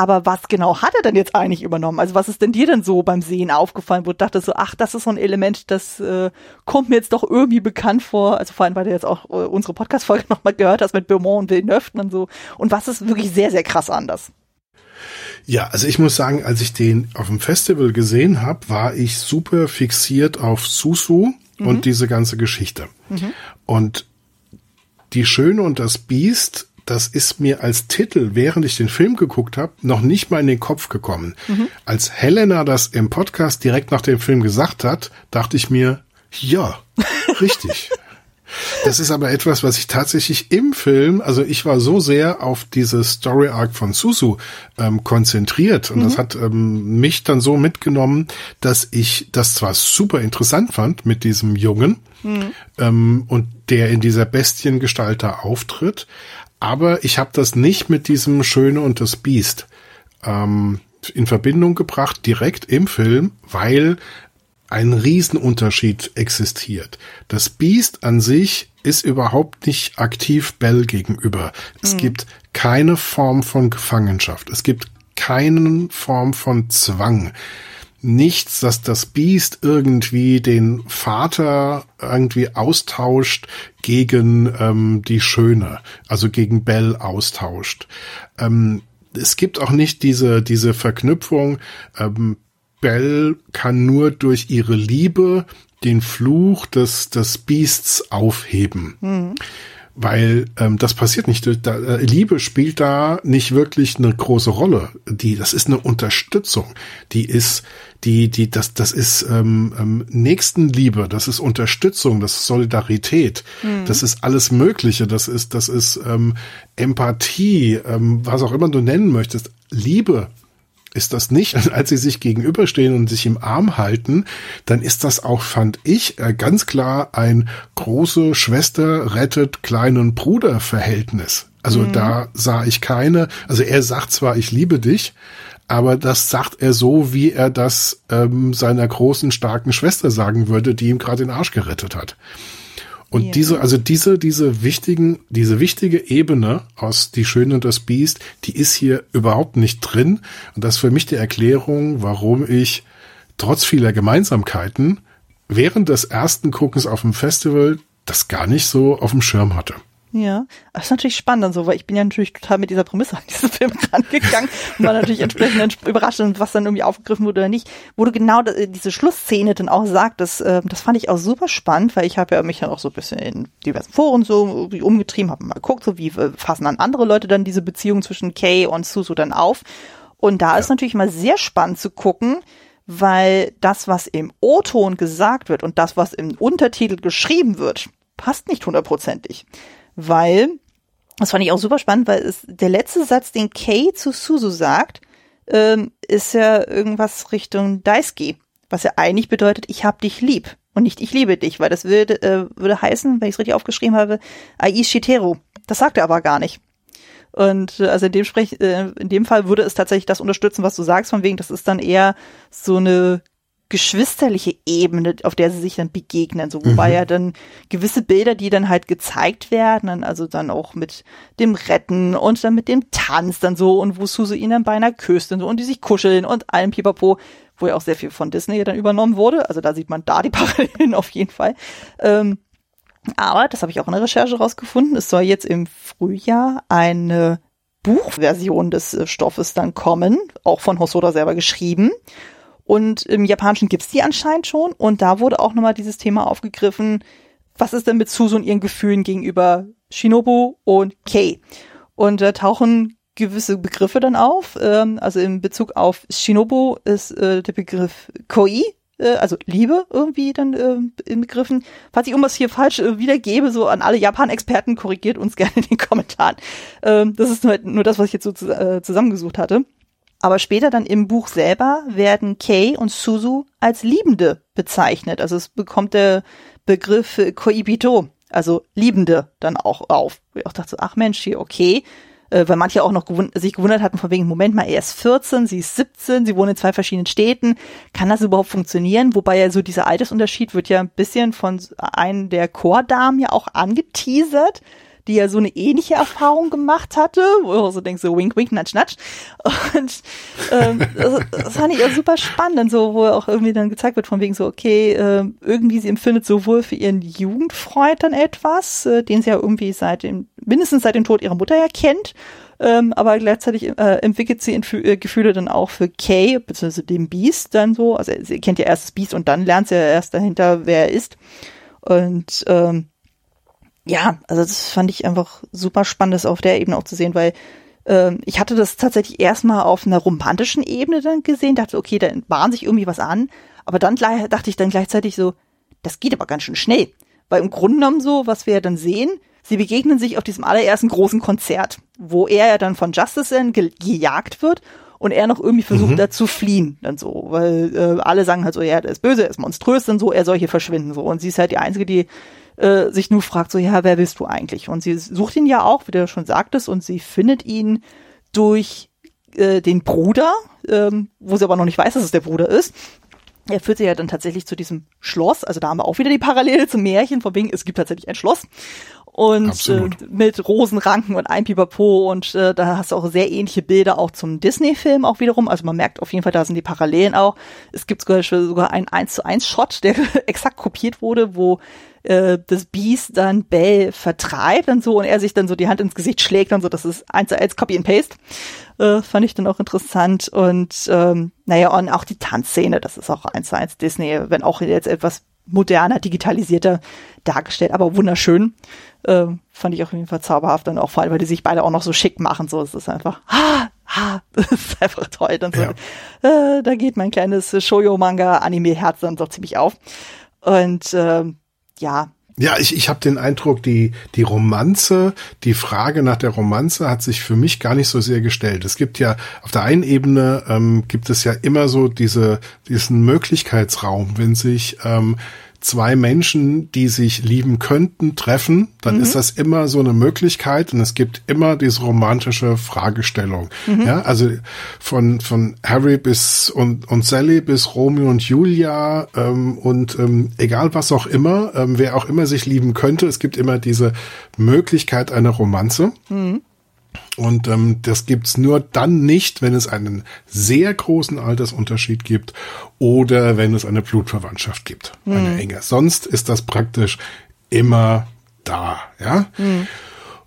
Aber was genau hat er denn jetzt eigentlich übernommen? Also was ist denn dir denn so beim Sehen aufgefallen, wo du dachtest so, ach, das ist so ein Element, das äh, kommt mir jetzt doch irgendwie bekannt vor. Also vor allem, weil du jetzt auch äh, unsere Podcast-Folge (laughs) nochmal gehört hast mit Beaumont und Villeneuve und so. Und was ist wirklich sehr, sehr krass anders? Ja, also ich muss sagen, als ich den auf dem Festival gesehen habe, war ich super fixiert auf Susu mhm. und diese ganze Geschichte. Mhm. Und die Schöne und das Biest das ist mir als Titel, während ich den Film geguckt habe, noch nicht mal in den Kopf gekommen. Mhm. Als Helena das im Podcast direkt nach dem Film gesagt hat, dachte ich mir, ja, (laughs) richtig. Das ist aber etwas, was ich tatsächlich im Film, also ich war so sehr auf diese Story Arc von Susu ähm, konzentriert und mhm. das hat ähm, mich dann so mitgenommen, dass ich das zwar super interessant fand mit diesem Jungen mhm. ähm, und der in dieser Bestiengestalt da auftritt, aber ich habe das nicht mit diesem Schöne und das Biest ähm, in Verbindung gebracht, direkt im Film, weil ein Riesenunterschied existiert. Das Biest an sich ist überhaupt nicht aktiv Bell gegenüber. Es mhm. gibt keine Form von Gefangenschaft. Es gibt keine Form von Zwang nichts, dass das Biest irgendwie den Vater irgendwie austauscht gegen ähm, die Schöne, also gegen Bell austauscht. Ähm, es gibt auch nicht diese, diese Verknüpfung, ähm, Bell kann nur durch ihre Liebe den Fluch des, des Biests aufheben. Mhm weil ähm, das passiert nicht. Da, äh, Liebe spielt da nicht wirklich eine große Rolle. Die, das ist eine Unterstützung. Die ist, die, die, das, das ist ähm, ähm, Nächstenliebe. Das ist Unterstützung. Das ist Solidarität. Mhm. Das ist alles Mögliche. Das ist, das ist ähm, Empathie, ähm, was auch immer du nennen möchtest. Liebe ist das nicht. Und (laughs) als sie sich gegenüberstehen und sich im Arm halten, dann ist das auch, fand ich, äh, ganz klar ein große Schwester rettet kleinen Bruder Verhältnis. Also mhm. da sah ich keine, also er sagt zwar, ich liebe dich, aber das sagt er so, wie er das ähm, seiner großen, starken Schwester sagen würde, die ihm gerade den Arsch gerettet hat. Und yeah. diese, also diese, diese wichtigen, diese wichtige Ebene aus Die Schöne und das Biest, die ist hier überhaupt nicht drin. Und das ist für mich die Erklärung, warum ich trotz vieler Gemeinsamkeiten während des ersten Guckens auf dem Festival das gar nicht so auf dem Schirm hatte. Ja, das ist natürlich spannend und so, weil ich bin ja natürlich total mit dieser Prämisse an diesen Film (laughs) rangegangen und war natürlich entsprechend überrascht, was dann irgendwie aufgegriffen wurde oder nicht. Wo du genau diese Schlussszene dann auch sagtest, äh, das fand ich auch super spannend, weil ich habe ja mich dann auch so ein bisschen in diversen Foren so umgetrieben, habe mal geguckt, so wie äh, fassen dann andere Leute dann diese Beziehung zwischen Kay und Susu dann auf. Und da ja. ist natürlich mal sehr spannend zu gucken, weil das, was im O-Ton gesagt wird und das, was im Untertitel geschrieben wird, passt nicht hundertprozentig weil, das fand ich auch super spannend, weil es der letzte Satz, den Kay zu Suzu sagt, ähm, ist ja irgendwas Richtung Daisuke, was ja eigentlich bedeutet, ich hab dich lieb und nicht ich liebe dich, weil das würde, äh, würde heißen, wenn ich es richtig aufgeschrieben habe, Ai Shiteru. Das sagt er aber gar nicht. Und äh, also in dem, Sprech, äh, in dem Fall würde es tatsächlich das unterstützen, was du sagst, von wegen, das ist dann eher so eine geschwisterliche Ebene, auf der sie sich dann begegnen, so wobei mhm. ja dann gewisse Bilder, die dann halt gezeigt werden, also dann auch mit dem Retten und dann mit dem Tanz dann so und wo Susu ihn dann beinahe küsst und so und die sich kuscheln und allem Pipapo, wo ja auch sehr viel von Disney dann übernommen wurde, also da sieht man da die (laughs) Parallelen auf jeden Fall. Ähm, aber, das habe ich auch in der Recherche rausgefunden, es soll jetzt im Frühjahr eine Buchversion des äh, Stoffes dann kommen, auch von Hosoda selber geschrieben. Und im Japanischen gibt's die anscheinend schon. Und da wurde auch nochmal dieses Thema aufgegriffen, was ist denn mit Suzu und ihren Gefühlen gegenüber Shinobu und Kei? Und da tauchen gewisse Begriffe dann auf. Ähm, also in Bezug auf Shinobu ist äh, der Begriff Koi, äh, also Liebe irgendwie dann äh, inbegriffen. Falls ich irgendwas hier falsch äh, wiedergebe, so an alle Japan-Experten, korrigiert uns (laughs) gerne in den Kommentaren. Ähm, das ist nur, nur das, was ich jetzt so zu, äh, zusammengesucht hatte. Aber später dann im Buch selber werden Kei und Suzu als Liebende bezeichnet. Also es bekommt der Begriff Koibito, also Liebende, dann auch auf. Ich auch dachte so, ach Mensch, hier, okay. Äh, weil manche auch noch gewund sich gewundert hatten von wegen, Moment mal, er ist 14, sie ist 17, sie wohnen in zwei verschiedenen Städten. Kann das überhaupt funktionieren? Wobei ja so dieser Altersunterschied wird ja ein bisschen von einem der Chordamen ja auch angeteasert die ja so eine ähnliche Erfahrung gemacht hatte, wo du so denkst, so wink, wink, natsch, natsch. Und ähm, das, das fand ich ja super spannend, so, wo auch irgendwie dann gezeigt wird, von wegen so, okay, äh, irgendwie sie empfindet sowohl für ihren Jugendfreund dann etwas, äh, den sie ja irgendwie seit dem, mindestens seit dem Tod ihrer Mutter ja kennt, ähm, aber gleichzeitig äh, entwickelt sie äh, Gefühle dann auch für Kay, beziehungsweise dem Beast dann so. Also sie kennt ja erst das Beast und dann lernt sie ja erst dahinter, wer er ist. Und ähm, ja, also das fand ich einfach super spannend, das auf der Ebene auch zu sehen, weil ähm, ich hatte das tatsächlich erstmal auf einer romantischen Ebene dann gesehen, dachte, okay, da bahnt sich irgendwie was an, aber dann dachte ich dann gleichzeitig so, das geht aber ganz schön schnell, weil im Grunde genommen so, was wir ja dann sehen, sie begegnen sich auf diesem allerersten großen Konzert, wo er ja dann von Justice dann ge gejagt wird und er noch irgendwie versucht, mhm. da zu fliehen, dann so, weil äh, alle sagen halt so, ja, der ist böse, er ist monströs, dann so, er soll hier verschwinden, so. Und sie ist halt die Einzige, die äh, sich nur fragt, so, ja, wer bist du eigentlich? Und sie sucht ihn ja auch, wie du schon sagtest, und sie findet ihn durch äh, den Bruder, ähm, wo sie aber noch nicht weiß, dass es der Bruder ist. Er führt sie ja dann tatsächlich zu diesem Schloss. Also da haben wir auch wieder die Parallele zum Märchen, von wegen, es gibt tatsächlich ein Schloss und äh, mit Rosenranken und ein Pipapo und äh, da hast du auch sehr ähnliche Bilder auch zum Disney-Film auch wiederum. Also man merkt auf jeden Fall, da sind die Parallelen auch. Es gibt sogar, sogar einen 1 zu 1 Shot, der (laughs) exakt kopiert wurde, wo äh, das Beast dann Bell vertreibt und so und er sich dann so die Hand ins Gesicht schlägt und so. Das ist 1 zu 1 Copy and Paste. Äh, fand ich dann auch interessant und ähm, naja, und auch die Tanzszene, das ist auch 1 zu 1 Disney, wenn auch jetzt etwas moderner, digitalisierter dargestellt, aber wunderschön. Äh, fand ich auf jeden Fall zauberhaft und auch vor allem, weil die sich beide auch noch so schick machen. So, es ist einfach, (laughs) ha, ha, das ist einfach toll. Dann so, ja. äh, da geht mein kleines Shoujo-Manga-Anime-Herz dann doch ziemlich auf. Und äh, ja, ja, ich, ich habe den Eindruck, die, die Romanze, die Frage nach der Romanze hat sich für mich gar nicht so sehr gestellt. Es gibt ja auf der einen Ebene ähm, gibt es ja immer so diese, diesen Möglichkeitsraum, wenn sich ähm, zwei Menschen, die sich lieben könnten, treffen, dann mhm. ist das immer so eine Möglichkeit und es gibt immer diese romantische Fragestellung. Mhm. Ja, also von, von Harry bis und, und Sally bis Romeo und Julia ähm, und ähm, egal was auch immer, ähm, wer auch immer sich lieben könnte, es gibt immer diese Möglichkeit einer Romanze. Mhm. Und ähm, das gibt's nur dann nicht, wenn es einen sehr großen Altersunterschied gibt oder wenn es eine Blutverwandtschaft gibt, mhm. eine enge. Sonst ist das praktisch immer da, ja. Mhm.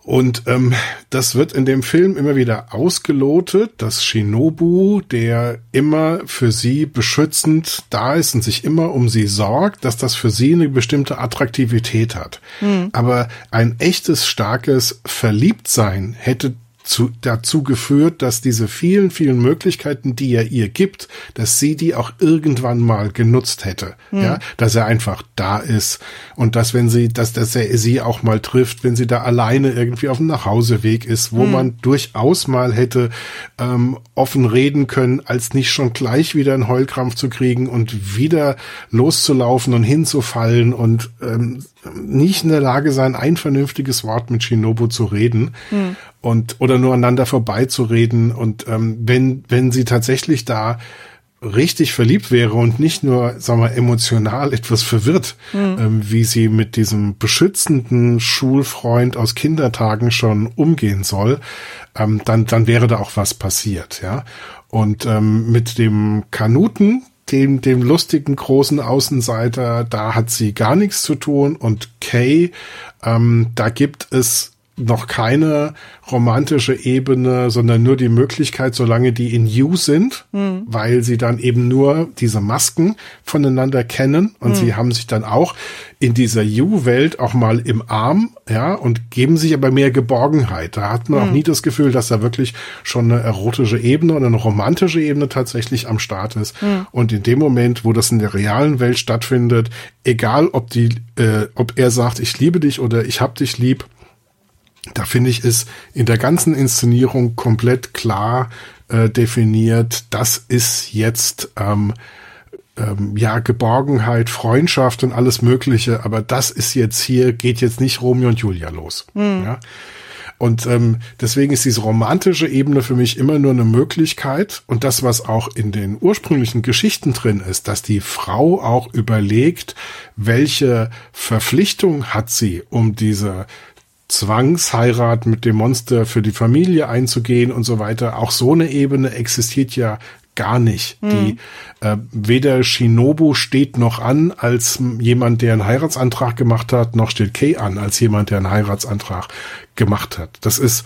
Und ähm, das wird in dem Film immer wieder ausgelotet, dass Shinobu, der immer für sie beschützend da ist und sich immer um sie sorgt, dass das für sie eine bestimmte Attraktivität hat. Mhm. Aber ein echtes, starkes Verliebtsein hätte zu, dazu geführt, dass diese vielen, vielen Möglichkeiten, die er ihr gibt, dass sie die auch irgendwann mal genutzt hätte. Mhm. Ja, dass er einfach da ist und dass wenn sie, dass, dass er sie auch mal trifft, wenn sie da alleine irgendwie auf dem Nachhauseweg ist, wo mhm. man durchaus mal hätte ähm, offen reden können, als nicht schon gleich wieder einen Heulkrampf zu kriegen und wieder loszulaufen und hinzufallen und ähm, nicht in der Lage sein, ein vernünftiges Wort mit Shinobu zu reden hm. und oder nur aneinander vorbeizureden. Und ähm, wenn, wenn sie tatsächlich da richtig verliebt wäre und nicht nur, sagen wir, emotional etwas verwirrt, mhm. ähm, wie sie mit diesem beschützenden Schulfreund aus Kindertagen schon umgehen soll, ähm, dann, dann wäre da auch was passiert, ja. Und ähm, mit dem Kanuten, dem, dem lustigen großen Außenseiter, da hat sie gar nichts zu tun. Und Kay, ähm, da gibt es noch keine romantische Ebene, sondern nur die Möglichkeit, solange die in You sind, mhm. weil sie dann eben nur diese Masken voneinander kennen und mhm. sie haben sich dann auch in dieser You-Welt auch mal im Arm, ja, und geben sich aber mehr Geborgenheit. Da hat man mhm. auch nie das Gefühl, dass da wirklich schon eine erotische Ebene oder eine romantische Ebene tatsächlich am Start ist. Mhm. Und in dem Moment, wo das in der realen Welt stattfindet, egal ob die, äh, ob er sagt, ich liebe dich oder ich hab dich lieb, da finde ich, ist in der ganzen Inszenierung komplett klar äh, definiert, das ist jetzt ähm, ähm, ja Geborgenheit, Freundschaft und alles Mögliche, aber das ist jetzt hier, geht jetzt nicht Romeo und Julia los. Mhm. Ja? Und ähm, deswegen ist diese romantische Ebene für mich immer nur eine Möglichkeit. Und das, was auch in den ursprünglichen Geschichten drin ist, dass die Frau auch überlegt, welche Verpflichtung hat sie, um diese Zwangsheirat mit dem Monster für die Familie einzugehen und so weiter. Auch so eine Ebene existiert ja gar nicht. Mhm. Die äh, weder Shinobu steht noch an als jemand, der einen Heiratsantrag gemacht hat, noch steht Kei an als jemand, der einen Heiratsantrag gemacht hat. Das ist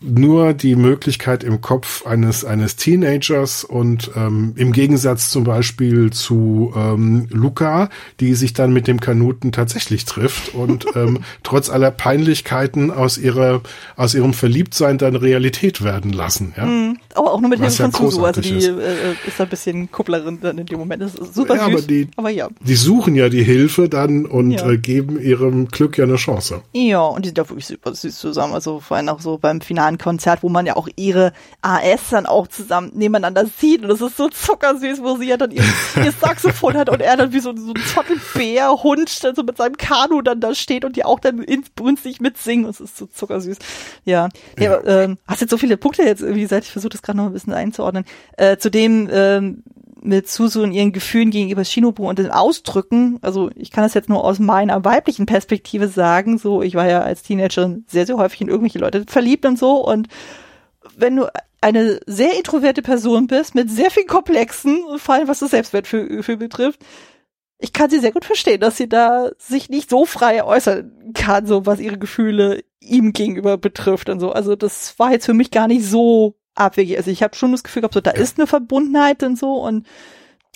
nur die Möglichkeit im Kopf eines eines Teenagers und ähm, im Gegensatz zum Beispiel zu ähm, Luca, die sich dann mit dem Kanuten tatsächlich trifft und (laughs) ähm, trotz aller Peinlichkeiten aus ihrer aus ihrem Verliebtsein dann Realität werden lassen. Ja? Mhm. Aber auch nur mit Hilfe ja von Susu, also die ist. Äh, ist ein bisschen Kupplerin dann in dem Moment. Das ist super ja, süß, aber, die, aber ja. Die suchen ja die Hilfe dann und ja. äh, geben ihrem Glück ja eine Chance. Ja, und die sind da wirklich super süß zusammen. Also vor allem auch so beim Finale ein Konzert, wo man ja auch ihre AS dann auch zusammen nebeneinander sieht. Und das ist so zuckersüß, wo sie ja dann ihr, (laughs) ihr Saxophon hat und er dann wie so, so ein Zottelbär-Hund dann so mit seinem Kanu dann da steht und die auch dann insbrünstig mitsingen. Das ist so zuckersüß. Ja. ja. ja ähm, hast jetzt so viele Punkte jetzt, wie gesagt, ich versuche das gerade noch ein bisschen einzuordnen. Äh, zudem, ähm, mit Susu und ihren Gefühlen gegenüber Shinobu und den Ausdrücken, also ich kann das jetzt nur aus meiner weiblichen Perspektive sagen, so ich war ja als Teenagerin sehr, sehr häufig in irgendwelche Leute verliebt und so und wenn du eine sehr introverte Person bist, mit sehr viel Komplexen, vor allem was das Selbstwertgefühl betrifft, ich kann sie sehr gut verstehen, dass sie da sich nicht so frei äußern kann, so was ihre Gefühle ihm gegenüber betrifft und so. Also das war jetzt für mich gar nicht so abwegig. Also ich habe schon das Gefühl gehabt, so da ist eine Verbundenheit und so und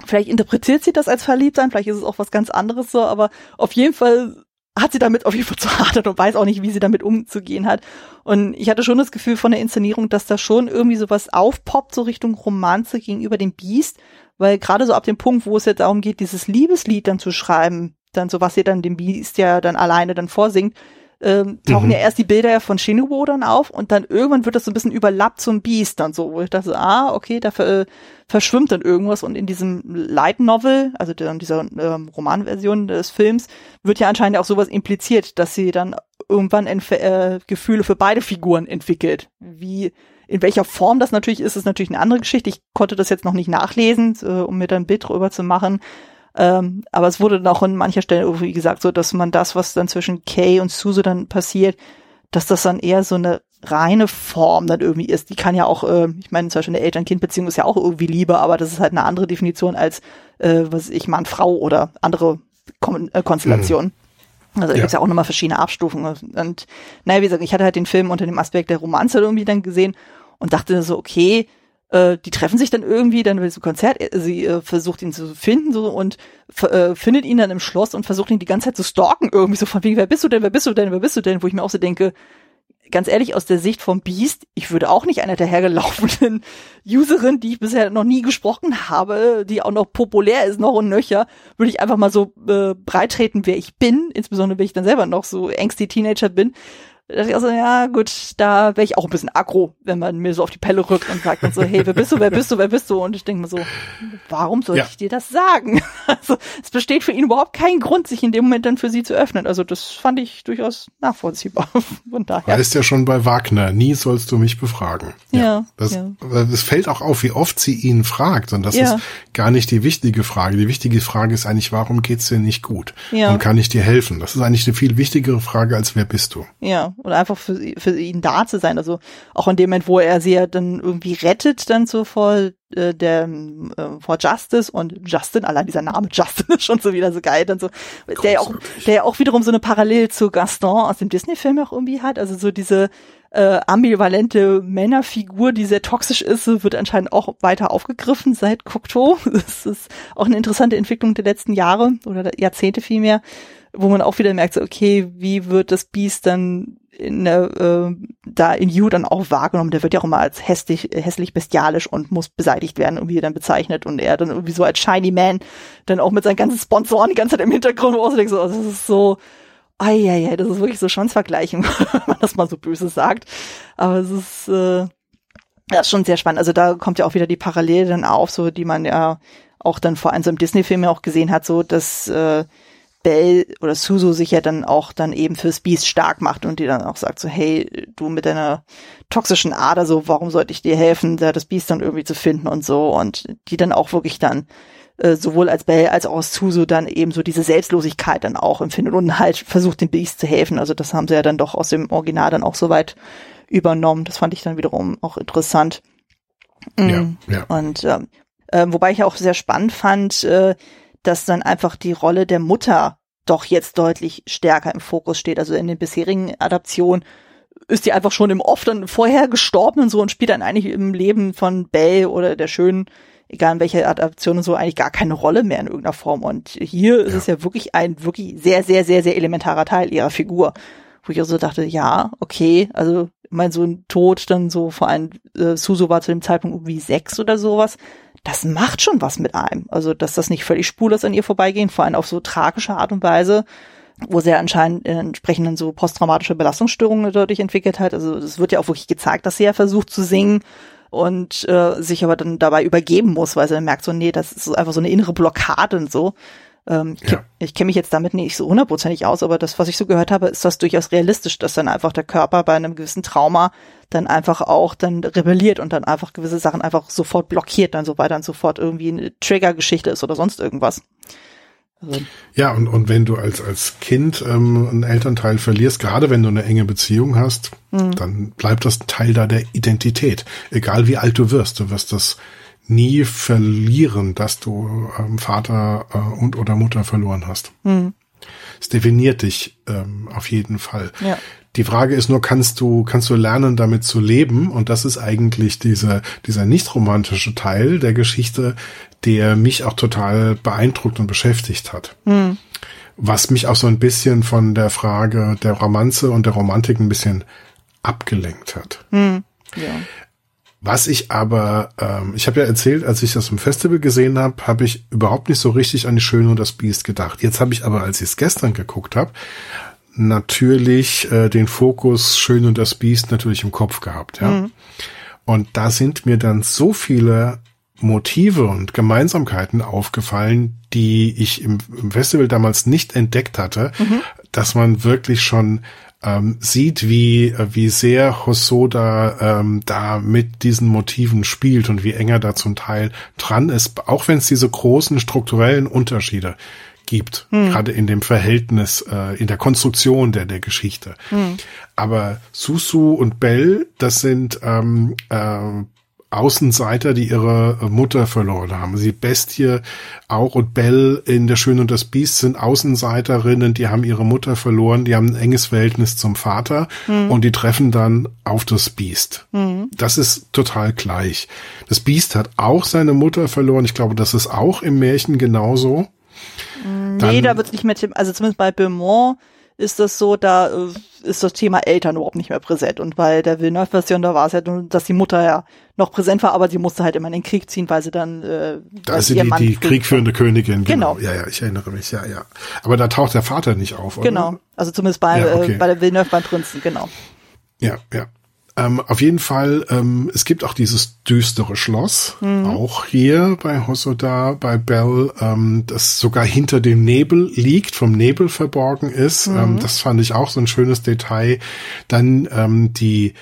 vielleicht interpretiert sie das als Verliebtsein, vielleicht ist es auch was ganz anderes so, aber auf jeden Fall hat sie damit auf jeden Fall (laughs) zu hadern und weiß auch nicht, wie sie damit umzugehen hat. Und ich hatte schon das Gefühl von der Inszenierung, dass da schon irgendwie sowas aufpoppt, so Richtung Romanze gegenüber dem Biest, weil gerade so ab dem Punkt, wo es jetzt darum geht, dieses Liebeslied dann zu schreiben, dann so was sie dann dem Biest ja dann alleine dann vorsingt, ähm, tauchen mhm. ja erst die Bilder von Shinobu dann auf und dann irgendwann wird das so ein bisschen überlappt zum Beast dann so, wo ich dachte, ah, okay, da äh, verschwimmt dann irgendwas und in diesem Light Novel, also dann dieser ähm, Romanversion des Films, wird ja anscheinend auch sowas impliziert, dass sie dann irgendwann äh, Gefühle für beide Figuren entwickelt. Wie in welcher Form das natürlich ist, ist natürlich eine andere Geschichte. Ich konnte das jetzt noch nicht nachlesen, äh, um mir dann ein Bild drüber zu machen. Ähm, aber es wurde dann auch an mancher Stelle irgendwie gesagt, so dass man das, was dann zwischen Kay und Suze dann passiert, dass das dann eher so eine reine Form dann irgendwie ist. Die kann ja auch, äh, ich meine, zum Beispiel eine Eltern-Kind-Beziehung ist ja auch irgendwie Liebe, aber das ist halt eine andere Definition als, äh, was ich, Mann-Frau oder andere Kon äh, Konstellationen. Mhm. Also da ja. gibt's ja auch nochmal verschiedene Abstufungen. Und naja, wie gesagt, ich hatte halt den Film unter dem Aspekt der Romanze irgendwie dann gesehen und dachte so, okay, äh, die treffen sich dann irgendwie, dann will sie Konzert, äh, sie äh, versucht ihn zu finden so und äh, findet ihn dann im Schloss und versucht ihn die ganze Zeit zu stalken irgendwie so von wegen, wer bist du denn, wer bist du denn, wer bist du denn, wo ich mir auch so denke, ganz ehrlich, aus der Sicht vom Beast, ich würde auch nicht einer der hergelaufenen (laughs) Userin, die ich bisher noch nie gesprochen habe, die auch noch populär ist, noch und nöcher, würde ich einfach mal so äh, breitreten, wer ich bin, insbesondere wenn ich dann selber noch so ängstlich Teenager bin. Da dachte ich auch so, ja gut, da wäre ich auch ein bisschen aggro, wenn man mir so auf die Pelle rückt und sagt dann so, hey, wer bist du, wer bist du, wer bist du? Und ich denke mir so, warum soll ja. ich dir das sagen? (laughs) Also es besteht für ihn überhaupt keinen Grund, sich in dem Moment dann für sie zu öffnen. Also das fand ich durchaus nachvollziehbar. (laughs) Von daher. Heißt ja schon bei Wagner, nie sollst du mich befragen. Ja. ja das, ja. das fällt auch auf, wie oft sie ihn fragt. Und das ist gar nicht die wichtige Frage. Die wichtige Frage ist eigentlich, warum geht's dir nicht gut? Ja. Und kann ich dir helfen? Das ist eigentlich eine viel wichtigere Frage, als wer bist du? Ja, oder einfach für, für ihn da zu sein. Also auch in dem Moment, wo er sie ja dann irgendwie rettet, dann so vor äh, der äh, vor Justice und Justin, allein dieser Name (laughs) Justin ist schon so wieder so geil, dann so, der ja auch, der ja auch wiederum so eine Parallel zu Gaston aus dem Disney-Film auch irgendwie hat, also so diese äh, ambivalente Männerfigur, die sehr toxisch ist, wird anscheinend auch weiter aufgegriffen seit Cocteau. (laughs) Das ist auch eine interessante Entwicklung der letzten Jahre oder Jahrzehnte vielmehr, wo man auch wieder merkt, so, okay, wie wird das Biest dann in äh, da in You dann auch wahrgenommen. Der wird ja auch immer als hässlich, hässlich bestialisch und muss beseitigt werden, irgendwie dann bezeichnet und er dann irgendwie so als Shiny Man dann auch mit seinen ganzen Sponsoren die ganze Zeit im Hintergrund, du so, also das ist so, Eieiei, das ist wirklich so Schwanzvergleichen, (laughs) wenn man das mal so böse sagt. Aber es ist, äh, das ist schon sehr spannend. Also da kommt ja auch wieder die Parallele dann auf, so die man ja auch dann vor allem so im Disney-Film ja auch gesehen hat, so dass äh, Belle oder Suzu sich ja dann auch dann eben fürs Beast stark macht und die dann auch sagt so, hey, du mit deiner toxischen Ader, so, warum sollte ich dir helfen, da das Beast dann irgendwie zu finden und so und die dann auch wirklich dann äh, sowohl als Belle als auch als Suzu dann eben so diese Selbstlosigkeit dann auch empfindet und halt versucht dem Beast zu helfen. Also das haben sie ja dann doch aus dem Original dann auch soweit übernommen. Das fand ich dann wiederum auch interessant. Ja, mm. ja. Und äh, äh, wobei ich auch sehr spannend fand, äh, dass dann einfach die Rolle der Mutter doch jetzt deutlich stärker im Fokus steht. Also in den bisherigen Adaptionen ist die einfach schon im Off dann vorher gestorben und so und spielt dann eigentlich im Leben von Belle oder der Schönen, egal in welcher Adaption und so, eigentlich gar keine Rolle mehr in irgendeiner Form. Und hier ja. ist es ja wirklich ein wirklich sehr, sehr, sehr, sehr elementarer Teil ihrer Figur. Wo ich auch so dachte, ja, okay, also mein Sohn tot, dann so vor allem äh, Suso war zu dem Zeitpunkt irgendwie sechs oder sowas das macht schon was mit einem. Also, dass das nicht völlig spurlos an ihr vorbeigehen, vor allem auf so tragische Art und Weise, wo sie ja anscheinend äh, entsprechenden so posttraumatische Belastungsstörungen dadurch entwickelt hat. Also, es wird ja auch wirklich gezeigt, dass sie ja versucht zu singen und äh, sich aber dann dabei übergeben muss, weil sie dann merkt so, nee, das ist einfach so eine innere Blockade und so. Ähm, ich, ja. ich kenne mich jetzt damit nicht so hundertprozentig aus, aber das, was ich so gehört habe, ist das durchaus realistisch, dass dann einfach der Körper bei einem gewissen Trauma dann einfach auch dann rebelliert und dann einfach gewisse Sachen einfach sofort blockiert, dann sobald dann sofort irgendwie eine Triggergeschichte ist oder sonst irgendwas. Also. Ja, und, und wenn du als, als Kind ähm, einen Elternteil verlierst, gerade wenn du eine enge Beziehung hast, mhm. dann bleibt das Teil da der Identität. Egal wie alt du wirst, du wirst das nie verlieren, dass du ähm, Vater äh, und oder Mutter verloren hast. Mhm. Es definiert dich ähm, auf jeden Fall. Ja. Die Frage ist nur, kannst du, kannst du lernen, damit zu leben? Und das ist eigentlich diese, dieser nicht romantische Teil der Geschichte, der mich auch total beeindruckt und beschäftigt hat. Mhm. Was mich auch so ein bisschen von der Frage der Romanze und der Romantik ein bisschen abgelenkt hat. Mhm. Ja. Was ich aber, ähm, ich habe ja erzählt, als ich das im Festival gesehen habe, habe ich überhaupt nicht so richtig an die Schöne und das Biest gedacht. Jetzt habe ich aber, als ich es gestern geguckt habe, natürlich äh, den Fokus Schön und das Biest natürlich im Kopf gehabt, ja. Mhm. Und da sind mir dann so viele Motive und Gemeinsamkeiten aufgefallen, die ich im, Festival damals nicht entdeckt hatte, mhm. dass man wirklich schon ähm, sieht, wie, wie sehr Hosoda ähm, da mit diesen Motiven spielt und wie enger da zum Teil dran ist, auch wenn es diese großen strukturellen Unterschiede gibt, hm. gerade in dem Verhältnis, äh, in der Konstruktion der, der Geschichte. Hm. Aber Susu und Bell, das sind ähm, äh, Außenseiter, die ihre Mutter verloren haben. Sie Bestie auch und Belle in Der Schöne und das Biest sind Außenseiterinnen, die haben ihre Mutter verloren, die haben ein enges Verhältnis zum Vater mhm. und die treffen dann auf das Biest. Mhm. Das ist total gleich. Das Biest hat auch seine Mutter verloren. Ich glaube, das ist auch im Märchen genauso. Nee, dann, da wird nicht mehr, also zumindest bei Beaumont ist das so, da äh, ist das Thema Eltern überhaupt nicht mehr präsent. Und bei der Villeneuve-Version, da war es ja, nur, dass die Mutter ja noch präsent war, aber sie musste halt immer in den Krieg ziehen, weil sie dann äh, Da ist sie die, die kriegführende Königin, genau. genau. Ja, ja, ich erinnere mich, ja, ja. Aber da taucht der Vater nicht auf, oder? Genau, also zumindest bei, ja, okay. äh, bei der Villeneuve beim Prinzen, genau. Ja, ja. ähm, auf jeden Fall, ähm, es gibt auch dieses düstere Schloss, mhm. auch hier bei Hosoda, bei Bell, ähm, das sogar hinter dem Nebel liegt, vom Nebel verborgen ist. Mhm. Ähm, das fand ich auch so ein schönes Detail. Dann ähm, die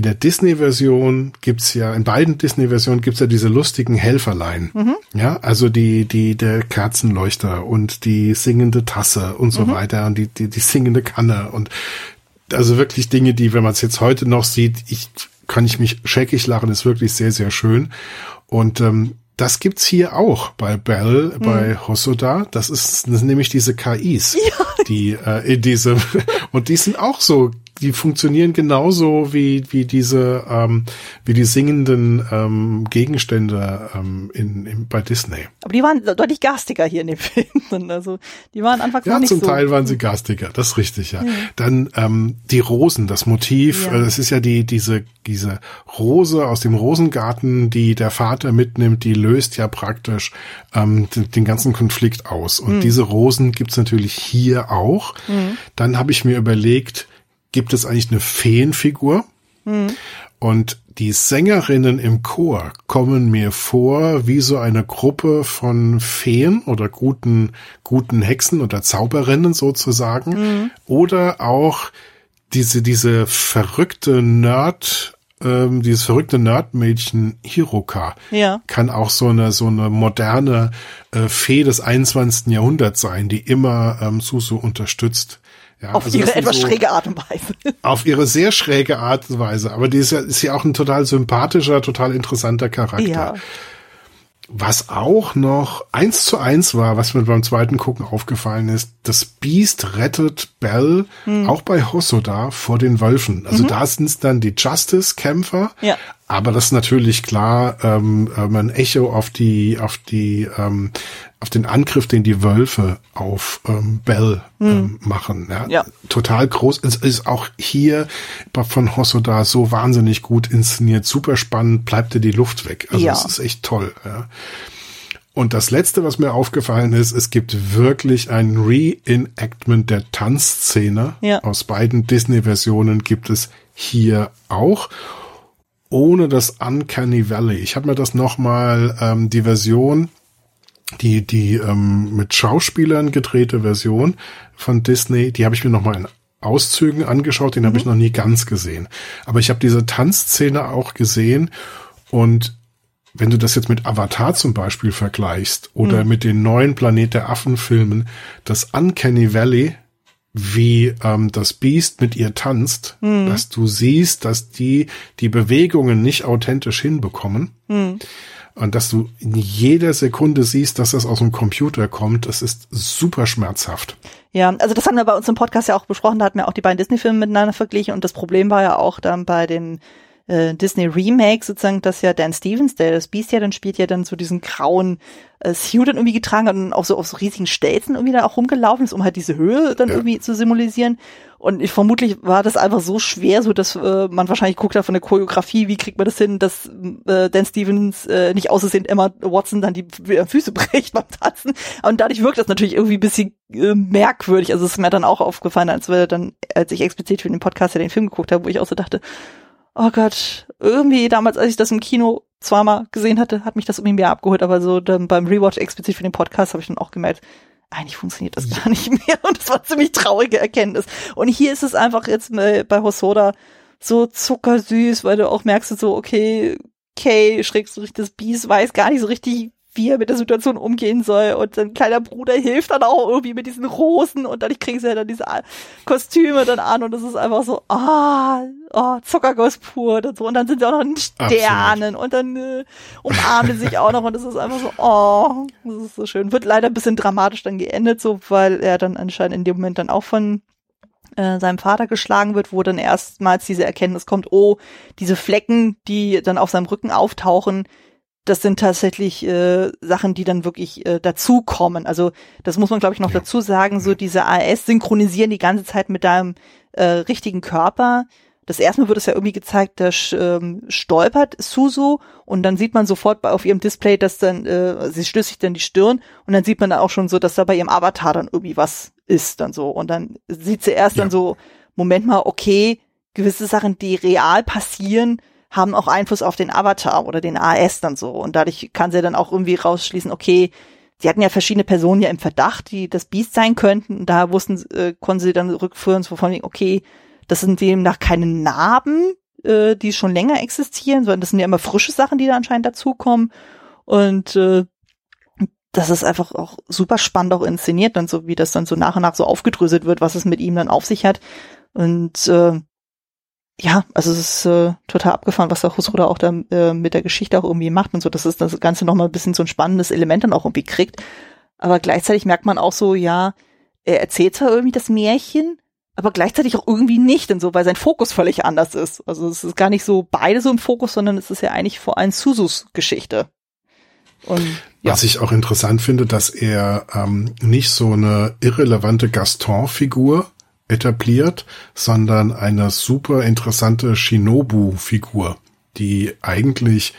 in der Disney-Version gibt's ja, in beiden Disney-Versionen gibt's ja diese lustigen Helferlein. Mhm. Ja, also die, die, der Kerzenleuchter und die singende Tasse und so mhm. weiter und die, die, die singende Kanne und also wirklich Dinge, die, wenn man es jetzt heute noch sieht, ich kann ich mich scheckig lachen, ist wirklich sehr, sehr schön. Und ähm, das gibt's hier auch bei Bell, mhm. bei Hosoda. Das ist, das sind nämlich diese KIs, (laughs) ja. die äh, in diesem (laughs) und die sind auch so die funktionieren genauso wie, wie diese, ähm, wie die singenden ähm, Gegenstände ähm, in, in, bei Disney. Aber die waren deutlich garstiger hier in dem (laughs) Film. Also die waren anfangs ja, nicht zum so Teil waren sie garstiger, das ist richtig, ja. ja. Dann ähm, die Rosen, das Motiv, ja. äh, das ist ja die, diese, diese Rose aus dem Rosengarten, die der Vater mitnimmt, die löst ja praktisch ähm, den, den ganzen Konflikt aus. Und mhm. diese Rosen gibt's natürlich hier auch. Mhm. Dann habe ich mir überlegt, gibt es eigentlich eine Feenfigur. Mhm. Und die Sängerinnen im Chor kommen mir vor wie so eine Gruppe von Feen oder guten, guten Hexen oder Zauberinnen sozusagen. Mhm. Oder auch diese, diese verrückte Nerd, ähm, dieses verrückte Nerdmädchen Hiroka ja. kann auch so eine so eine moderne äh, Fee des 21. Jahrhunderts sein, die immer ähm, Susu unterstützt. Ja, auf also ihre etwas so, schräge Art und Weise. (laughs) Auf ihre sehr schräge Art und Weise. Aber die ist ja, ist ja auch ein total sympathischer, total interessanter Charakter. Ja. Was auch noch eins zu eins war, was mir beim zweiten Gucken aufgefallen ist, das Beast rettet Bell hm. auch bei Hosoda vor den Wölfen. Also mhm. da sind es dann die Justice-Kämpfer, ja. aber das ist natürlich klar ähm, ähm, ein Echo auf die, auf die, ähm, auf den Angriff, den die Wölfe auf ähm, Bell ähm, hm. machen. Ja. ja. Total groß. Es ist auch hier von Hosoda so wahnsinnig gut inszeniert, super spannend, bleibt dir die Luft weg. Also ja. es ist echt toll. Ja. Und das letzte, was mir aufgefallen ist, es gibt wirklich ein Reenactment der Tanzszene. Ja. Aus beiden Disney-Versionen gibt es hier auch. Ohne das Uncanny Valley. Ich habe mir das nochmal, ähm, die Version, die, die ähm, mit Schauspielern gedrehte Version von Disney, die habe ich mir nochmal in Auszügen angeschaut, den mhm. habe ich noch nie ganz gesehen. Aber ich habe diese Tanzszene auch gesehen und wenn du das jetzt mit Avatar zum Beispiel vergleichst oder mhm. mit den neuen Planet der Affen Filmen, das Uncanny Valley, wie ähm, das Beast mit ihr tanzt, mhm. dass du siehst, dass die die Bewegungen nicht authentisch hinbekommen. Mhm. Und dass du in jeder Sekunde siehst, dass das aus dem Computer kommt, das ist super schmerzhaft. Ja, also das haben wir bei uns im Podcast ja auch besprochen, da hatten wir auch die beiden Disney-Filme miteinander verglichen und das Problem war ja auch dann bei den äh, Disney Remake sozusagen, dass ja Dan Stevens, der das Beast ja dann spielt, ja dann so diesen grauen äh, Suit dann irgendwie getragen hat und auch so auf so riesigen Stelzen irgendwie da auch rumgelaufen ist, um halt diese Höhe dann ja. irgendwie zu symbolisieren. Und ich vermutlich war das einfach so schwer, so dass äh, man wahrscheinlich guckt da von der Choreografie, wie kriegt man das hin, dass äh, Dan Stevens äh, nicht aussehen Emma Watson dann die Füße (laughs) bricht beim Tanzen. Und dadurch wirkt das natürlich irgendwie ein bisschen äh, merkwürdig. Also es ist mir dann auch aufgefallen, als wir dann, als ich explizit für den Podcast ja den Film geguckt habe, wo ich auch so dachte, oh Gott, irgendwie damals, als ich das im Kino zweimal gesehen hatte, hat mich das irgendwie mehr abgeholt, aber so dann beim Rewatch explizit für den Podcast habe ich dann auch gemerkt, eigentlich funktioniert das gar nicht mehr (laughs) und das war eine ziemlich traurige Erkenntnis. Und hier ist es einfach jetzt bei Hosoda so zuckersüß, weil du auch merkst so, okay, Kay, schrägst du das Bies, weiß gar nicht so richtig, wie er mit der Situation umgehen soll. Und sein kleiner Bruder hilft dann auch irgendwie mit diesen Rosen und dadurch kriegen sie ja dann diese Kostüme dann an und es ist einfach so, ah, oh, Zuckerguss pur und so. Und dann sind sie auch noch in Sternen Absolut. und dann äh, umarmen sie sich auch noch und es ist einfach so, oh, das ist so schön. Wird leider ein bisschen dramatisch dann geendet, so, weil er dann anscheinend in dem Moment dann auch von äh, seinem Vater geschlagen wird, wo dann erstmals diese Erkenntnis kommt, oh, diese Flecken, die dann auf seinem Rücken auftauchen, das sind tatsächlich äh, Sachen, die dann wirklich äh, dazukommen. Also das muss man, glaube ich, noch ja. dazu sagen. So diese AS synchronisieren die ganze Zeit mit deinem äh, richtigen Körper. Das erste Mal wird es ja irgendwie gezeigt, da ähm, stolpert Suzu und dann sieht man sofort auf ihrem Display, dass dann, äh, sie stößt sich dann die Stirn und dann sieht man dann auch schon so, dass da bei ihrem Avatar dann irgendwie was ist dann so. Und dann sieht sie erst ja. dann so, Moment mal, okay, gewisse Sachen, die real passieren, haben auch Einfluss auf den Avatar oder den AS dann so. Und dadurch kann sie dann auch irgendwie rausschließen, okay, sie hatten ja verschiedene Personen ja im Verdacht, die das Biest sein könnten. Und da wussten, äh, konnten sie dann rückführen, so von okay, das sind demnach keine Narben, äh, die schon länger existieren, sondern das sind ja immer frische Sachen, die da anscheinend dazukommen. Und äh, das ist einfach auch super spannend auch inszeniert, dann so wie das dann so nach und nach so aufgedröselt wird, was es mit ihm dann auf sich hat. Und äh, ja, also es ist äh, total abgefahren, was der Husruder auch da äh, mit der Geschichte auch irgendwie macht und so, dass es das Ganze nochmal ein bisschen so ein spannendes Element dann auch irgendwie kriegt. Aber gleichzeitig merkt man auch so, ja, er erzählt zwar irgendwie das Märchen, aber gleichzeitig auch irgendwie nicht und so, weil sein Fokus völlig anders ist. Also es ist gar nicht so beide so im Fokus, sondern es ist ja eigentlich vor allem Susus Geschichte. Und, ja. Was ich auch interessant finde, dass er ähm, nicht so eine irrelevante Gaston-Figur etabliert, sondern eine super interessante Shinobu-Figur, die eigentlich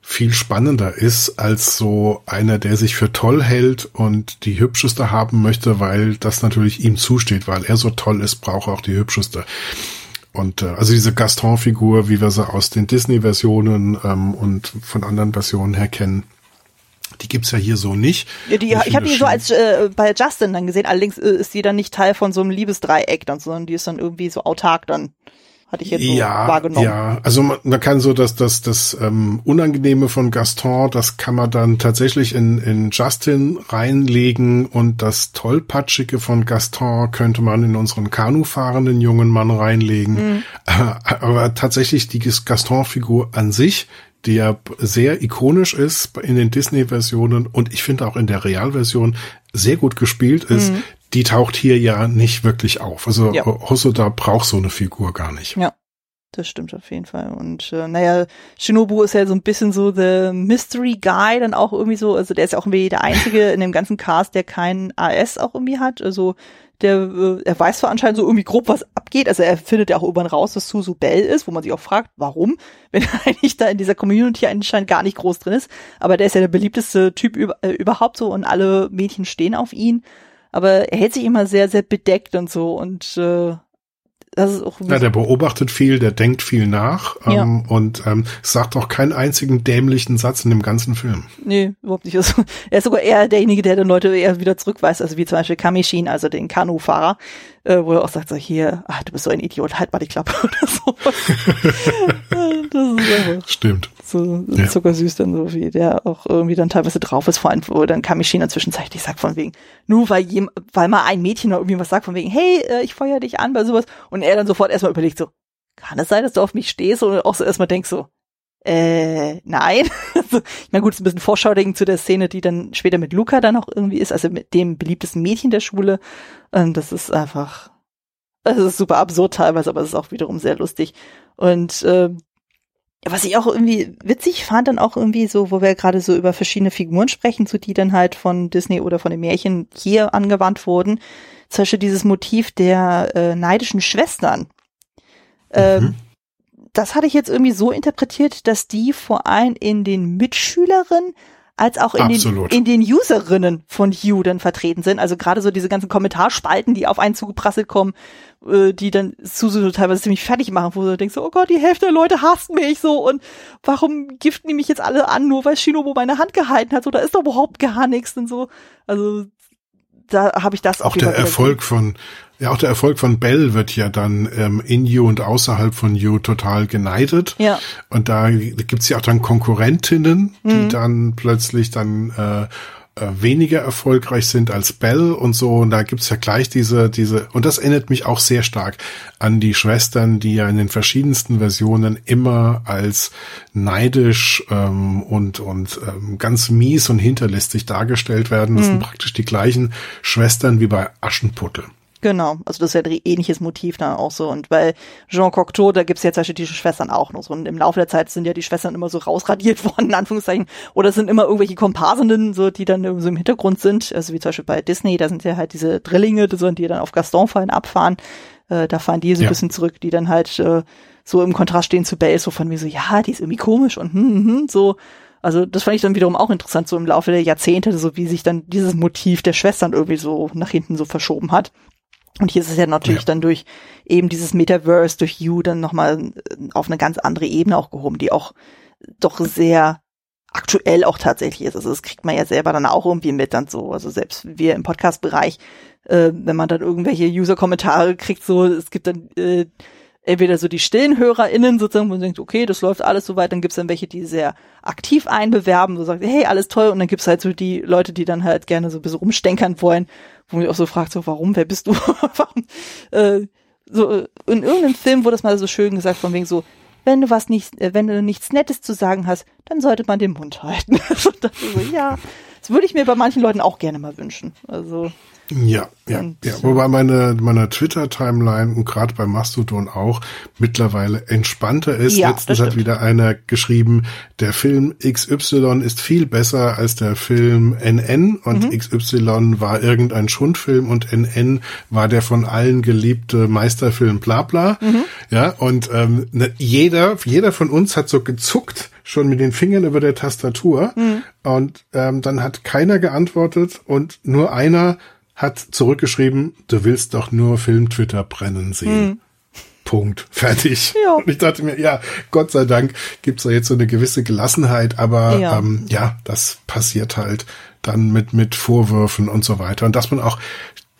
viel spannender ist als so einer, der sich für toll hält und die hübscheste haben möchte, weil das natürlich ihm zusteht, weil er so toll ist, braucht auch die hübscheste. Und äh, also diese Gaston-Figur, wie wir sie aus den Disney-Versionen ähm, und von anderen Versionen her kennen, die gibt's ja hier so nicht. Ja, die, ich, ich habe die so als äh, bei Justin dann gesehen. Allerdings äh, ist die dann nicht Teil von so einem Liebesdreieck, dann, sondern die ist dann irgendwie so autark dann. Hatte ich jetzt so ja, wahrgenommen. Ja, also man, man kann so dass das, das ähm, Unangenehme von Gaston, das kann man dann tatsächlich in, in Justin reinlegen und das Tollpatschige von Gaston könnte man in unseren Kanu fahrenden jungen Mann reinlegen. Mhm. Aber tatsächlich die Gaston-Figur an sich die ja sehr ikonisch ist in den Disney-Versionen und ich finde auch in der Realversion sehr gut gespielt ist, mhm. die taucht hier ja nicht wirklich auf. Also ja. Hosoda braucht so eine Figur gar nicht. Ja. Das stimmt auf jeden Fall. Und äh, naja, Shinobu ist ja so ein bisschen so der Mystery Guy, dann auch irgendwie so, also der ist ja auch irgendwie der Einzige in dem ganzen Cast, der keinen AS auch irgendwie hat. Also der, äh, er weiß zwar anscheinend so irgendwie grob, was abgeht. Also er findet ja auch irgendwann raus, dass Susu Bell ist, wo man sich auch fragt, warum, (laughs) wenn er eigentlich da in dieser Community anscheinend gar nicht groß drin ist. Aber der ist ja der beliebteste Typ äh, überhaupt so und alle Mädchen stehen auf ihn. Aber er hält sich immer sehr, sehr bedeckt und so und äh, das ist auch ja, der beobachtet viel, der denkt viel nach ja. ähm, und ähm, sagt auch keinen einzigen dämlichen Satz in dem ganzen Film. Nee, überhaupt nicht. Also, er ist sogar eher derjenige, der dann Leute eher wieder zurückweist, also wie zum Beispiel Kamishin, also den Kanufahrer, äh, wo er auch sagt so, hier, ach, du bist so ein Idiot, halt mal die Klappe (laughs) oder so. (laughs) das ist einfach Stimmt. So ja. zuckersüß dann so, wie der auch irgendwie dann teilweise drauf ist, vor allem, wo dann Kamishin zwischenzeitlich sagt von wegen, nur weil jem, weil mal ein Mädchen noch irgendwie was sagt von wegen, hey, äh, ich feuer dich an bei sowas und er dann sofort erstmal überlegt so, kann es sein, dass du auf mich stehst und auch so erstmal denkst so, äh, nein. (laughs) also, ich meine, gut, ist ein bisschen Vorschaudigen zu der Szene, die dann später mit Luca dann auch irgendwie ist, also mit dem beliebtesten Mädchen der Schule. Und das ist einfach, das ist super absurd teilweise, aber es ist auch wiederum sehr lustig. Und äh, was ich auch irgendwie witzig fand, dann auch irgendwie so, wo wir gerade so über verschiedene Figuren sprechen, so die dann halt von Disney oder von den Märchen hier angewandt wurden. Zum Beispiel dieses Motiv der äh, neidischen Schwestern. Ähm, mhm. das hatte ich jetzt irgendwie so interpretiert, dass die vor allem in den Mitschülerinnen als auch in den, in den Userinnen von Hugh dann vertreten sind. Also gerade so diese ganzen Kommentarspalten, die auf einen zugeprasselt kommen, äh, die dann Susu teilweise ziemlich fertig machen, wo du denkst, oh Gott, die Hälfte der Leute hasst mich so und warum giften die mich jetzt alle an, nur weil Shinobu meine Hand gehalten hat, so da ist doch überhaupt gar nichts und so. Also da habe ich das auch. Auch der Erfolg von ja, auch der Erfolg von Bell wird ja dann ähm, in You und außerhalb von You total geneidet. Ja. Und da gibt's ja auch dann Konkurrentinnen, die mhm. dann plötzlich dann äh, äh, weniger erfolgreich sind als Bell und so. Und da gibt's ja gleich diese, diese, und das erinnert mich auch sehr stark an die Schwestern, die ja in den verschiedensten Versionen immer als neidisch ähm, und, und ähm, ganz mies und hinterlistig dargestellt werden. Das mhm. sind praktisch die gleichen Schwestern wie bei Aschenputtel. Genau, also das ist ja ein ähnliches Motiv da auch so. Und bei Jean Cocteau, da gibt's ja die Schwestern auch noch so. Und im Laufe der Zeit sind ja die Schwestern immer so rausradiert (laughs) worden, in Anführungszeichen. Oder es sind immer irgendwelche Komparsinnen, so, die dann so im Hintergrund sind. Also wie zum Beispiel bei Disney, da sind ja halt diese Drillinge, die dann auf Gaston fallen, abfahren. Äh, da fahren die so ein bisschen zurück, die dann halt äh, so im Kontrast stehen zu Belle, so von mir so, ja, die ist irgendwie komisch und hm, hm, hm so. Also das fand ich dann wiederum auch interessant, so im Laufe der Jahrzehnte, so wie sich dann dieses Motiv der Schwestern irgendwie so nach hinten so verschoben hat. Und hier ist es ja natürlich ja. dann durch eben dieses Metaverse, durch You dann nochmal auf eine ganz andere Ebene auch gehoben, die auch doch sehr aktuell auch tatsächlich ist. Also das kriegt man ja selber dann auch irgendwie mit dann so. Also selbst wir im Podcast-Bereich, äh, wenn man dann irgendwelche User-Kommentare kriegt, so, es gibt dann äh, entweder so die stillen HörerInnen sozusagen, wo man denkt, okay, das läuft alles so weit, dann gibt's dann welche, die sehr aktiv einbewerben, so sagt, hey, alles toll, und dann gibt's halt so die Leute, die dann halt gerne so ein bisschen rumstenkern wollen, wo man auch so fragt, so, warum, wer bist du? (laughs) warum, äh, so, in irgendeinem Film wurde das mal so schön gesagt, von wegen so, wenn du was nicht, äh, wenn du nichts Nettes zu sagen hast, dann sollte man den Mund halten. (laughs) so, ja, das würde ich mir bei manchen Leuten auch gerne mal wünschen. Also ja, ja, und, ja. Wobei meine, meine Twitter-Timeline und gerade bei Mastodon auch mittlerweile entspannter ist. Ja, Letztens hat wieder einer geschrieben, der Film XY ist viel besser als der Film NN und mhm. XY war irgendein Schundfilm und NN war der von allen geliebte Meisterfilm bla bla. Mhm. Ja, und ähm, ne, jeder, jeder von uns hat so gezuckt, schon mit den Fingern über der Tastatur. Mhm. Und ähm, dann hat keiner geantwortet und nur einer hat zurückgeschrieben, du willst doch nur Film-Twitter brennen sehen. Hm. Punkt. Fertig. Ja. Und ich dachte mir, ja, Gott sei Dank gibt's da jetzt so eine gewisse Gelassenheit, aber ja, ähm, ja das passiert halt dann mit, mit Vorwürfen und so weiter. Und dass man auch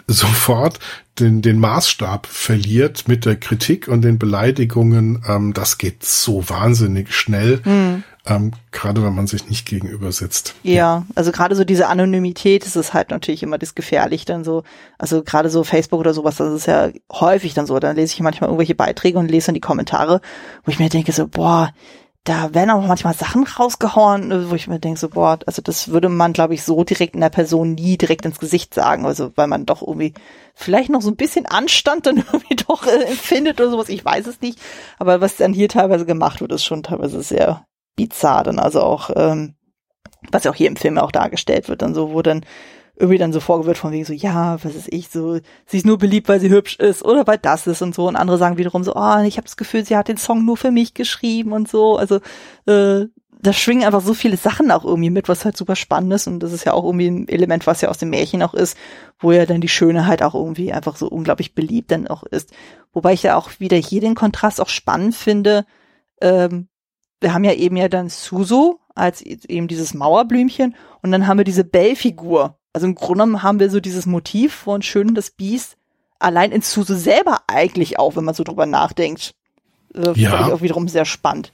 sofort den, den Maßstab verliert mit der Kritik und den Beleidigungen, ähm, das geht so wahnsinnig schnell. Mhm ähm, gerade wenn man sich nicht gegenüber sitzt. Ja, ja, also gerade so diese Anonymität ist es halt natürlich immer das gefährlich dann so, also gerade so Facebook oder sowas, das ist ja häufig dann so, dann lese ich manchmal irgendwelche Beiträge und lese dann die Kommentare, wo ich mir denke so, boah, da werden auch manchmal Sachen rausgehauen, wo ich mir denke so, boah, also das würde man, glaube ich, so direkt in der Person nie direkt ins Gesicht sagen, also weil man doch irgendwie vielleicht noch so ein bisschen Anstand dann (laughs) irgendwie doch äh, empfindet oder sowas, ich weiß es nicht, aber was dann hier teilweise gemacht wird, ist schon teilweise sehr bizarr dann, also auch, ähm, was ja auch hier im Film auch dargestellt wird, dann so, wo dann irgendwie dann so vorgewirrt von wegen so, ja, was ist ich, so, sie ist nur beliebt, weil sie hübsch ist oder weil das ist und so. Und andere sagen wiederum so, oh, ich habe das Gefühl, sie hat den Song nur für mich geschrieben und so. Also äh, da schwingen einfach so viele Sachen auch irgendwie mit, was halt super spannend ist. Und das ist ja auch irgendwie ein Element, was ja aus dem Märchen auch ist, wo ja dann die Schöne halt auch irgendwie einfach so unglaublich beliebt dann auch ist. Wobei ich ja auch wieder hier den Kontrast auch spannend finde, ähm, wir haben ja eben ja dann Suso als eben dieses Mauerblümchen und dann haben wir diese Bell-Figur. Also im Grunde genommen haben wir so dieses Motiv von Schön das Biest allein in Suso selber eigentlich auch, wenn man so drüber nachdenkt. Äh, ja. Fand ich auch wiederum sehr spannend.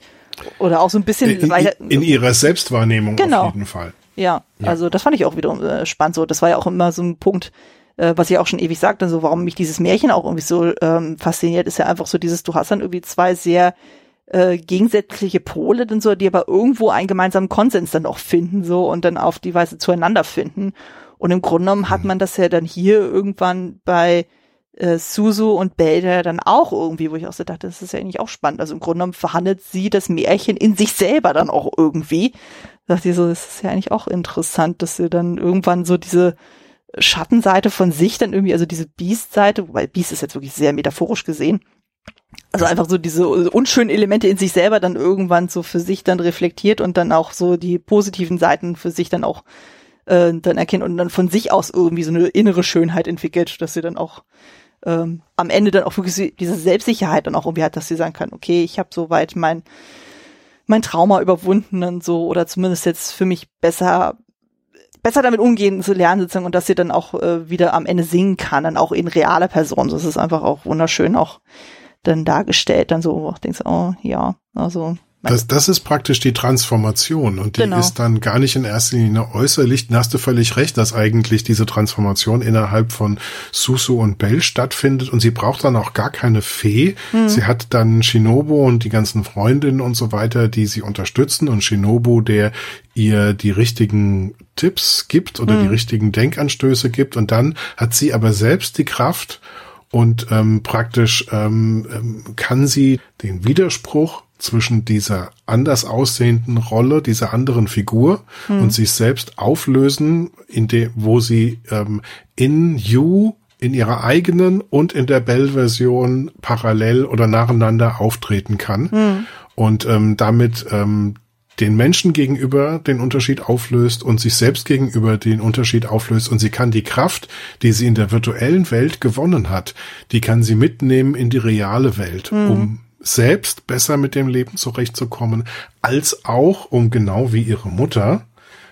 Oder auch so ein bisschen in, weiter, in ihrer Selbstwahrnehmung genau. auf jeden Fall. Ja, ja, also das fand ich auch wiederum äh, spannend. So, das war ja auch immer so ein Punkt, äh, was ich auch schon ewig sagte, so warum mich dieses Märchen auch irgendwie so ähm, fasziniert, ist ja einfach so dieses, du hast dann irgendwie zwei sehr äh, gegensätzliche Pole dann so, die aber irgendwo einen gemeinsamen Konsens dann auch finden so und dann auf die Weise zueinander finden. Und im Grunde genommen hat mhm. man das ja dann hier irgendwann bei äh, Suzu und Belda dann auch irgendwie, wo ich auch so dachte, das ist ja eigentlich auch spannend. Also im Grunde genommen verhandelt sie das Märchen in sich selber dann auch irgendwie. Da dachte ich so, das ist ja eigentlich auch interessant, dass sie dann irgendwann so diese Schattenseite von sich dann irgendwie, also diese Beast-Seite, wobei Beast ist jetzt wirklich sehr metaphorisch gesehen, also einfach so diese unschönen Elemente in sich selber dann irgendwann so für sich dann reflektiert und dann auch so die positiven Seiten für sich dann auch äh, dann erkennt und dann von sich aus irgendwie so eine innere Schönheit entwickelt, dass sie dann auch ähm, am Ende dann auch wirklich diese Selbstsicherheit dann auch irgendwie hat, dass sie sagen kann, okay, ich habe soweit mein mein Trauma überwunden und so oder zumindest jetzt für mich besser besser damit umgehen zu lernen sozusagen und dass sie dann auch äh, wieder am Ende singen kann, dann auch in realer Person. Das ist einfach auch wunderschön auch dann dargestellt, dann so, denkst du, oh ja, also. Das, das ist praktisch die Transformation und die genau. ist dann gar nicht in erster Linie äußerlich. Da hast du völlig recht, dass eigentlich diese Transformation innerhalb von Susu und Bell stattfindet und sie braucht dann auch gar keine Fee. Hm. Sie hat dann Shinobu und die ganzen Freundinnen und so weiter, die sie unterstützen und Shinobu, der ihr die richtigen Tipps gibt oder hm. die richtigen Denkanstöße gibt und dann hat sie aber selbst die Kraft und ähm, praktisch ähm, ähm, kann sie den Widerspruch zwischen dieser anders aussehenden Rolle, dieser anderen Figur hm. und sich selbst auflösen, in dem, wo sie ähm, in You in ihrer eigenen und in der Bell-Version parallel oder nacheinander auftreten kann hm. und ähm, damit ähm, den Menschen gegenüber den Unterschied auflöst und sich selbst gegenüber den Unterschied auflöst und sie kann die Kraft, die sie in der virtuellen Welt gewonnen hat, die kann sie mitnehmen in die reale Welt, mhm. um selbst besser mit dem Leben zurechtzukommen, als auch um genau wie ihre Mutter,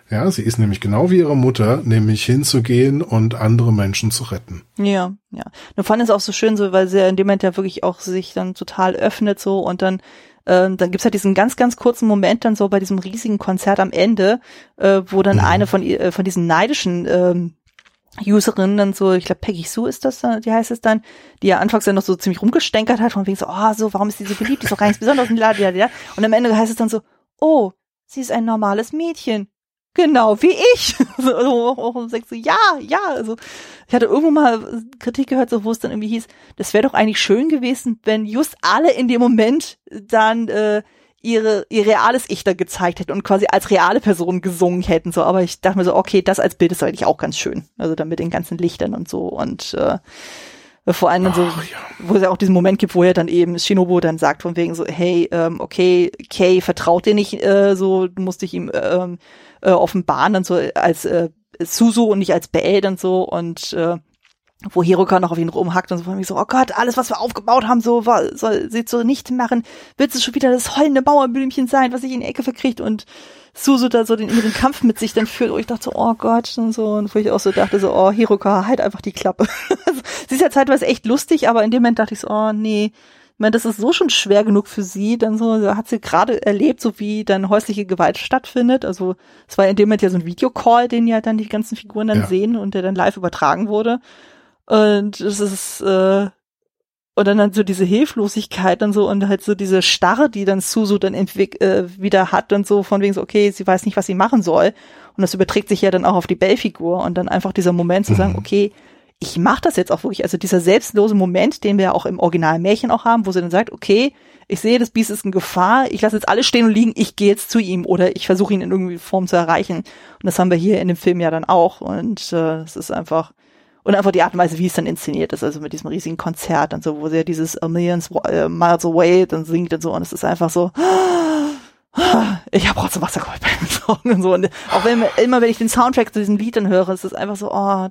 ja, sie ist nämlich genau wie ihre Mutter, nämlich hinzugehen und andere Menschen zu retten. Ja, ja. Und fand es auch so schön, so, weil sie in dem Moment ja wirklich auch sich dann total öffnet so und dann äh, dann gibt's halt diesen ganz, ganz kurzen Moment dann so bei diesem riesigen Konzert am Ende, äh, wo dann mhm. eine von, äh, von diesen neidischen ähm, Userinnen dann so, ich glaube Peggy Sue ist das, die heißt es dann, die ja anfangs dann noch so ziemlich rumgestänkert hat, von wegen so, oh, so, warum ist die so beliebt, die ist doch gar nichts Besonderes und ja, ja, ja. Und am Ende heißt es dann so, oh, sie ist ein normales Mädchen. Genau, wie ich. (laughs) so, und sagst du, ja, ja. Also ich hatte irgendwo mal Kritik gehört, so wo es dann irgendwie hieß, das wäre doch eigentlich schön gewesen, wenn just alle in dem Moment dann äh, ihre ihr reales Ich da gezeigt hätten und quasi als reale Person gesungen hätten. So, aber ich dachte mir so, okay, das als Bild ist eigentlich auch ganz schön. Also dann mit den ganzen Lichtern und so und äh, vor allem Ach, so, ja. wo es ja auch diesen Moment gibt, wo er dann eben Shinobu dann sagt von wegen so, hey, ähm, okay, Kay vertraut dir nicht äh, so, du musst dich ihm ähm, äh, offenbaren, dann so als äh, Suzu und nicht als Bell dann so und äh, wo Hiroka noch auf ihn rumhackt und so von mir so, oh Gott, alles, was wir aufgebaut haben, so war, soll sie so nicht machen. Wird es schon wieder das heulende Mauerblümchen sein, was sich in die Ecke verkriegt und Suzu da so den inneren Kampf mit sich dann führt. Und ich dachte so, oh Gott, und so. Und wo ich auch so dachte so, oh, Hiroka, halt einfach die Klappe. (laughs) sie ist ja zeitweise echt lustig, aber in dem Moment dachte ich so, oh nee, ich meine, das ist so schon schwer genug für sie, dann so, hat sie gerade erlebt, so wie dann häusliche Gewalt stattfindet. Also es war in dem Moment ja so ein Videocall, den ja dann die ganzen Figuren dann ja. sehen und der dann live übertragen wurde. Und es ist, äh, und dann, dann so diese Hilflosigkeit und so und halt so diese Starre, die dann Suzu dann äh, wieder hat und so von wegen so, okay, sie weiß nicht, was sie machen soll. Und das überträgt sich ja dann auch auf die Bell-Figur und dann einfach dieser Moment zu sagen, mhm. okay, ich mache das jetzt auch wirklich, also dieser selbstlose Moment, den wir ja auch im Original Märchen auch haben, wo sie dann sagt, okay, ich sehe, das Biest ist in Gefahr, ich lasse jetzt alles stehen und liegen, ich gehe jetzt zu ihm oder ich versuche ihn in irgendwie Form zu erreichen. Und das haben wir hier in dem Film ja dann auch und äh, es ist einfach und einfach die Art und Weise, wie es dann inszeniert ist, also mit diesem riesigen Konzert und so, wo sie ja dieses A Million äh, Miles Away dann singt und so und es ist einfach so (gasps) ich habe trotzdem Wasserkohl beim (laughs) Song und so. Und auch wenn immer, wenn ich den Soundtrack zu diesem Lied dann höre, ist es einfach so, oh,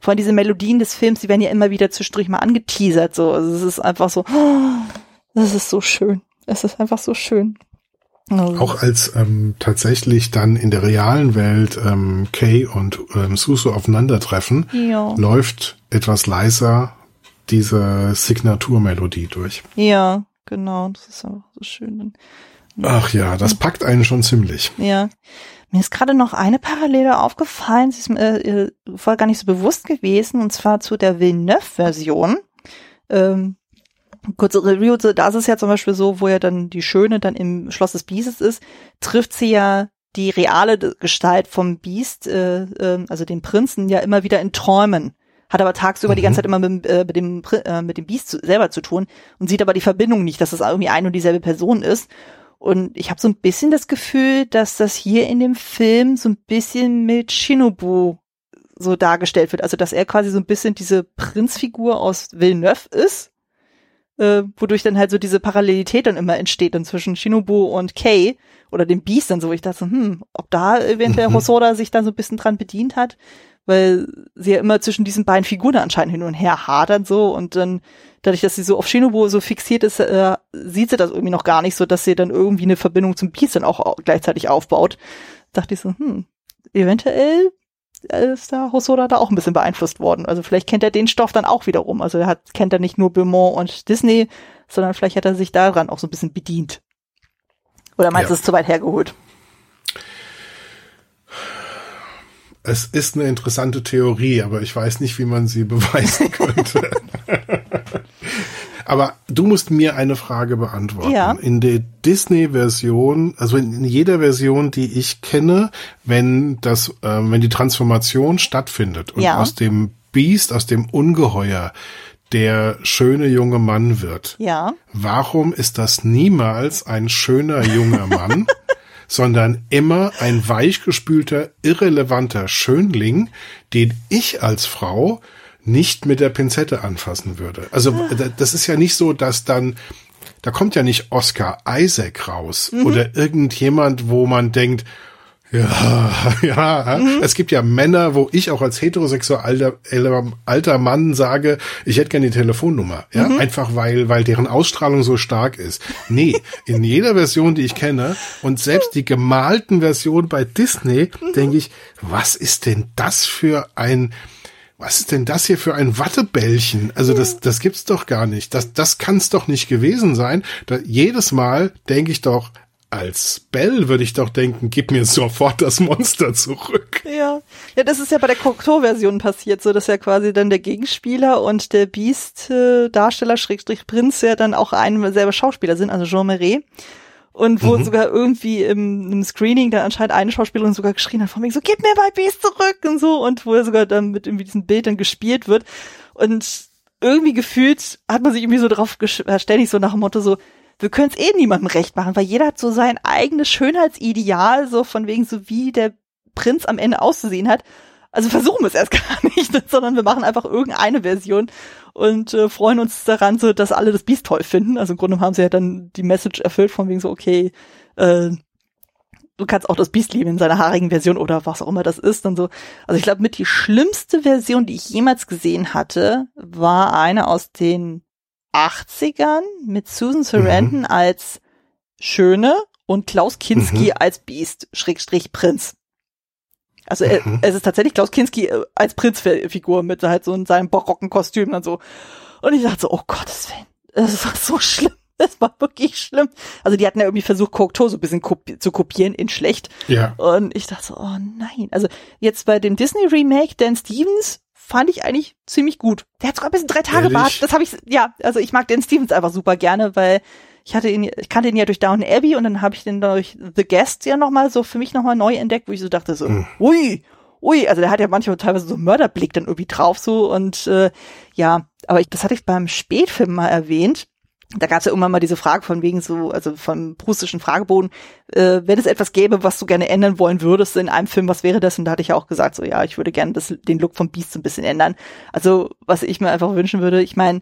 vor allem diese Melodien des Films, die werden ja immer wieder zwischendurch mal angeteasert. So, also es ist einfach so, (gasps) oh, das ist so schön. Es ist einfach so schön. Also. Auch als ähm, tatsächlich dann in der realen Welt ähm, Kay und ähm, Susu aufeinandertreffen, ja. läuft etwas leiser diese Signaturmelodie durch. Ja, genau. Das ist auch so schön. Ach ja, das packt einen schon ziemlich. Ja. Mir ist gerade noch eine Parallele aufgefallen, sie ist mir äh, vorher gar nicht so bewusst gewesen, und zwar zu der Villeneuve-Version. Ähm, kurze Review, da ist es ja zum Beispiel so, wo ja dann die Schöne dann im Schloss des Biestes ist, trifft sie ja die reale Gestalt vom Biest, äh, äh, also den Prinzen, ja immer wieder in Träumen. Hat aber tagsüber mhm. die ganze Zeit immer mit, äh, mit dem, äh, mit dem Biest zu, selber zu tun und sieht aber die Verbindung nicht, dass das irgendwie ein und dieselbe Person ist. Und ich habe so ein bisschen das Gefühl, dass das hier in dem Film so ein bisschen mit Shinobu so dargestellt wird. Also dass er quasi so ein bisschen diese Prinzfigur aus Villeneuve ist, äh, wodurch dann halt so diese Parallelität dann immer entsteht dann zwischen Shinobu und Kay oder dem Beast dann so. Ich dachte so, hm, ob da eventuell mhm. Hosoda sich dann so ein bisschen dran bedient hat, weil sie ja immer zwischen diesen beiden Figuren anscheinend hin und her hadern so und dann dadurch, dass sie so auf Shinobu so fixiert ist, äh, sieht sie das irgendwie noch gar nicht so, dass sie dann irgendwie eine Verbindung zum Beast dann auch gleichzeitig aufbaut. Dachte ich so, hm, eventuell ist da Hosoda da auch ein bisschen beeinflusst worden. Also vielleicht kennt er den Stoff dann auch wiederum. Also er hat, kennt er nicht nur Beaumont und Disney, sondern vielleicht hat er sich daran auch so ein bisschen bedient. Oder meinst du, ja. es zu weit hergeholt? Es ist eine interessante Theorie, aber ich weiß nicht, wie man sie beweisen (laughs) könnte. Aber du musst mir eine Frage beantworten. Ja. In der Disney-Version, also in jeder Version, die ich kenne, wenn das, äh, wenn die Transformation stattfindet und ja. aus dem Biest, aus dem Ungeheuer, der schöne junge Mann wird. Ja. Warum ist das niemals ein schöner junger (laughs) Mann? sondern immer ein weichgespülter, irrelevanter Schönling, den ich als Frau nicht mit der Pinzette anfassen würde. Also ah. das ist ja nicht so, dass dann da kommt ja nicht Oscar Isaac raus mhm. oder irgendjemand, wo man denkt, ja, (laughs) ja. Mhm. Es gibt ja Männer, wo ich auch als heterosexuell alter, alter Mann sage, ich hätte gerne die Telefonnummer. Ja, mhm. einfach weil, weil deren Ausstrahlung so stark ist. Nee, in jeder Version, die ich kenne und selbst die gemalten Versionen bei Disney, mhm. denke ich, was ist denn das für ein, was ist denn das hier für ein Wattebällchen? Also das, das gibt's doch gar nicht. Das, das kann's doch nicht gewesen sein. Da, jedes Mal denke ich doch, als Bell würde ich doch denken, gib mir sofort das Monster zurück. Ja, ja, das ist ja bei der Cocteau-Version passiert, so dass ja quasi dann der Gegenspieler und der Beast-Darsteller Schrägstrich Prinz ja dann auch ein selber Schauspieler sind, also Jean Marais. Und wo mhm. sogar irgendwie im, im, Screening dann anscheinend eine Schauspielerin sogar geschrien hat von mir so, gib mir mein Beast zurück und so und wo er sogar dann mit irgendwie diesem Bild dann gespielt wird und irgendwie gefühlt hat man sich irgendwie so drauf äh, ständig so nach dem Motto so, wir können es eh niemandem recht machen, weil jeder hat so sein eigenes Schönheitsideal, so von wegen so wie der Prinz am Ende auszusehen hat. Also versuchen wir es erst (laughs) gar nicht, sondern wir machen einfach irgendeine Version und äh, freuen uns daran, so dass alle das Biest toll finden. Also im Grunde haben sie ja dann die Message erfüllt von wegen so, okay, äh, du kannst auch das Biest lieben in seiner haarigen Version oder was auch immer das ist und so. Also ich glaube, mit die schlimmste Version, die ich jemals gesehen hatte, war eine aus den 80ern mit Susan Sarandon mhm. als Schöne und Klaus Kinski mhm. als Beast, Schrägstrich Prinz. Also mhm. es ist tatsächlich Klaus Kinski äh, als Prinzfigur mit halt so in seinem barocken Kostüm und so. Und ich dachte so, oh Gottes Willen, das war so schlimm. (laughs) Das war wirklich schlimm. Also die hatten ja irgendwie versucht, Cocteau so ein bisschen kopi zu kopieren in schlecht. Ja. Und ich dachte so, oh nein. Also jetzt bei dem Disney Remake, Dan Stevens fand ich eigentlich ziemlich gut. Der hat sogar ein bisschen drei Tage Bart. Das habe ich, ja, also ich mag den Stevens einfach super gerne, weil ich hatte ihn, ich kannte ihn ja durch Down Abbey und dann habe ich den durch The Guest ja nochmal so für mich nochmal neu entdeckt, wo ich so dachte so, mhm. ui, ui, also der hat ja manchmal teilweise so Mörderblick dann irgendwie drauf so und äh, ja, aber ich, das hatte ich beim Spätfilm mal erwähnt da gab es ja irgendwann mal diese Frage von wegen so, also vom prustischen Frageboden, äh, wenn es etwas gäbe, was du gerne ändern wollen würdest in einem Film, was wäre das? Und da hatte ich ja auch gesagt, so ja, ich würde gerne das, den Look vom Beast so ein bisschen ändern. Also was ich mir einfach wünschen würde, ich meine,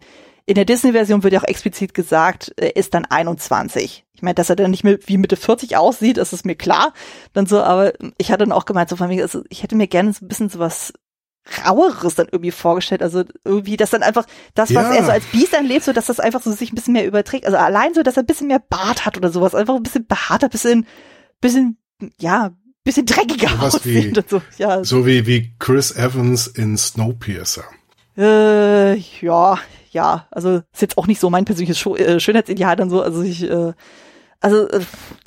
in der Disney-Version wird ja auch explizit gesagt, er ist dann 21. Ich meine, dass er dann nicht mehr wie Mitte 40 aussieht, das ist mir klar. Dann so, aber ich hatte dann auch gemeint, so von mir, also ich hätte mir gerne so ein bisschen sowas raueres dann irgendwie vorgestellt. Also irgendwie, dass dann einfach das, was ja. er so als Biest erlebt, so dass das einfach so sich ein bisschen mehr überträgt. Also allein so, dass er ein bisschen mehr Bart hat oder sowas. Einfach ein bisschen behaarter, bisschen, bisschen, ja, bisschen dreckiger so aussieht. Wie, so, ja. so wie, wie Chris Evans in Snowpiercer. Äh, ja, ja. Also ist jetzt auch nicht so mein persönliches äh, Schönheitsideal dann so. Also ich, äh, also äh,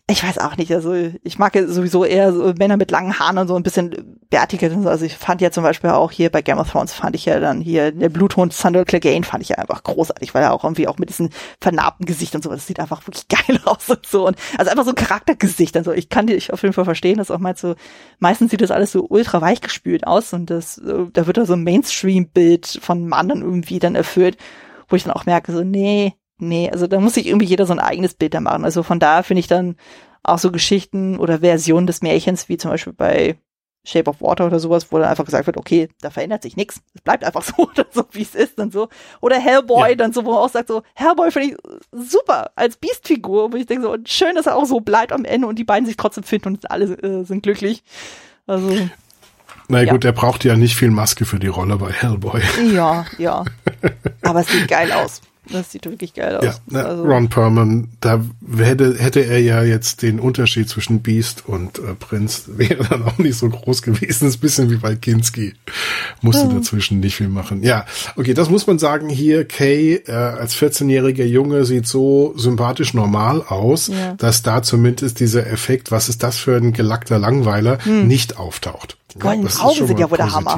ich weiß auch nicht, also ich mag ja sowieso eher so Männer mit langen Haaren und so ein bisschen bärtiger. Also ich fand ja zum Beispiel auch hier bei Game of Thrones fand ich ja dann hier der Bluthund Sandal Clegane fand ich ja einfach großartig, weil er auch irgendwie auch mit diesem vernarbten Gesicht und so, das sieht einfach wirklich geil (laughs) aus und so. Und also einfach so ein Charaktergesicht. Also ich kann dich auf jeden Fall verstehen, dass auch mal so, meistens sieht das alles so ultra weich gespült aus und das, da wird da so ein Mainstream-Bild von Mann dann irgendwie dann erfüllt, wo ich dann auch merke, so, nee, Nee, also da muss sich irgendwie jeder so ein eigenes Bild da machen. Also von daher finde ich dann auch so Geschichten oder Versionen des Märchens, wie zum Beispiel bei Shape of Water oder sowas, wo dann einfach gesagt wird, okay, da verändert sich nichts. Es bleibt einfach (laughs) so, so wie es ist und so. Oder Hellboy ja. dann so, wo man auch sagt so, Hellboy finde ich super als Beast-Figur, wo ich denke so, schön, dass er auch so bleibt am Ende und die beiden sich trotzdem finden und alle äh, sind glücklich. Also. Na ja. gut, er braucht ja nicht viel Maske für die Rolle bei Hellboy. Ja, ja. Aber es sieht geil aus. Das sieht wirklich geil aus. Ja, ne, also. Ron Perlman, da hätte, hätte er ja jetzt den Unterschied zwischen Beast und äh, Prinz, (laughs) wäre dann auch nicht so groß gewesen. Das ist ein bisschen wie bei Kinski. Musste mhm. dazwischen nicht viel machen. Ja, okay, das muss man sagen hier. Kay äh, als 14-jähriger Junge sieht so sympathisch normal aus, ja. dass da zumindest dieser Effekt, was ist das für ein gelackter Langweiler, mhm. nicht auftaucht. Die goldenen ja, Augen sind ja wohl der Hammer.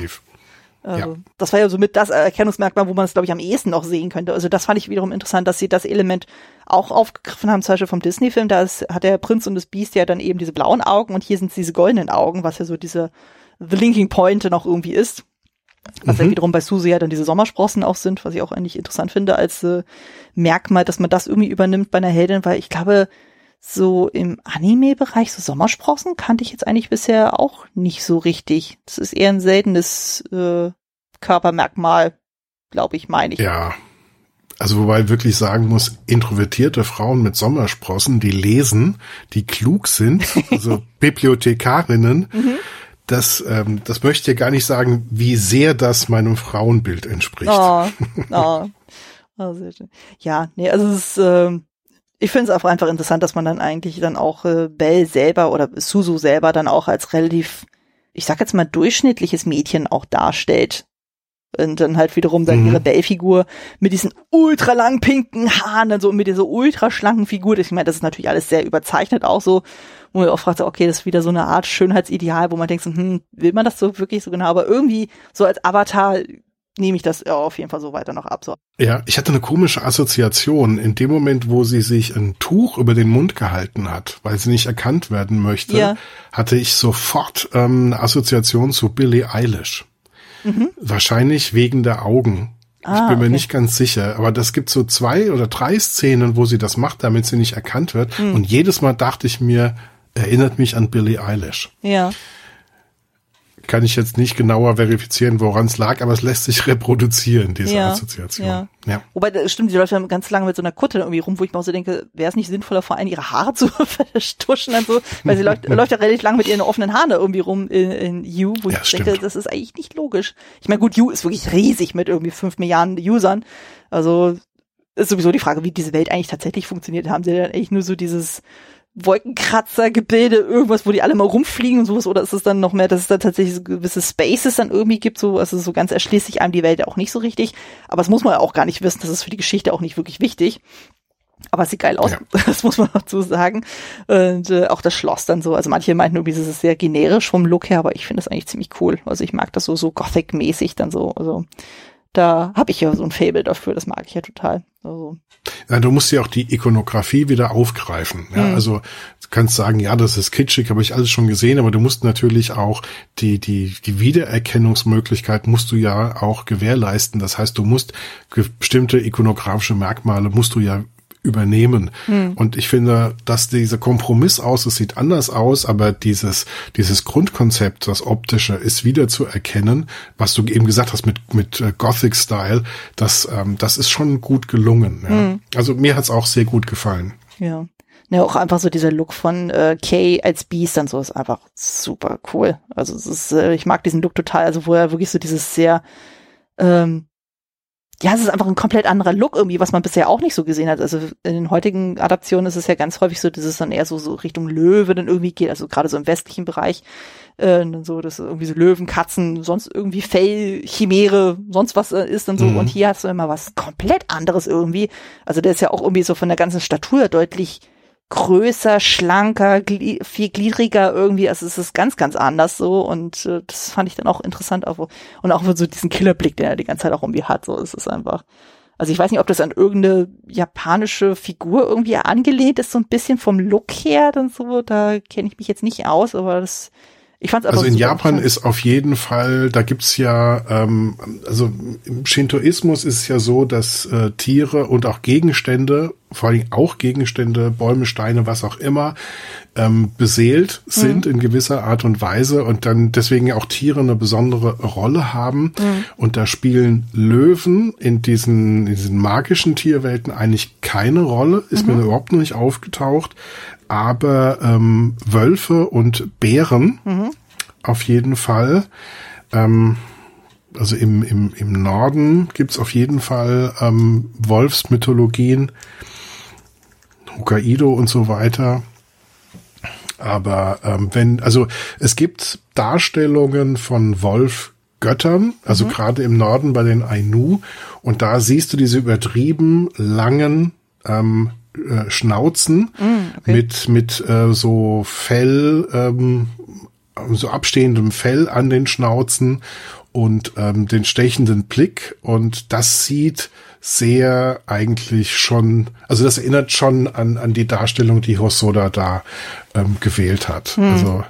Also, ja. Das war ja so mit das Erkennungsmerkmal, wo man es, glaube ich, am ehesten noch sehen könnte. Also das fand ich wiederum interessant, dass sie das Element auch aufgegriffen haben, zum Beispiel vom Disney-Film. Da ist, hat der Prinz und das Biest ja dann eben diese blauen Augen und hier sind es diese goldenen Augen, was ja so diese The Linking Point noch irgendwie ist. Was mhm. ja wiederum bei Susie ja dann diese Sommersprossen auch sind, was ich auch eigentlich interessant finde als äh, Merkmal, dass man das irgendwie übernimmt bei einer Heldin, weil ich glaube, so im Anime-Bereich, so Sommersprossen kannte ich jetzt eigentlich bisher auch nicht so richtig. Das ist eher ein seltenes äh, Körpermerkmal, glaube ich, meine ich. Ja. also wobei wirklich sagen muss, introvertierte Frauen mit Sommersprossen, die lesen, die klug sind, (laughs) also Bibliothekarinnen, mhm. das, ähm, das möchte ja gar nicht sagen, wie sehr das meinem Frauenbild entspricht. Oh, oh. Oh, sehr schön. Ja, nee, also es ist, äh, ich finde es auch einfach interessant, dass man dann eigentlich dann auch äh, Belle selber oder Suzu selber dann auch als relativ, ich sag jetzt mal, durchschnittliches Mädchen auch darstellt und dann halt wiederum dann mhm. ihre Bell-Figur mit diesen ultra langen pinken Haaren, dann so mit dieser ultra schlanken Figur. Ich meine, das ist natürlich alles sehr überzeichnet auch so, wo man auch fragt, okay, das ist wieder so eine Art Schönheitsideal, wo man denkt, hm, will man das so wirklich so genau? Aber irgendwie so als Avatar nehme ich das ja, auf jeden Fall so weiter noch ab. So. Ja, ich hatte eine komische Assoziation. In dem Moment, wo sie sich ein Tuch über den Mund gehalten hat, weil sie nicht erkannt werden möchte, ja. hatte ich sofort ähm, eine Assoziation zu Billie Eilish. Mhm. Wahrscheinlich wegen der Augen. Ah, ich bin mir nicht ganz sicher, aber das gibt so zwei oder drei Szenen, wo sie das macht, damit sie nicht erkannt wird. Mhm. Und jedes Mal dachte ich mir, erinnert mich an Billie Eilish. Ja kann ich jetzt nicht genauer verifizieren, woran es lag, aber es lässt sich reproduzieren, diese ja, Assoziation. Ja. ja. Wobei, das stimmt, die läuft ja ganz lange mit so einer Kutte irgendwie rum, wo ich mir auch so denke, wäre es nicht sinnvoller, vor allem ihre Haare (laughs) zu verstuschen und so, weil sie läuft, (laughs) läuft ja relativ lang mit ihren offenen Haaren da irgendwie rum in, in You, wo ja, ich stimmt. denke, das ist eigentlich nicht logisch. Ich meine, gut, You ist wirklich riesig mit irgendwie fünf Milliarden Usern, also ist sowieso die Frage, wie diese Welt eigentlich tatsächlich funktioniert. Haben sie dann eigentlich nur so dieses Wolkenkratzer-Gebilde, irgendwas, wo die alle mal rumfliegen und sowas, oder ist es dann noch mehr, dass es da tatsächlich so gewisse Spaces dann irgendwie gibt, so, also so ganz erschließt sich einem die Welt auch nicht so richtig. Aber das muss man ja auch gar nicht wissen, das ist für die Geschichte auch nicht wirklich wichtig. Aber es sieht geil aus, ja. (laughs) das muss man dazu sagen. Und äh, auch das Schloss dann so. Also manche meinten irgendwie, es ist sehr generisch vom Look her, aber ich finde das eigentlich ziemlich cool. Also ich mag das so, so Gothic-mäßig dann so. Also da habe ich ja so ein Fable dafür, das mag ich ja total. Also. Ja, du musst ja auch die Ikonografie wieder aufgreifen. Ja, mhm. also du kannst sagen, ja, das ist kitschig, habe ich alles schon gesehen, aber du musst natürlich auch die die die Wiedererkennungsmöglichkeit musst du ja auch gewährleisten. Das heißt, du musst bestimmte ikonografische Merkmale musst du ja übernehmen. Hm. Und ich finde, dass dieser Kompromiss aus, es sieht anders aus, aber dieses, dieses Grundkonzept, das optische, ist wieder zu erkennen, was du eben gesagt hast mit, mit äh, Gothic Style, das, ähm, das ist schon gut gelungen. Ja. Hm. Also mir hat's auch sehr gut gefallen. Ja. Ja, auch einfach so dieser Look von äh, Kay als Beast und so ist einfach super cool. Also es ist, äh, ich mag diesen Look total, also wo er wirklich so dieses sehr ähm, ja, es ist einfach ein komplett anderer Look irgendwie, was man bisher auch nicht so gesehen hat. Also in den heutigen Adaptionen ist es ja ganz häufig so, dass es dann eher so, so Richtung Löwe dann irgendwie geht, also gerade so im westlichen Bereich, äh, dann so, dass irgendwie so Löwen, Katzen, sonst irgendwie Fell, Chimäre, sonst was äh, ist dann so. Mhm. Und hier hast du immer was komplett anderes irgendwie. Also der ist ja auch irgendwie so von der ganzen Statur deutlich größer, schlanker, gli viergliedriger irgendwie. Also es ist ganz, ganz anders so und äh, das fand ich dann auch interessant. Auch, und auch so diesen Killerblick, den er die ganze Zeit auch irgendwie hat. So ist es einfach. Also ich weiß nicht, ob das an irgendeine japanische Figur irgendwie angelehnt ist, so ein bisschen vom Look her dann so. Da kenne ich mich jetzt nicht aus, aber das ich fand's also in Japan ist auf jeden Fall, da gibt's ja, ähm, also im Shintoismus ist es ja so, dass äh, Tiere und auch Gegenstände, vor allem auch Gegenstände, Bäume, Steine, was auch immer, ähm, beseelt sind mhm. in gewisser Art und Weise und dann deswegen auch Tiere eine besondere Rolle haben. Mhm. Und da spielen Löwen in diesen, in diesen magischen Tierwelten eigentlich keine Rolle, ist mhm. mir überhaupt noch nicht aufgetaucht aber ähm, Wölfe und Bären mhm. auf jeden Fall. Ähm, also im, im, im Norden gibt's auf jeden Fall ähm, Wolfsmythologien, Hokkaido und so weiter. Aber ähm, wenn, also es gibt Darstellungen von Wolfgöttern, also mhm. gerade im Norden bei den Ainu, und da siehst du diese übertrieben langen ähm, äh, Schnauzen mm, okay. mit mit äh, so Fell, ähm, so abstehendem Fell an den Schnauzen und ähm, den stechenden Blick und das sieht sehr eigentlich schon, also das erinnert schon an, an die Darstellung, die Hosoda da ähm, gewählt hat. Hm. Also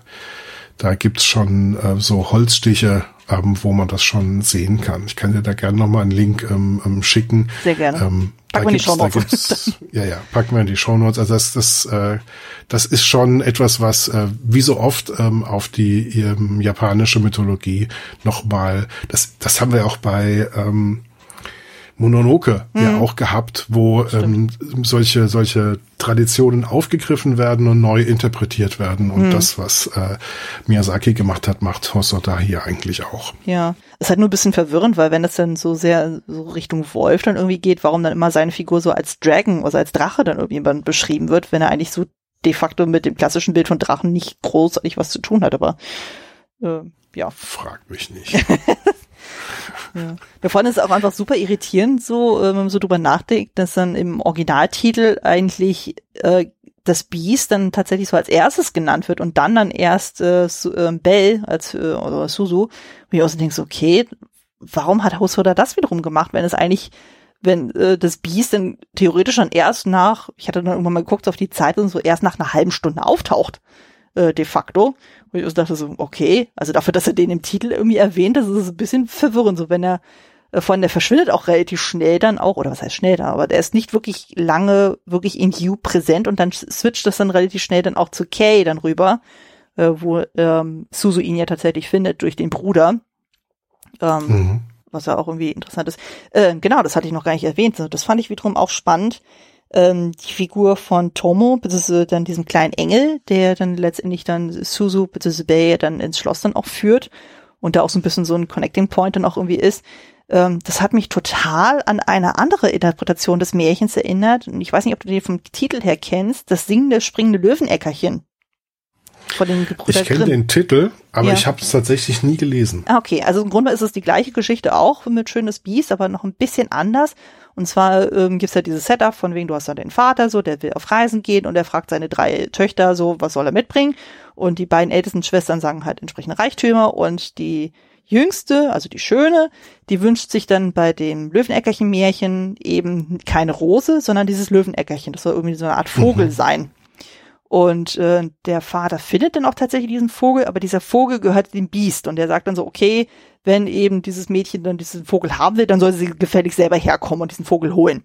da gibt's schon äh, so Holzstiche ähm, wo man das schon sehen kann. Ich kann dir da gerne nochmal einen Link ähm, ähm, schicken. Sehr gerne. Ähm, packen wir in die Show Notes. Ja, ja, packen wir in die Show Notes. Also das, das, äh, das ist schon etwas, was äh, wie so oft ähm, auf die ähm, japanische Mythologie nochmal, das, das haben wir auch bei ähm, Mononoke mhm. ja auch gehabt, wo ähm, solche, solche Traditionen aufgegriffen werden und neu interpretiert werden. Und mhm. das, was äh, Miyazaki gemacht hat, macht Hosoda hier eigentlich auch. Ja, ist halt nur ein bisschen verwirrend, weil wenn es dann so sehr so Richtung Wolf dann irgendwie geht, warum dann immer seine Figur so als Dragon, also als Drache dann irgendwie beschrieben wird, wenn er eigentlich so de facto mit dem klassischen Bild von Drachen nicht großartig was zu tun hat, aber äh, ja. Frag mich nicht. (laughs) ja. Da vorne ist es auch einfach super irritierend, so, äh, wenn man so drüber nachdenkt, dass dann im Originaltitel eigentlich äh, das Biest dann tatsächlich so als erstes genannt wird und dann dann erst äh, äh, Bell als äh, oder Suzu. Und ich auch so denke, okay, warum hat Hosoda das wiederum gemacht, wenn es eigentlich wenn äh, das Biest dann theoretisch dann erst nach, ich hatte dann irgendwann mal geguckt auf die Zeit und so erst nach einer halben Stunde auftaucht, äh, de facto. Und ich dachte so, okay, also dafür, dass er den im Titel irgendwie erwähnt, das ist ein bisschen verwirrend, so wenn er äh, von der verschwindet auch relativ schnell dann auch, oder was heißt schnell da, aber der ist nicht wirklich lange wirklich in You präsent und dann switcht das dann relativ schnell dann auch zu Kay dann rüber, äh, wo ähm, Suzu ihn ja tatsächlich findet durch den Bruder. Ähm, mhm was ja auch irgendwie interessant ist. Äh, genau, das hatte ich noch gar nicht erwähnt. Das fand ich wiederum auch spannend. Ähm, die Figur von Tomo, beziehungsweise dann diesem kleinen Engel, der dann letztendlich dann Suzu, beziehungsweise Bay dann ins Schloss dann auch führt und da auch so ein bisschen so ein Connecting Point dann auch irgendwie ist. Ähm, das hat mich total an eine andere Interpretation des Märchens erinnert. Und ich weiß nicht, ob du den vom Titel her kennst. Das singende, springende Löwenäckerchen von den Gebrüder Ich kenne den Titel, aber ja. ich habe es tatsächlich nie gelesen. Ah, okay, also im Grunde ist es die gleiche Geschichte auch mit Schönes Biest, aber noch ein bisschen anders. Und zwar ähm, gibt es ja dieses Setup von wegen, du hast da den Vater so, der will auf Reisen gehen und er fragt seine drei Töchter so, was soll er mitbringen? Und die beiden ältesten Schwestern sagen halt entsprechende Reichtümer und die jüngste, also die Schöne, die wünscht sich dann bei dem Löwenäckerchen-Märchen eben keine Rose, sondern dieses Löwenäckerchen. Das soll irgendwie so eine Art (laughs) Vogel mhm. sein. Und äh, der Vater findet dann auch tatsächlich diesen Vogel, aber dieser Vogel gehört dem Biest und der sagt dann so, okay, wenn eben dieses Mädchen dann diesen Vogel haben will, dann soll sie gefällig selber herkommen und diesen Vogel holen.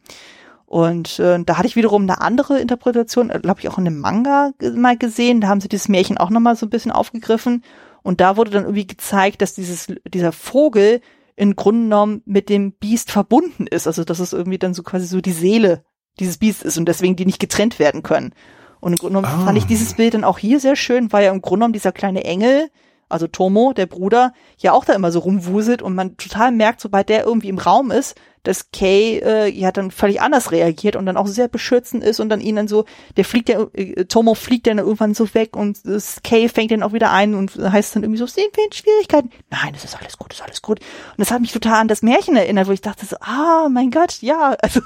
Und äh, da hatte ich wiederum eine andere Interpretation, äh, glaube ich auch in einem Manga mal gesehen, da haben sie dieses Märchen auch nochmal so ein bisschen aufgegriffen und da wurde dann irgendwie gezeigt, dass dieses, dieser Vogel im Grunde genommen mit dem Biest verbunden ist, also dass es irgendwie dann so quasi so die Seele dieses Biest ist und deswegen die nicht getrennt werden können. Und im Grunde genommen ah. fand ich dieses Bild dann auch hier sehr schön, weil ja im Grunde genommen dieser kleine Engel, also Tomo, der Bruder, ja auch da immer so rumwuselt und man total merkt, sobald der irgendwie im Raum ist, dass Kay äh, ja dann völlig anders reagiert und dann auch sehr beschützend ist und dann ihn dann so, der fliegt ja, äh, Tomo fliegt dann irgendwann so weg und das Kay fängt dann auch wieder ein und heißt dann irgendwie so, sehen wir in Schwierigkeiten? Nein, es ist alles gut, es ist alles gut. Und das hat mich total an das Märchen erinnert, wo ich dachte so, ah, mein Gott, ja, (laughs) also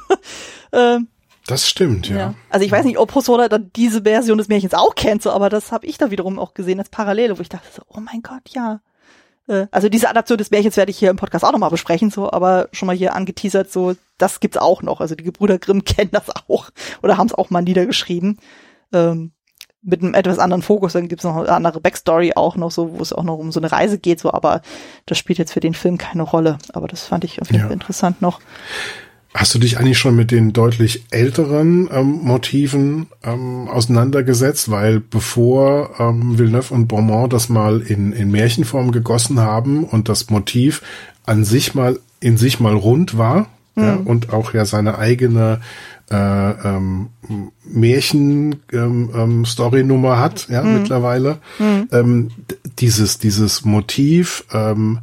äh, das stimmt, ja. ja. Also ich weiß nicht, ob Hosoda dann diese Version des Märchens auch kennt, so, aber das habe ich da wiederum auch gesehen als Parallele, wo ich dachte so, oh mein Gott, ja. Äh, also diese Adaption des Märchens werde ich hier im Podcast auch nochmal besprechen, so, aber schon mal hier angeteasert, so, das gibt's auch noch. Also die Gebrüder Grimm (laughs) kennen das auch oder haben es auch mal niedergeschrieben. Ähm, mit einem etwas anderen Fokus, dann gibt's noch eine andere Backstory auch noch so, wo es auch noch um so eine Reise geht, so, aber das spielt jetzt für den Film keine Rolle. Aber das fand ich auf jeden Fall ja. interessant noch. Hast du dich eigentlich schon mit den deutlich älteren ähm, Motiven ähm, auseinandergesetzt? Weil bevor ähm, Villeneuve und Beaumont das mal in, in Märchenform gegossen haben und das Motiv an sich mal in sich mal rund war mhm. ja, und auch ja seine eigene äh, ähm, Märchen-Story-Nummer ähm, ähm, hat, ja, mhm. mittlerweile. Mhm. Ähm, dieses, dieses Motiv, ähm,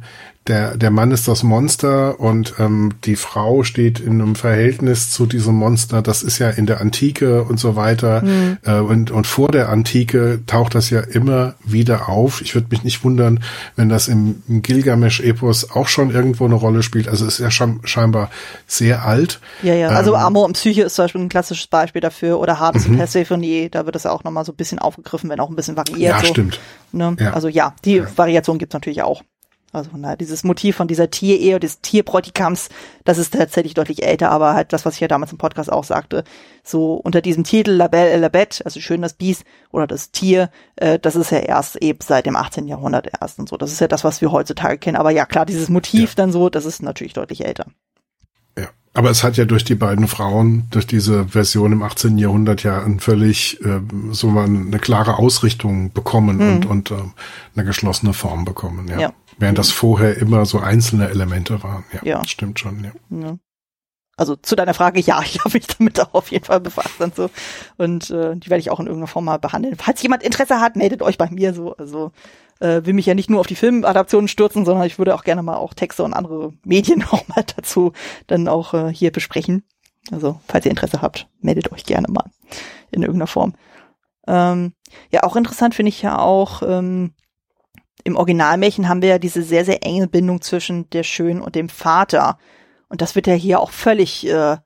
der, der Mann ist das Monster und ähm, die Frau steht in einem Verhältnis zu diesem Monster. Das ist ja in der Antike und so weiter. Mhm. Äh, und, und vor der Antike taucht das ja immer wieder auf. Ich würde mich nicht wundern, wenn das im, im Gilgamesch-Epos auch schon irgendwo eine Rolle spielt. Also es ist ja schon scheinbar sehr alt. Ja, ja. Also ähm, Amor und Psyche ist zum Beispiel ein klassisches Beispiel dafür. Oder Hades mhm. und Persephone, da wird das ja auch nochmal so ein bisschen aufgegriffen, wenn auch ein bisschen variiert. Ja, so. stimmt. Ne? Ja. Also ja, die ja. Variation gibt's natürlich auch. Also na, dieses Motiv von dieser Tierehe, des Tierbräutigams, das ist tatsächlich deutlich älter, aber halt das, was ich ja damals im Podcast auch sagte, so unter diesem Titel La Belle et la Bête, also schön das Biest oder das Tier, äh, das ist ja erst eben seit dem 18. Jahrhundert erst und so. Das ist ja das, was wir heutzutage kennen. Aber ja, klar, dieses Motiv ja. dann so, das ist natürlich deutlich älter. Ja, aber es hat ja durch die beiden Frauen, durch diese Version im 18. Jahrhundert ja ein völlig, äh, so mal eine klare Ausrichtung bekommen mhm. und, und äh, eine geschlossene Form bekommen. Ja. ja. Während das vorher immer so einzelne Elemente waren. Ja, ja. stimmt schon. Ja. ja. Also zu deiner Frage, ja, (laughs) ich habe mich damit auch auf jeden Fall befasst und so. Und äh, die werde ich auch in irgendeiner Form mal behandeln. Falls jemand Interesse hat, meldet euch bei mir so. Also äh, will mich ja nicht nur auf die Filmadaptionen stürzen, sondern ich würde auch gerne mal auch Texte und andere Medien (laughs) auch mal dazu dann auch äh, hier besprechen. Also falls ihr Interesse habt, meldet euch gerne mal in irgendeiner Form. Ähm, ja, auch interessant finde ich ja auch, ähm, im Originalmärchen haben wir ja diese sehr, sehr enge Bindung zwischen der Schönen und dem Vater. Und das wird ja hier auch völlig äh,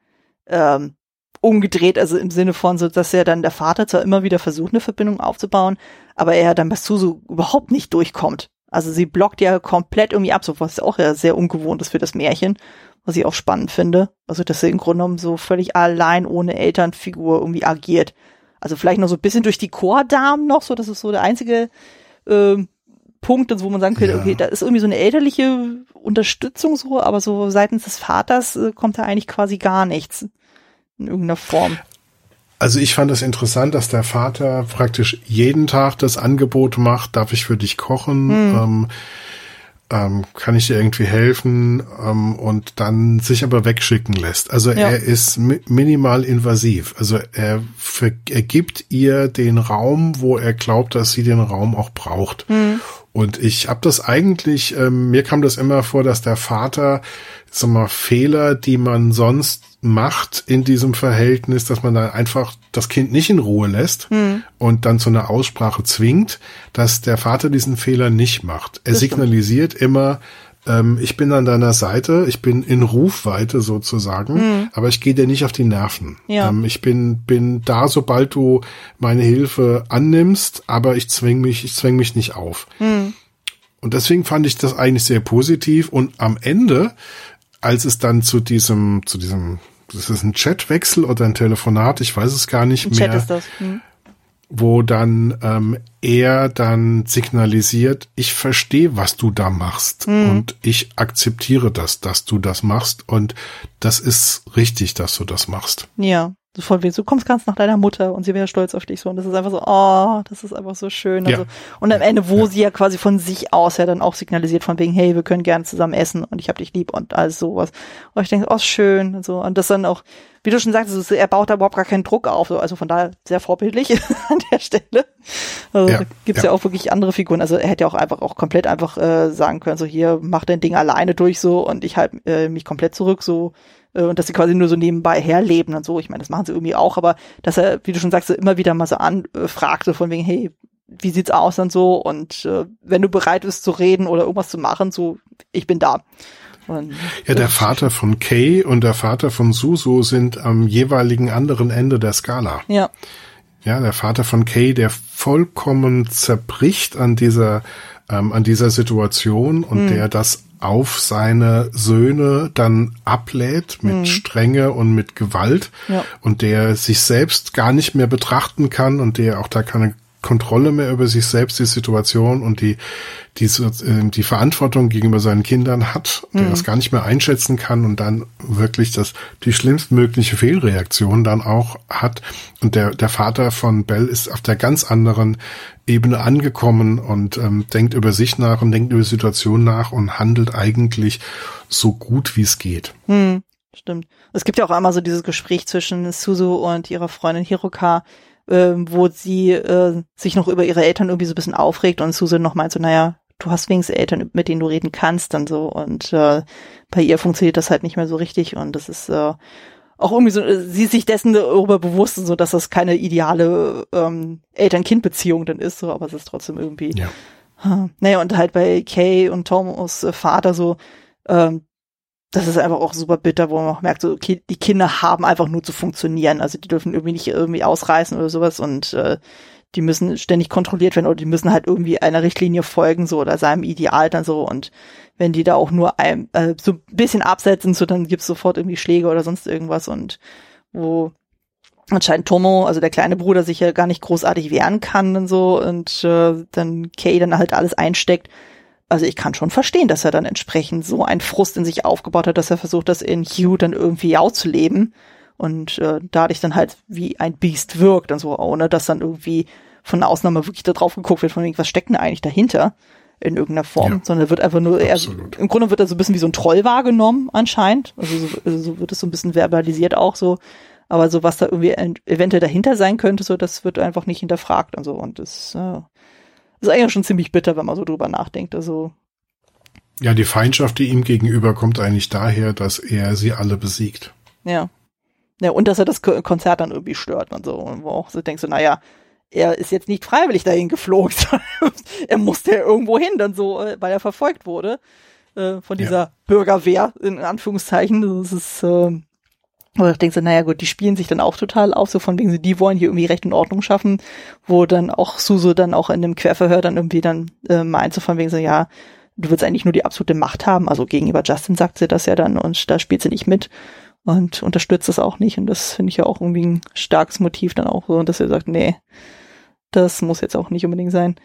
ähm, umgedreht, also im Sinne von so, dass ja dann der Vater zwar immer wieder versucht, eine Verbindung aufzubauen, aber er dann bei Suzu überhaupt nicht durchkommt. Also sie blockt ja komplett irgendwie ab, so was auch ja sehr ungewohnt ist für das Märchen, was ich auch spannend finde. Also dass sie im Grunde genommen so völlig allein ohne Elternfigur irgendwie agiert. Also vielleicht noch so ein bisschen durch die Chordamen noch, so das ist so der einzige äh, Punkt, wo man sagen könnte, ja. okay, da ist irgendwie so eine elterliche Unterstützung so, aber so seitens des Vaters äh, kommt da eigentlich quasi gar nichts in irgendeiner Form. Also ich fand es das interessant, dass der Vater praktisch jeden Tag das Angebot macht, darf ich für dich kochen, hm. ähm, ähm, kann ich dir irgendwie helfen ähm, und dann sich aber wegschicken lässt. Also ja. er ist mi minimal invasiv. Also er, er gibt ihr den Raum, wo er glaubt, dass sie den Raum auch braucht. Hm. Und ich habe das eigentlich, ähm, mir kam das immer vor, dass der Vater, sag mal, Fehler, die man sonst macht in diesem Verhältnis, dass man dann einfach das Kind nicht in Ruhe lässt hm. und dann zu einer Aussprache zwingt, dass der Vater diesen Fehler nicht macht. Er das signalisiert stimmt. immer, ähm, ich bin an deiner Seite, ich bin in Rufweite sozusagen, hm. aber ich gehe dir nicht auf die Nerven. Ja. Ähm, ich bin, bin da, sobald du meine Hilfe annimmst, aber ich zwing mich, ich zwing mich nicht auf. Hm. Und deswegen fand ich das eigentlich sehr positiv und am Ende als es dann zu diesem, zu diesem das ist ein Chatwechsel oder ein Telefonat, ich weiß es gar nicht ein mehr. Chat ist das. Hm. Wo dann ähm, er dann signalisiert, ich verstehe, was du da machst hm. und ich akzeptiere das, dass du das machst und das ist richtig, dass du das machst. Ja. So von wegen, du kommst ganz nach deiner Mutter und sie wäre stolz auf dich so. Und das ist einfach so, oh, das ist einfach so schön. Also, ja. Und am Ende, wo ja. sie ja quasi von sich aus ja dann auch signalisiert von wegen, hey, wir können gerne zusammen essen und ich hab dich lieb und alles sowas. Und ich denke, oh, schön und so. Und das dann auch, wie du schon sagst, er baut da überhaupt gar keinen Druck auf. Also von daher sehr vorbildlich (laughs) an der Stelle. Also ja. gibt's ja. ja. auch wirklich andere Figuren. Also er hätte ja auch einfach auch komplett einfach äh, sagen können, so hier, mach dein Ding alleine durch so und ich halte äh, mich komplett zurück so äh, und dass sie quasi nur so nebenbei herleben und so. Ich meine, das machen sie irgendwie auch, aber dass er, wie du schon sagst, immer wieder mal so anfragte von wegen, hey, wie sieht's aus und so und äh, wenn du bereit bist zu reden oder irgendwas zu machen, so, ich bin da. Und, ja, der Vater von Kay und der Vater von Susu sind am jeweiligen anderen Ende der Skala. Ja. Ja, der Vater von Kay, der vollkommen zerbricht an dieser ähm, an dieser Situation und hm. der das auf seine Söhne dann ablädt mit mhm. Strenge und mit Gewalt ja. und der sich selbst gar nicht mehr betrachten kann und der auch da keine Kontrolle mehr über sich selbst, die Situation und die, die, äh, die Verantwortung gegenüber seinen Kindern hat, der mhm. das gar nicht mehr einschätzen kann und dann wirklich das, die schlimmstmögliche Fehlreaktion dann auch hat. Und der, der Vater von Bell ist auf der ganz anderen Ebene angekommen und ähm, denkt über sich nach und denkt über die Situation nach und handelt eigentlich so gut wie es geht. Hm, stimmt. Es gibt ja auch einmal so dieses Gespräch zwischen Suzu und ihrer Freundin Hiroka, äh, wo sie äh, sich noch über ihre Eltern irgendwie so ein bisschen aufregt und Susan noch meint so, naja, du hast wenigstens Eltern, mit denen du reden kannst dann so und äh, bei ihr funktioniert das halt nicht mehr so richtig und das ist äh, auch irgendwie so, äh, sie ist sich dessen darüber bewusst, so dass das keine ideale ähm, Eltern-Kind-Beziehung dann ist, so, aber es ist trotzdem irgendwie. Ja. Naja, und halt bei Kay und Thomas äh, Vater so, ähm, das ist einfach auch super bitter, wo man auch merkt, so, okay, die Kinder haben einfach nur zu funktionieren. Also die dürfen irgendwie nicht irgendwie ausreißen oder sowas und äh, die müssen ständig kontrolliert werden oder die müssen halt irgendwie einer Richtlinie folgen, so oder seinem Ideal dann so. Und wenn die da auch nur ein, äh, so ein bisschen absetzen, so dann gibt's sofort irgendwie Schläge oder sonst irgendwas und wo anscheinend Tomo, also der kleine Bruder, sich ja gar nicht großartig wehren kann und so und äh, dann Kay dann halt alles einsteckt also ich kann schon verstehen, dass er dann entsprechend so einen Frust in sich aufgebaut hat, dass er versucht, das in Hugh dann irgendwie auszuleben und äh, dadurch dann halt wie ein Biest wirkt und so, ohne dass dann irgendwie von der Ausnahme wirklich da drauf geguckt wird, von wegen, was steckt denn eigentlich dahinter? in irgendeiner Form, ja, sondern wird einfach nur, er, im Grunde wird er so ein bisschen wie so ein Troll wahrgenommen anscheinend. Also so, also so wird es so ein bisschen verbalisiert auch so. Aber so was da irgendwie eventuell dahinter sein könnte, so das wird einfach nicht hinterfragt und so. Und das äh, ist eigentlich schon ziemlich bitter, wenn man so drüber nachdenkt. Also ja, die Feindschaft, die ihm gegenüber kommt eigentlich daher, dass er sie alle besiegt. Ja. Ja, und dass er das Konzert dann irgendwie stört und so. Und wo auch so denkst du, naja, er ist jetzt nicht freiwillig dahin geflogen, (laughs) er musste ja irgendwo hin, dann so, äh, weil er verfolgt wurde äh, von dieser ja. Bürgerwehr, in Anführungszeichen. Das ist, äh, oder denkst du, naja gut, die spielen sich dann auch total auf, so von wegen, die wollen hier irgendwie Recht und Ordnung schaffen, wo dann auch Suso dann auch in dem Querverhör dann irgendwie dann äh, meint, so von wegen so, ja, du willst eigentlich nur die absolute Macht haben. Also gegenüber Justin sagt sie das ja dann und da spielt sie nicht mit und unterstützt es auch nicht. Und das finde ich ja auch irgendwie ein starkes Motiv dann auch so, dass er sagt, nee, das muss jetzt auch nicht unbedingt sein.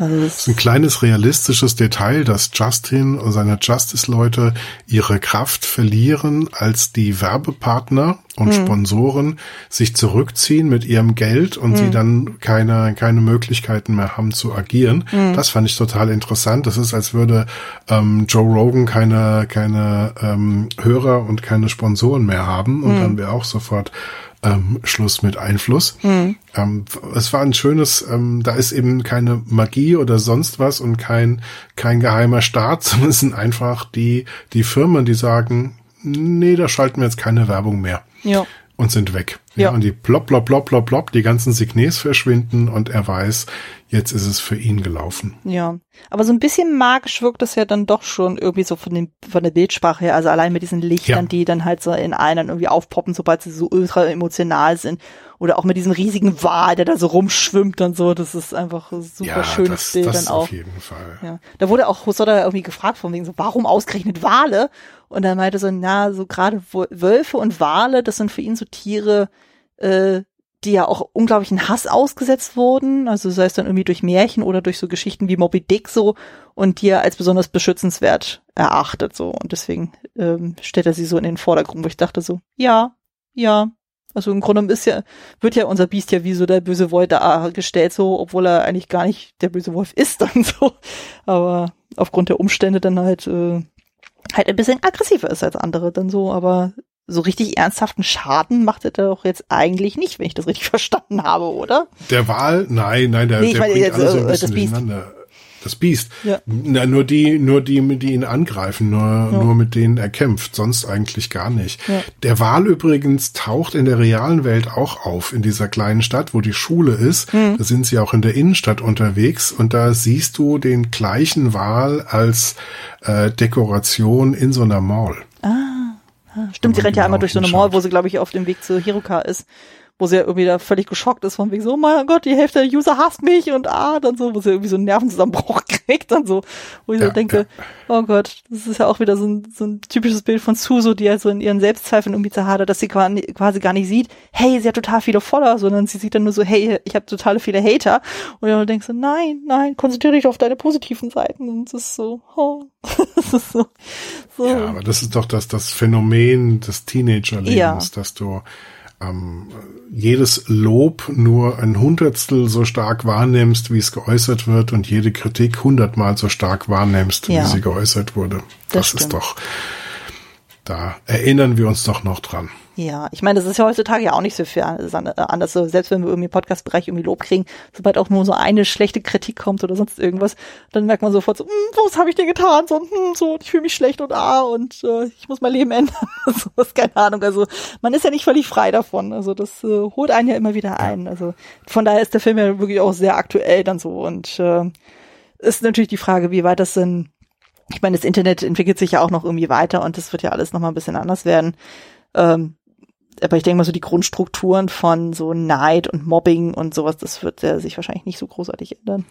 Also das ist ein kleines realistisches Detail, dass Justin und seine Justice-Leute ihre Kraft verlieren, als die Werbepartner und mhm. Sponsoren sich zurückziehen mit ihrem Geld und mhm. sie dann keine, keine Möglichkeiten mehr haben zu agieren. Mhm. Das fand ich total interessant. Das ist, als würde ähm, Joe Rogan keine, keine ähm, Hörer und keine Sponsoren mehr haben und hm. dann wäre auch sofort ähm, Schluss mit Einfluss. Mhm. Ähm, es war ein schönes, ähm, da ist eben keine Magie oder sonst was und kein, kein geheimer Staat, (laughs) sondern es sind einfach die, die Firmen, die sagen, nee, da schalten wir jetzt keine Werbung mehr. Ja. Und sind weg. Ja. ja. Und die plopp, plopp, plopp, plopp, plopp, die ganzen Signes verschwinden und er weiß, jetzt ist es für ihn gelaufen. Ja. Aber so ein bisschen magisch wirkt das ja dann doch schon irgendwie so von, dem, von der Bildsprache her. Also allein mit diesen Lichtern, ja. die dann halt so in einen irgendwie aufpoppen, sobald sie so ultra emotional sind. Oder auch mit diesem riesigen Wal, der da so rumschwimmt und so. Das ist einfach ein super ja, schönes das, Bild das dann auch. Auf jeden Fall. Ja. Da wurde auch Hosoda irgendwie gefragt von wegen so, warum ausgerechnet Wale? Und er meinte so, na, so gerade Wölfe und Wale, das sind für ihn so Tiere, äh, die ja auch unglaublichen Hass ausgesetzt wurden, also sei es dann irgendwie durch Märchen oder durch so Geschichten wie Moby Dick so und die er als besonders beschützenswert erachtet so und deswegen ähm, stellt er sie so in den Vordergrund, wo ich dachte so, ja, ja, also im Grunde ist ja, wird ja unser Biest ja wie so der böse Wolf dargestellt, so, obwohl er eigentlich gar nicht der böse Wolf ist dann (laughs) so. Aber aufgrund der Umstände dann halt, äh, halt ein bisschen aggressiver ist als andere dann so, aber so richtig ernsthaften Schaden macht er doch jetzt eigentlich nicht, wenn ich das richtig (laughs) verstanden habe, oder? Der Wal? Nein, nein, der, nee, der meine, bringt jetzt, alles so ein äh, bisschen durcheinander. Das Biest. Ja. Na, nur die, nur die, die ihn angreifen, nur, ja. nur mit denen er kämpft, sonst eigentlich gar nicht. Ja. Der Wal übrigens taucht in der realen Welt auch auf, in dieser kleinen Stadt, wo die Schule ist. Mhm. Da sind sie auch in der Innenstadt unterwegs und da siehst du den gleichen Wal als äh, Dekoration in so einer Mall. Ah. Stimmt, sie rennt ja einmal durch so eine Mall, wo sie, glaube ich, auf dem Weg zu Hiruka ist, wo sie ja irgendwie da völlig geschockt ist, von wegen so, oh mein Gott, die Hälfte der User hasst mich und ah, dann so, wo sie irgendwie so einen Nervenzusammenbruch (laughs) kriegt, dann so, wo ich ja, so denke, ja. oh Gott, das ist ja auch wieder so ein, so ein typisches Bild von Suso, die halt so in ihren Selbstzweifeln irgendwie zerhadert, dass sie quasi gar nicht sieht, hey, sie hat total viele Follower, sondern sie sieht dann nur so, hey, ich habe total viele Hater und dann denkst du, nein, nein, konzentriere dich auf deine positiven Seiten und das ist so, oh, (laughs) das ist so, so. Ja, aber das ist doch das, das Phänomen des Teenagerlebens, ja. dass du ähm, jedes Lob nur ein Hundertstel so stark wahrnimmst, wie es geäußert wird, und jede Kritik hundertmal so stark wahrnimmst, ja. wie sie geäußert wurde. Das, das ist doch, da erinnern wir uns doch noch dran. Ja, ich meine, das ist ja heutzutage ja auch nicht so viel anders. So, selbst wenn wir irgendwie im Podcast-Bereich irgendwie Lob kriegen, sobald auch nur so eine schlechte Kritik kommt oder sonst irgendwas, dann merkt man sofort so, hm, was habe ich dir getan? So, hm, so, ich fühle mich schlecht und ah, und äh, ich muss mein Leben ändern. (laughs) so ist keine Ahnung. Also man ist ja nicht völlig frei davon. Also das äh, holt einen ja immer wieder ein. Also von daher ist der Film ja wirklich auch sehr aktuell dann so. Und äh, ist natürlich die Frage, wie weit das denn ich meine, das Internet entwickelt sich ja auch noch irgendwie weiter und das wird ja alles noch mal ein bisschen anders werden. Ähm, aber ich denke mal so die Grundstrukturen von so Neid und Mobbing und sowas, das wird ja sich wahrscheinlich nicht so großartig ändern.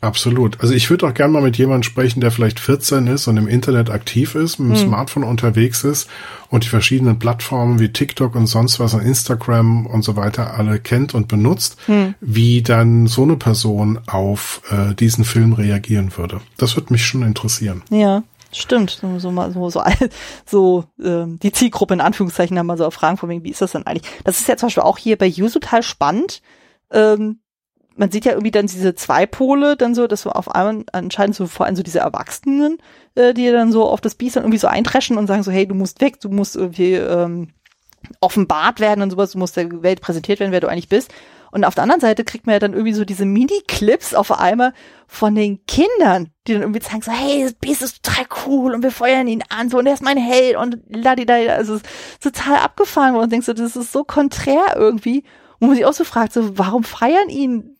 Absolut. Also ich würde auch gerne mal mit jemandem sprechen, der vielleicht 14 ist und im Internet aktiv ist, mit dem hm. Smartphone unterwegs ist und die verschiedenen Plattformen wie TikTok und sonst was und Instagram und so weiter alle kennt und benutzt, hm. wie dann so eine Person auf äh, diesen Film reagieren würde. Das würde mich schon interessieren. Ja. Stimmt, so, so, so, so, (laughs) so ähm, die Zielgruppe in Anführungszeichen haben mal so auf Fragen von wegen, wie ist das denn eigentlich? Das ist ja zum Beispiel auch hier bei You total spannend. Ähm, man sieht ja irgendwie dann diese zwei Pole dann so, dass so auf einmal anscheinend so vor allem so diese Erwachsenen, äh, die dann so auf das Biest dann irgendwie so eintreschen und sagen so, hey, du musst weg, du musst irgendwie ähm, offenbart werden und sowas, du musst der Welt präsentiert werden, wer du eigentlich bist. Und auf der anderen Seite kriegt man ja dann irgendwie so diese Mini-Clips auf einmal von den Kindern, die dann irgendwie zeigen so, hey, das Biest ist total cool und wir feuern ihn an, so, und er ist mein Held und ladida, also total abgefahren und denkst so, das ist so konträr irgendwie. Und man sich auch so fragt, so, warum feiern ihn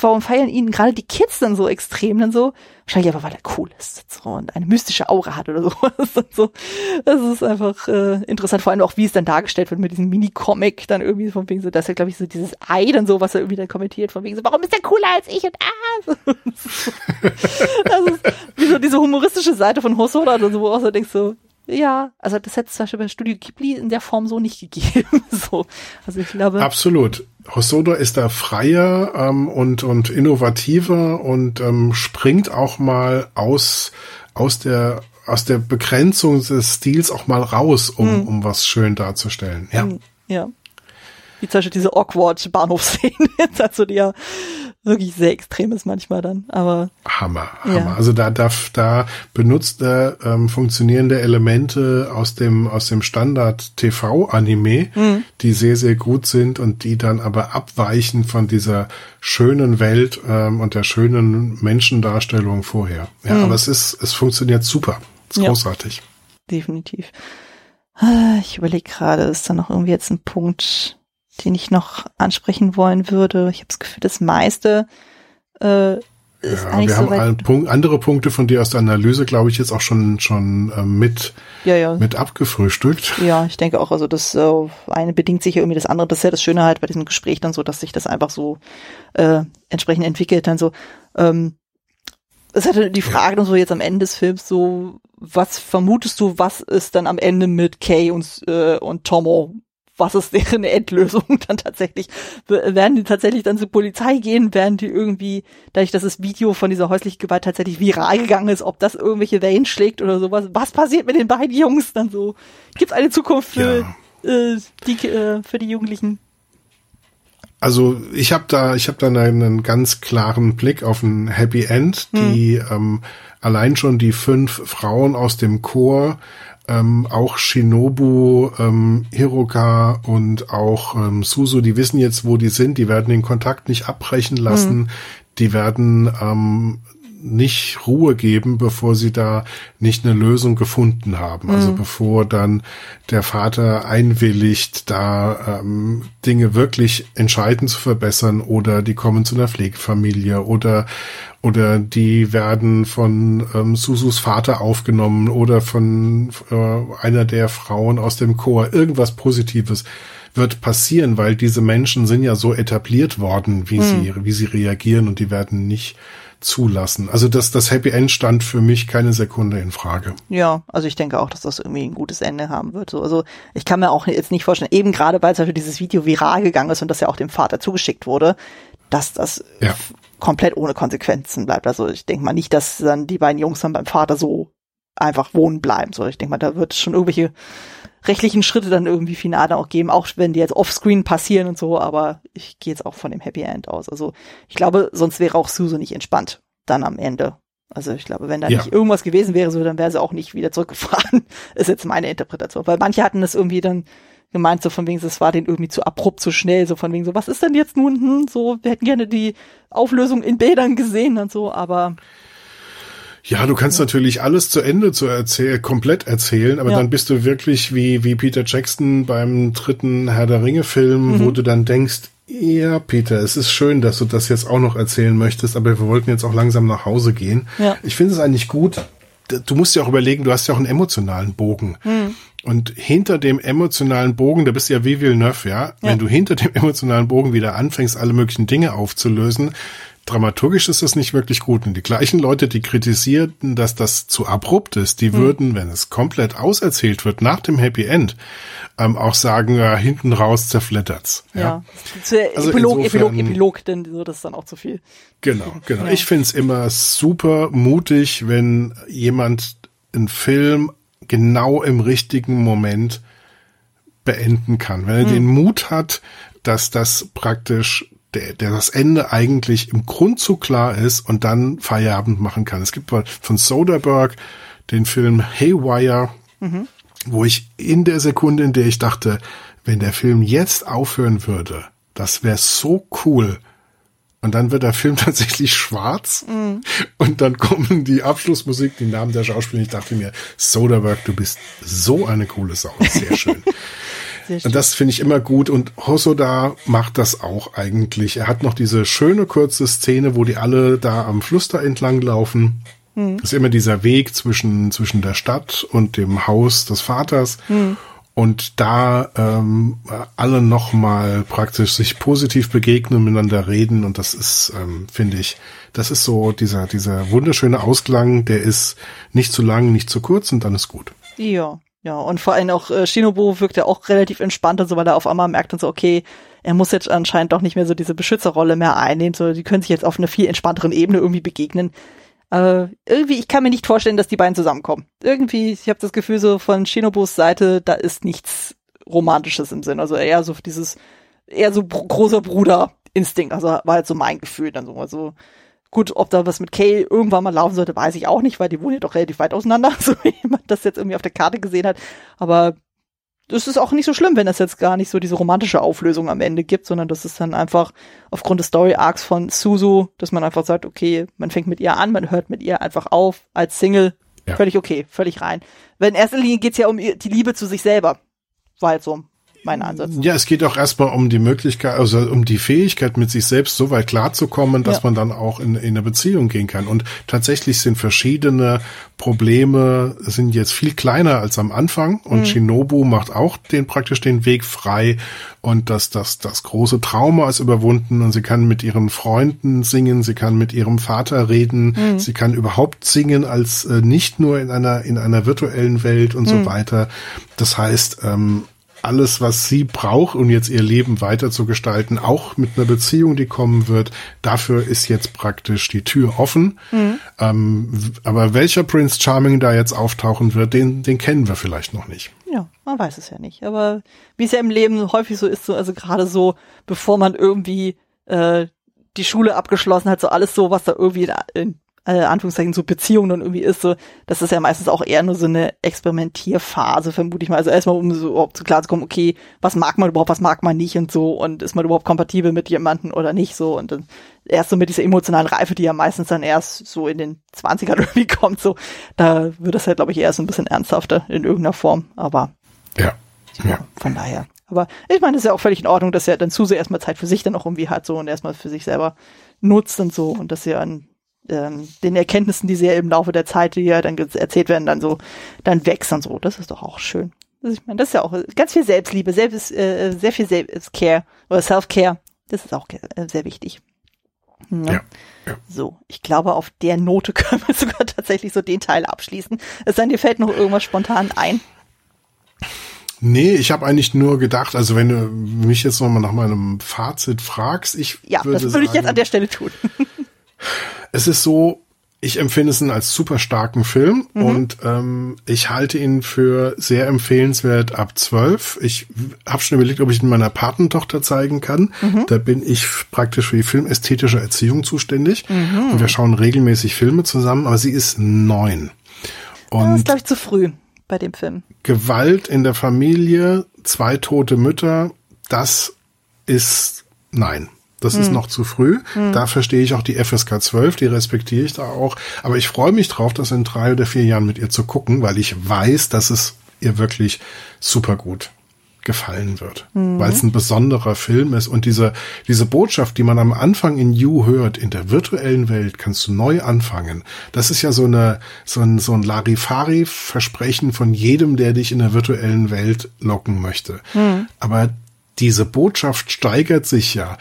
warum feiern ihn gerade die Kids dann so extrem dann so? Wahrscheinlich aber, weil er cool ist so, und eine mystische Aura hat oder (laughs) so. so. Das ist einfach äh, interessant, vor allem auch, wie es dann dargestellt wird mit diesem Mini-Comic dann irgendwie von wegen so, dass er, glaube ich, so dieses Ei dann so, was er irgendwie dann kommentiert, von wegen so, warum ist der cooler als ich und ah! (laughs) das ist wie so diese humoristische Seite von Hosoda oder so, wo auch so denkst so, ja, also das hätte es zum Beispiel bei Studio Ghibli in der Form so nicht gegeben. (laughs) so, also ich glaube. Absolut. Hosoda ist da freier ähm, und und innovativer und ähm, springt auch mal aus aus der aus der Begrenzung des Stils auch mal raus, um hm. um was schön darzustellen. Ja. Hm, ja. Wie zum Beispiel diese awkward Bahnhofsszene, (laughs) also die ja wirklich sehr extrem ist manchmal dann. Aber Hammer, Hammer. Ja. Also da darf da benutzt er ähm, funktionierende Elemente aus dem aus dem Standard TV-Anime, mhm. die sehr sehr gut sind und die dann aber abweichen von dieser schönen Welt ähm, und der schönen Menschendarstellung vorher. Ja, mhm. aber es ist es funktioniert super, es ist ja. großartig. Definitiv. Ah, ich überlege gerade, ist da noch irgendwie jetzt ein Punkt, den ich noch ansprechen wollen würde. Ich habe das Gefühl, das meiste äh, ist ja, wir so haben Punkt, andere Punkte von dir aus der Analyse, glaube ich, jetzt auch schon schon äh, mit ja, ja. mit abgefrühstückt. Ja, ich denke auch. Also das äh, eine bedingt sich irgendwie das andere. Das ist ja das Schöne halt bei diesem Gespräch dann so, dass sich das einfach so äh, entsprechend entwickelt. Dann so. Ähm, es hatte die Frage dann so jetzt am Ende des Films so, was vermutest du, was ist dann am Ende mit Kay und äh, und Tomo was ist deren Endlösung dann tatsächlich? Werden die tatsächlich dann zur Polizei gehen? Werden die irgendwie, dadurch, dass das Video von dieser häuslichen Gewalt tatsächlich viral gegangen ist, ob das irgendwelche Wellen schlägt oder sowas? Was passiert mit den beiden Jungs dann so? Gibt es eine Zukunft für, ja. äh, die, äh, für die Jugendlichen? Also ich habe da, ich habe da einen ganz klaren Blick auf ein Happy End, die hm. ähm, allein schon die fünf Frauen aus dem Chor ähm, auch Shinobu, ähm, Hiroka und auch ähm, Suzu, die wissen jetzt, wo die sind, die werden den Kontakt nicht abbrechen lassen, mhm. die werden ähm, nicht Ruhe geben, bevor sie da nicht eine Lösung gefunden haben. Also mhm. bevor dann der Vater einwilligt, da ähm, Dinge wirklich entscheidend zu verbessern oder die kommen zu einer Pflegefamilie oder oder die werden von ähm, Susus Vater aufgenommen oder von äh, einer der Frauen aus dem Chor. Irgendwas Positives wird passieren, weil diese Menschen sind ja so etabliert worden, wie hm. sie, wie sie reagieren und die werden nicht zulassen. Also das, das Happy End stand für mich keine Sekunde in Frage. Ja, also ich denke auch, dass das irgendwie ein gutes Ende haben wird. So, also ich kann mir auch jetzt nicht vorstellen, eben gerade weil zum Beispiel dieses Video viral gegangen ist und das ja auch dem Vater zugeschickt wurde, dass das ja komplett ohne Konsequenzen bleibt. Also ich denke mal nicht, dass dann die beiden Jungs dann beim Vater so einfach wohnen bleiben. So, ich denke mal, da wird es schon irgendwelche rechtlichen Schritte dann irgendwie final auch geben, auch wenn die jetzt offscreen passieren und so, aber ich gehe jetzt auch von dem Happy End aus. Also ich glaube, sonst wäre auch Susan nicht entspannt dann am Ende. Also ich glaube, wenn da ja. nicht irgendwas gewesen wäre, so, dann wäre sie auch nicht wieder zurückgefahren. (laughs) ist jetzt meine Interpretation. Weil manche hatten das irgendwie dann gemeint, so von wegen, es war denen irgendwie zu abrupt, zu schnell, so von wegen, so, was ist denn jetzt nun, hm, so, wir hätten gerne die Auflösung in Bildern gesehen und so, aber. Ja, du kannst natürlich alles zu Ende zu erzählen, komplett erzählen, aber ja. dann bist du wirklich wie, wie Peter Jackson beim dritten Herr der Ringe Film, mhm. wo du dann denkst, ja, Peter, es ist schön, dass du das jetzt auch noch erzählen möchtest, aber wir wollten jetzt auch langsam nach Hause gehen. Ja. Ich finde es eigentlich gut. Du musst ja auch überlegen, du hast ja auch einen emotionalen Bogen. Mhm. Und hinter dem emotionalen Bogen, da bist du ja wie Villeneuve, ja? ja? Wenn du hinter dem emotionalen Bogen wieder anfängst, alle möglichen Dinge aufzulösen, dramaturgisch ist das nicht wirklich gut. Und die gleichen Leute, die kritisierten, dass das zu abrupt ist, die hm. würden, wenn es komplett auserzählt wird, nach dem Happy End, ähm, auch sagen, ja, hinten raus zerflettert's. Ja. ja. Also Epilog, insofern, Epilog, Epilog, denn so das ist dann auch zu viel. Genau, genau. Ja. Ich find's immer super mutig, wenn jemand einen Film genau im richtigen Moment beenden kann. Wenn er hm. den Mut hat, dass das praktisch der, der das Ende eigentlich im Grundzug klar ist und dann Feierabend machen kann. Es gibt von Soderbergh den Film Haywire, mhm. wo ich in der Sekunde, in der ich dachte, wenn der Film jetzt aufhören würde, das wäre so cool. Und dann wird der Film (laughs) tatsächlich schwarz mhm. und dann kommen die Abschlussmusik, die Namen der Schauspieler. Ich dachte mir, Soderbergh, du bist so eine coole Sau. Sehr schön. (laughs) Und das finde ich immer gut. Und Hosoda macht das auch eigentlich. Er hat noch diese schöne kurze Szene, wo die alle da am Fluss da entlang laufen. Hm. Das ist immer dieser Weg zwischen, zwischen der Stadt und dem Haus des Vaters. Hm. Und da ähm, alle nochmal praktisch sich positiv begegnen, miteinander reden. Und das ist, ähm, finde ich, das ist so dieser, dieser wunderschöne Ausklang, der ist nicht zu lang, nicht zu kurz und dann ist gut. Ja, ja, und vor allem auch äh, Shinobu wirkt ja auch relativ entspannt und so, weil er auf einmal merkt und so, okay, er muss jetzt anscheinend doch nicht mehr so diese Beschützerrolle mehr einnehmen, so die können sich jetzt auf einer viel entspannteren Ebene irgendwie begegnen. Aber irgendwie, ich kann mir nicht vorstellen, dass die beiden zusammenkommen. Irgendwie, ich habe das Gefühl so von Shinobus Seite, da ist nichts Romantisches im Sinn. Also eher so dieses, eher so großer Bruder-Instinkt. Also war halt so mein Gefühl dann so. Also Gut, ob da was mit Kay irgendwann mal laufen sollte, weiß ich auch nicht, weil die wohnen ja doch relativ weit auseinander, (laughs) so wie man das jetzt irgendwie auf der Karte gesehen hat. Aber das ist auch nicht so schlimm, wenn es jetzt gar nicht so diese romantische Auflösung am Ende gibt, sondern das ist dann einfach aufgrund des Story Arcs von Suzu, dass man einfach sagt, okay, man fängt mit ihr an, man hört mit ihr einfach auf als Single. Ja. Völlig okay, völlig rein. Weil in erster Linie geht's ja um die Liebe zu sich selber. War halt so mein Ansatz. Ja, es geht auch erstmal um die Möglichkeit, also um die Fähigkeit, mit sich selbst so weit klarzukommen, dass ja. man dann auch in, in eine Beziehung gehen kann. Und tatsächlich sind verschiedene Probleme sind jetzt viel kleiner als am Anfang und mhm. Shinobu macht auch den praktisch den Weg frei und das, das, das große Trauma ist überwunden und sie kann mit ihren Freunden singen, sie kann mit ihrem Vater reden, mhm. sie kann überhaupt singen als äh, nicht nur in einer, in einer virtuellen Welt und mhm. so weiter. Das heißt, ähm, alles, was sie braucht, um jetzt ihr Leben weiter zu gestalten, auch mit einer Beziehung, die kommen wird. Dafür ist jetzt praktisch die Tür offen. Mhm. Ähm, aber welcher Prince Charming da jetzt auftauchen wird, den, den kennen wir vielleicht noch nicht. Ja, man weiß es ja nicht. Aber wie es ja im Leben häufig so ist, so, also gerade so, bevor man irgendwie äh, die Schule abgeschlossen hat, so alles so, was da irgendwie in, in äh, Anführungszeichen so Beziehung dann irgendwie ist, so, das ist ja meistens auch eher nur so eine Experimentierphase, vermute ich mal. Also erstmal, um so überhaupt so klar zu kommen, okay, was mag man überhaupt, was mag man nicht und so und ist man überhaupt kompatibel mit jemandem oder nicht so und dann erst so mit dieser emotionalen Reife, die ja meistens dann erst so in den 20ern (laughs) irgendwie kommt, so, da wird das halt, glaube ich, eher so ein bisschen ernsthafter in irgendeiner Form, aber ja, ja. von daher. Aber ich meine, es ist ja auch völlig in Ordnung, dass er dann zu sehr erstmal Zeit für sich dann auch irgendwie hat so und erstmal für sich selber nutzt und so und dass er an ähm, den Erkenntnissen, die sie ja im Laufe der Zeit, die ja dann erzählt werden, dann so, dann wächst und so. Das ist doch auch schön. Also ich meine, das ist ja auch ganz viel Selbstliebe, selbst, äh, sehr viel Selbstcare oder Self-Care. Das ist auch äh, sehr wichtig. Ja. ja. Ja. So, ich glaube, auf der Note (laughs) können wir sogar tatsächlich so den Teil abschließen. Es sei denn, dir fällt noch irgendwas spontan ein. Nee, ich habe eigentlich nur gedacht, also wenn du mich jetzt nochmal nach meinem Fazit fragst, ich ja, würde das würde ich jetzt an der Stelle tun. (laughs) Es ist so, ich empfinde es als super starken Film mhm. und ähm, ich halte ihn für sehr empfehlenswert ab zwölf. Ich habe schon überlegt, ob ich ihn meiner Patentochter zeigen kann. Mhm. Da bin ich praktisch für die filmästhetische Erziehung zuständig mhm. und wir schauen regelmäßig Filme zusammen, aber sie ist neun. Und das ist, glaube ich, zu früh bei dem Film. Gewalt in der Familie, zwei tote Mütter, das ist nein. Das hm. ist noch zu früh. Hm. Da verstehe ich auch die FSK 12, die respektiere ich da auch. Aber ich freue mich drauf, das in drei oder vier Jahren mit ihr zu gucken, weil ich weiß, dass es ihr wirklich super gut gefallen wird, mhm. weil es ein besonderer Film ist und diese diese Botschaft, die man am Anfang in You hört, in der virtuellen Welt kannst du neu anfangen. Das ist ja so eine so ein so ein Larifari Versprechen von jedem, der dich in der virtuellen Welt locken möchte. Mhm. Aber diese Botschaft steigert sich ja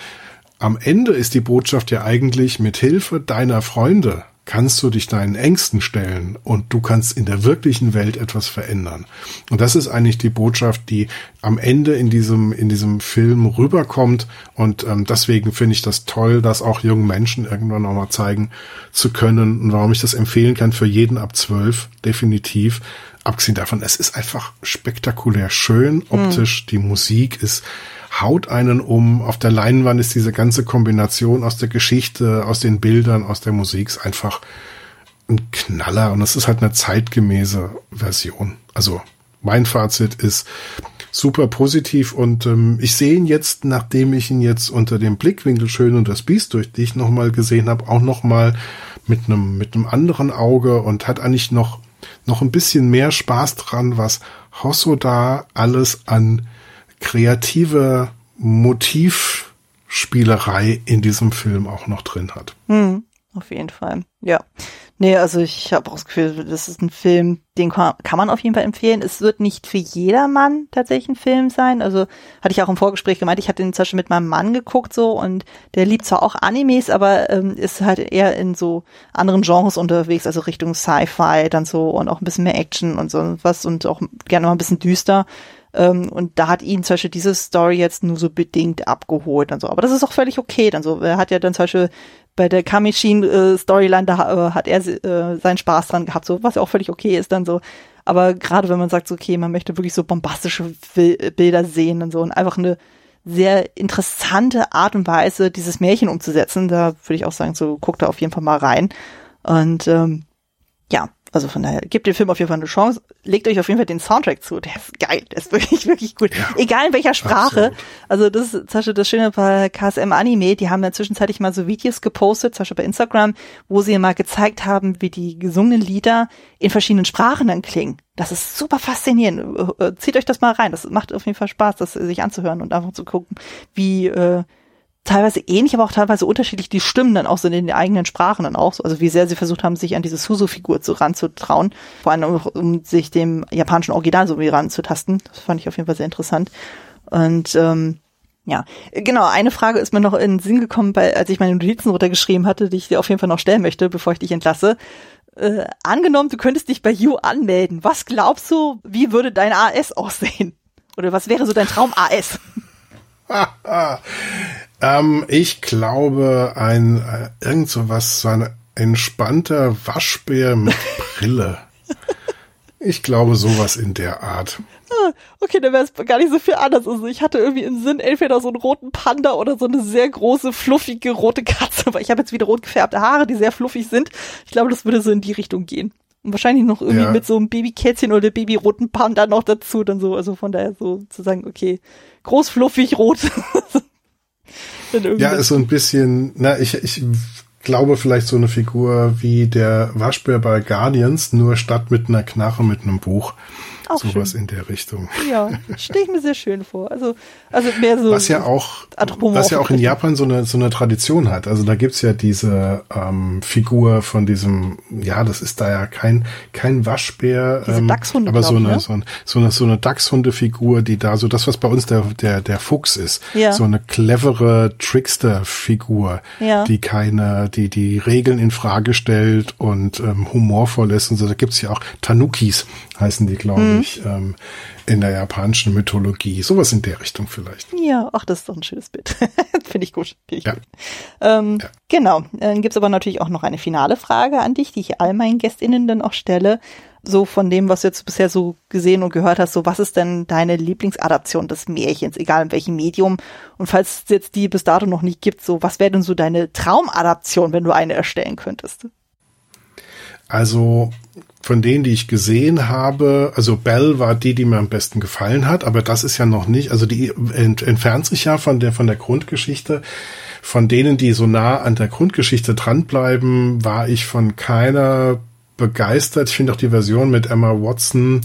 am Ende ist die Botschaft ja eigentlich, mit Hilfe deiner Freunde kannst du dich deinen Ängsten stellen und du kannst in der wirklichen Welt etwas verändern. Und das ist eigentlich die Botschaft, die am Ende in diesem, in diesem Film rüberkommt. Und ähm, deswegen finde ich das toll, das auch jungen Menschen irgendwann nochmal zeigen zu können. Und warum ich das empfehlen kann für jeden ab zwölf, definitiv. Abgesehen davon, es ist einfach spektakulär schön optisch. Mhm. Die Musik ist haut einen um. Auf der Leinwand ist diese ganze Kombination aus der Geschichte, aus den Bildern, aus der Musik einfach ein Knaller und es ist halt eine zeitgemäße Version. Also mein Fazit ist super positiv und ähm, ich sehe ihn jetzt, nachdem ich ihn jetzt unter dem Blickwinkel Schön und das Biest durch dich nochmal gesehen habe, auch nochmal mit einem mit einem anderen Auge und hat eigentlich noch noch ein bisschen mehr Spaß dran, was Hosso da alles an kreative Motivspielerei in diesem Film auch noch drin hat. Hm, auf jeden Fall. Ja. Nee, also ich habe auch das Gefühl, das ist ein Film, den kann, man auf jeden Fall empfehlen. Es wird nicht für jedermann tatsächlich ein Film sein. Also hatte ich auch im Vorgespräch gemeint, ich hatte den zum Beispiel mit meinem Mann geguckt so und der liebt zwar auch Animes, aber ähm, ist halt eher in so anderen Genres unterwegs, also Richtung Sci-Fi dann so und auch ein bisschen mehr Action und so was und auch gerne mal ein bisschen düster. Ähm, und da hat ihn zum Beispiel diese Story jetzt nur so bedingt abgeholt und so. Aber das ist auch völlig okay. Dann so, er hat ja dann zum Beispiel bei der Kamishin äh, da äh, hat er äh, seinen Spaß dran gehabt, so was ja auch völlig okay ist dann so. Aber gerade wenn man sagt, so, okay, man möchte wirklich so bombastische Bilder sehen und so und einfach eine sehr interessante Art und Weise, dieses Märchen umzusetzen, da würde ich auch sagen, so guckt da auf jeden Fall mal rein. Und ähm, ja, also von daher, gebt dem Film auf jeden Fall eine Chance. Legt euch auf jeden Fall den Soundtrack zu. Der ist geil. Der ist wirklich, (laughs) wirklich gut. Ja, Egal in welcher Sprache. Absolut. Also das ist zum Beispiel das Schöne bei KSM Anime. Die haben ja zwischenzeitlich mal so Videos gepostet, zum Beispiel bei Instagram, wo sie mal gezeigt haben, wie die gesungenen Lieder in verschiedenen Sprachen dann klingen. Das ist super faszinierend. Äh, äh, zieht euch das mal rein. Das macht auf jeden Fall Spaß, das sich anzuhören und einfach zu gucken, wie äh, teilweise ähnlich, aber auch teilweise unterschiedlich die Stimmen dann auch so in den eigenen Sprachen dann auch so. Also wie sehr sie versucht haben, sich an diese Suzu-Figur zu ranzutrauen. Vor allem, um, um sich dem japanischen Original so wie ranzutasten. Das fand ich auf jeden Fall sehr interessant. Und ähm, ja, genau, eine Frage ist mir noch in den Sinn gekommen, bei, als ich meine Notizen runtergeschrieben hatte, die ich dir auf jeden Fall noch stellen möchte, bevor ich dich entlasse. Äh, angenommen, du könntest dich bei You anmelden. Was glaubst du, wie würde dein AS aussehen? Oder was wäre so dein Traum AS? (laughs) (laughs) Ähm, ich glaube, ein äh, irgend so was, so ein entspannter Waschbär mit (laughs) Brille. ich glaube, sowas in der Art. Ah, okay, dann wäre es gar nicht so viel anders. Also ich hatte irgendwie im Sinn entweder so einen roten Panda oder so eine sehr große, fluffige rote Katze. Aber ich habe jetzt wieder rot gefärbte Haare, die sehr fluffig sind. Ich glaube, das würde so in die Richtung gehen. Und wahrscheinlich noch irgendwie ja. mit so einem Babykätzchen oder Babyroten Panda noch dazu, dann so, also von daher so zu sagen, okay, groß, fluffig, rot. (laughs) (laughs) ja, ist so ein bisschen, na, ich, ich glaube vielleicht so eine Figur wie der Waschbär bei Guardians, nur statt mit einer Knarre mit einem Buch. Auch Sowas schön. in der Richtung. Ja, stehe ich mir sehr schön vor. Also, also mehr so. Was ja auch, was ja auch in Japan so eine, so eine Tradition hat. Also da gibt's ja diese ähm, Figur von diesem, ja, das ist da ja kein, kein Waschbär. Diese ähm, Dachshunde, aber so eine, ne? so, ein, so eine, so eine Dachshunde-Figur, die da so das, was bei uns der, der, der Fuchs ist. Ja. So eine clevere Trickster-Figur, ja. die keine, die, die Regeln in Frage stellt und ähm, humorvoll ist und so. Da gibt's ja auch Tanukis, heißen die, glaube ich. Mhm ich, ähm, in der japanischen Mythologie. Sowas in der Richtung vielleicht. Ja, ach, das ist doch ein schönes Bild. (laughs) Finde ich gut. Find ich ja. gut. Ähm, ja. Genau. Dann gibt's aber natürlich auch noch eine finale Frage an dich, die ich all meinen GästInnen dann auch stelle. So von dem, was du jetzt bisher so gesehen und gehört hast, so was ist denn deine Lieblingsadaption des Märchens, egal in welchem Medium? Und falls es jetzt die bis dato noch nicht gibt, so was wäre denn so deine Traumadaption, wenn du eine erstellen könntest? Also von denen, die ich gesehen habe, also Bell war die, die mir am besten gefallen hat, aber das ist ja noch nicht, also die ent, entfernt sich ja von der, von der Grundgeschichte. Von denen, die so nah an der Grundgeschichte dranbleiben, war ich von keiner begeistert. Ich finde auch die Version mit Emma Watson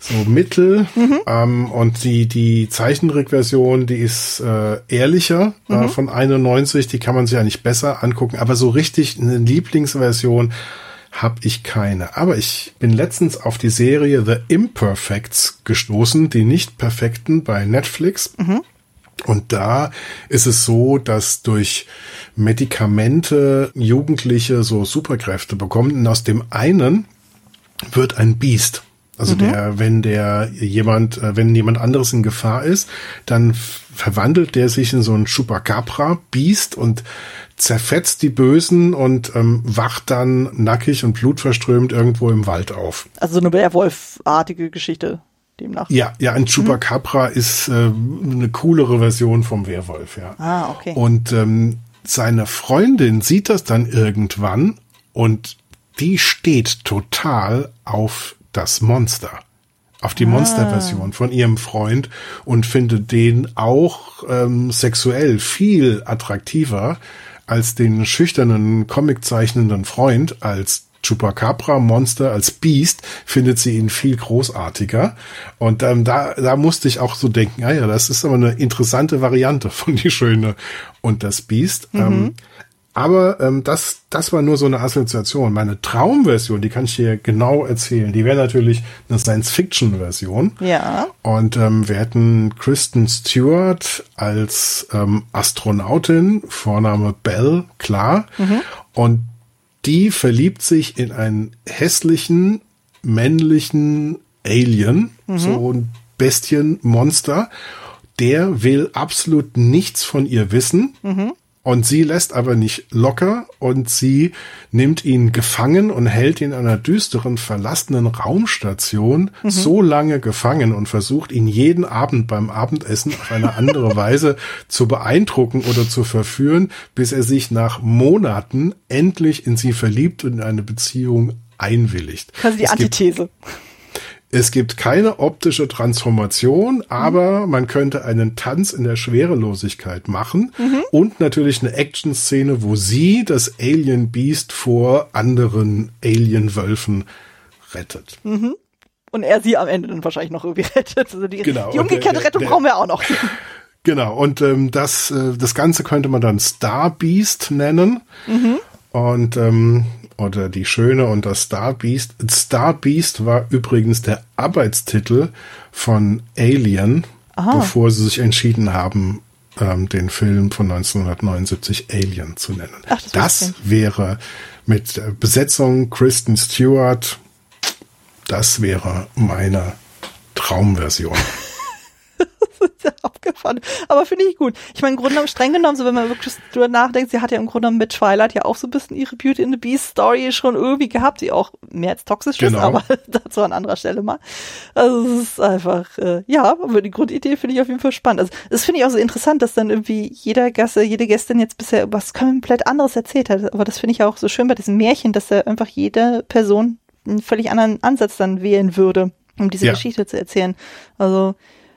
so mittel mhm. ähm, und die die Zeichentrickversion die ist äh, ehrlicher äh, mhm. äh, von 91 die kann man sich ja nicht besser angucken aber so richtig eine Lieblingsversion habe ich keine. Aber ich bin letztens auf die Serie The Imperfects gestoßen, die Nicht-Perfekten bei Netflix. Mhm. Und da ist es so, dass durch Medikamente Jugendliche so Superkräfte bekommen. Und aus dem einen wird ein Biest. Also mhm. der, wenn der jemand, äh, wenn jemand anderes in Gefahr ist, dann verwandelt der sich in so ein Chupacabra-Biest und zerfetzt die Bösen und ähm, wacht dann nackig und blutverströmt irgendwo im Wald auf. Also so eine Werwolf-artige Geschichte. demnach. Ja, ja, ein Chupacabra mhm. ist äh, eine coolere Version vom Werwolf, ja. Ah, okay. Und ähm, seine Freundin sieht das dann irgendwann und die steht total auf das Monster. Auf die ah. Monsterversion von ihrem Freund und findet den auch ähm, sexuell viel attraktiver als den schüchternen, comiczeichnenden Freund, als Chupacabra Monster als Beast findet sie ihn viel großartiger. Und ähm, da, da musste ich auch so denken, ah ja, das ist aber eine interessante Variante von Die Schöne und das Beast. Mhm. Ähm, aber ähm, das, das war nur so eine Assoziation. Meine Traumversion, die kann ich dir genau erzählen. Die wäre natürlich eine Science-Fiction-Version. Ja. Und ähm, wir hätten Kristen Stewart als ähm, Astronautin, Vorname Bell, klar. Mhm. Und die verliebt sich in einen hässlichen, männlichen Alien, mhm. so ein Bestienmonster. Der will absolut nichts von ihr wissen. Mhm. Und sie lässt aber nicht locker und sie nimmt ihn gefangen und hält ihn in einer düsteren, verlassenen Raumstation mhm. so lange gefangen und versucht ihn jeden Abend beim Abendessen auf eine andere (laughs) Weise zu beeindrucken oder zu verführen, bis er sich nach Monaten endlich in sie verliebt und in eine Beziehung einwilligt. Quasi die Antithese. Gibt, es gibt keine optische Transformation, aber mhm. man könnte einen Tanz in der Schwerelosigkeit machen mhm. und natürlich eine Action-Szene, wo sie das Alien Beast vor anderen Alien-Wölfen rettet. Mhm. Und er sie am Ende dann wahrscheinlich noch irgendwie (laughs) rettet. Also die, genau. die umgekehrte der, Rettung der, brauchen wir auch noch. (laughs) Genau, und ähm, das, äh, das Ganze könnte man dann Star Beast nennen. Mhm. Und ähm, oder Die Schöne und das Star Beast. Star Beast war übrigens der Arbeitstitel von Alien, Aha. bevor sie sich entschieden haben, ähm, den Film von 1979 Alien zu nennen. Ach, das, das wäre mit Besetzung Kristen Stewart, das wäre meine Traumversion. (laughs) (laughs) abgefahren. Aber finde ich gut. Ich meine, im Grunde genommen, streng genommen, so wenn man wirklich drüber nachdenkt, sie hat ja im Grunde genommen mit Twilight ja auch so ein bisschen ihre Beauty in the Beast Story schon irgendwie gehabt, die auch mehr als toxisch genau. ist, aber (laughs) dazu an anderer Stelle mal. Also es ist einfach, äh, ja, aber die Grundidee finde ich auf jeden Fall spannend. Also das finde ich auch so interessant, dass dann irgendwie jeder Gasse, jede Gästin jetzt bisher was komplett anderes erzählt hat. Aber das finde ich auch so schön bei diesem Märchen, dass da einfach jede Person einen völlig anderen Ansatz dann wählen würde, um diese ja. Geschichte zu erzählen. Also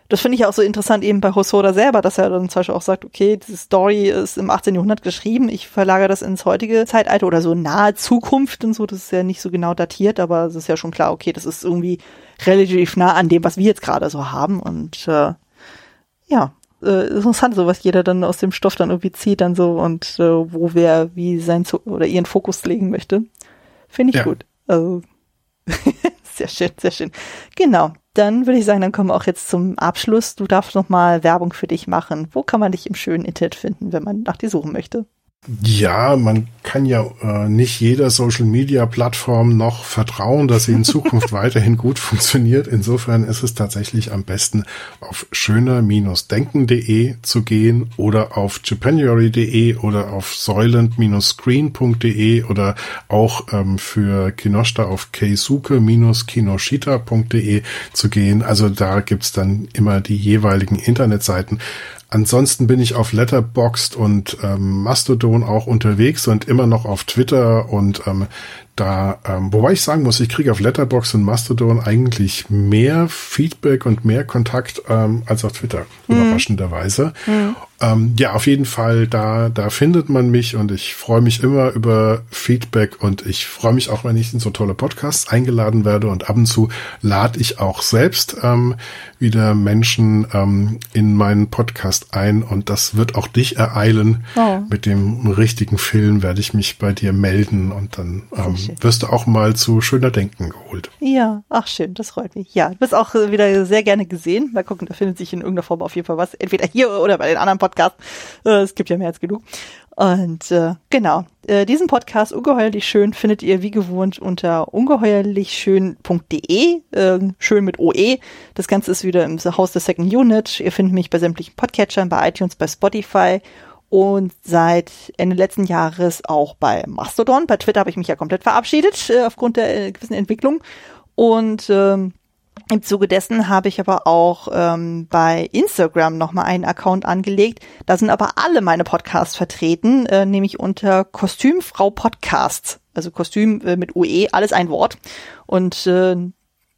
das finde ich auch so interessant eben bei Hosoda selber, dass er dann zum Beispiel auch sagt, okay, diese Story ist im 18. Jahrhundert geschrieben, ich verlagere das ins heutige Zeitalter oder so nahe Zukunft und so, das ist ja nicht so genau datiert, aber es ist ja schon klar, okay, das ist irgendwie relativ nah an dem, was wir jetzt gerade so haben und äh, ja, äh, interessant, so was jeder dann aus dem Stoff dann irgendwie zieht dann so und äh, wo wer wie sein oder ihren Fokus legen möchte. Finde ich ja. gut. Also (laughs) sehr schön, sehr schön. Genau dann würde ich sagen, dann kommen wir auch jetzt zum Abschluss. Du darfst noch mal Werbung für dich machen. Wo kann man dich im schönen Internet finden, wenn man nach dir suchen möchte? Ja, man kann ja äh, nicht jeder Social Media Plattform noch vertrauen, dass sie in (laughs) Zukunft weiterhin gut funktioniert. Insofern ist es tatsächlich am besten auf schöner-denken.de zu gehen oder auf japanuary.de oder auf soylent-screen.de oder auch ähm, für Kinoshita auf keisuke-kinoshita.de zu gehen. Also da gibt's dann immer die jeweiligen Internetseiten. Ansonsten bin ich auf Letterboxd und ähm, Mastodon auch unterwegs und immer noch auf Twitter und ähm, da, ähm, wobei ich sagen muss, ich kriege auf Letterbox und Mastodon eigentlich mehr Feedback und mehr Kontakt ähm, als auf Twitter, mhm. überraschenderweise. Mhm. Ähm, ja, auf jeden Fall, da, da findet man mich und ich freue mich immer über Feedback und ich freue mich auch, wenn ich in so tolle Podcasts eingeladen werde und ab und zu lade ich auch selbst ähm, wieder Menschen ähm, in meinen Podcast ein und das wird auch dich ereilen. Oh. Mit dem richtigen Film werde ich mich bei dir melden und dann ähm, wirst du auch mal zu schöner Denken geholt. Ja, ach schön, das freut mich. Ja, du bist auch wieder sehr gerne gesehen. Mal gucken, da findet sich in irgendeiner Form auf jeden Fall was. Entweder hier oder bei den anderen Podcasts. Äh, es gibt ja mehr als genug. Und äh, genau, äh, diesen Podcast Ungeheuerlich Schön findet ihr wie gewohnt unter ungeheuerlichschön.de, äh, schön mit OE. Das Ganze ist wieder im Haus der Second Unit. Ihr findet mich bei sämtlichen Podcatchern, bei iTunes, bei Spotify und seit Ende letzten Jahres auch bei Mastodon. Bei Twitter habe ich mich ja komplett verabschiedet äh, aufgrund der äh, gewissen Entwicklung. Und ähm, Im Zuge dessen habe ich aber auch ähm, bei Instagram nochmal einen Account angelegt. Da sind aber alle meine Podcasts vertreten, äh, nämlich unter Kostümfrau Podcasts. Also Kostüm äh, mit UE, alles ein Wort. Und äh,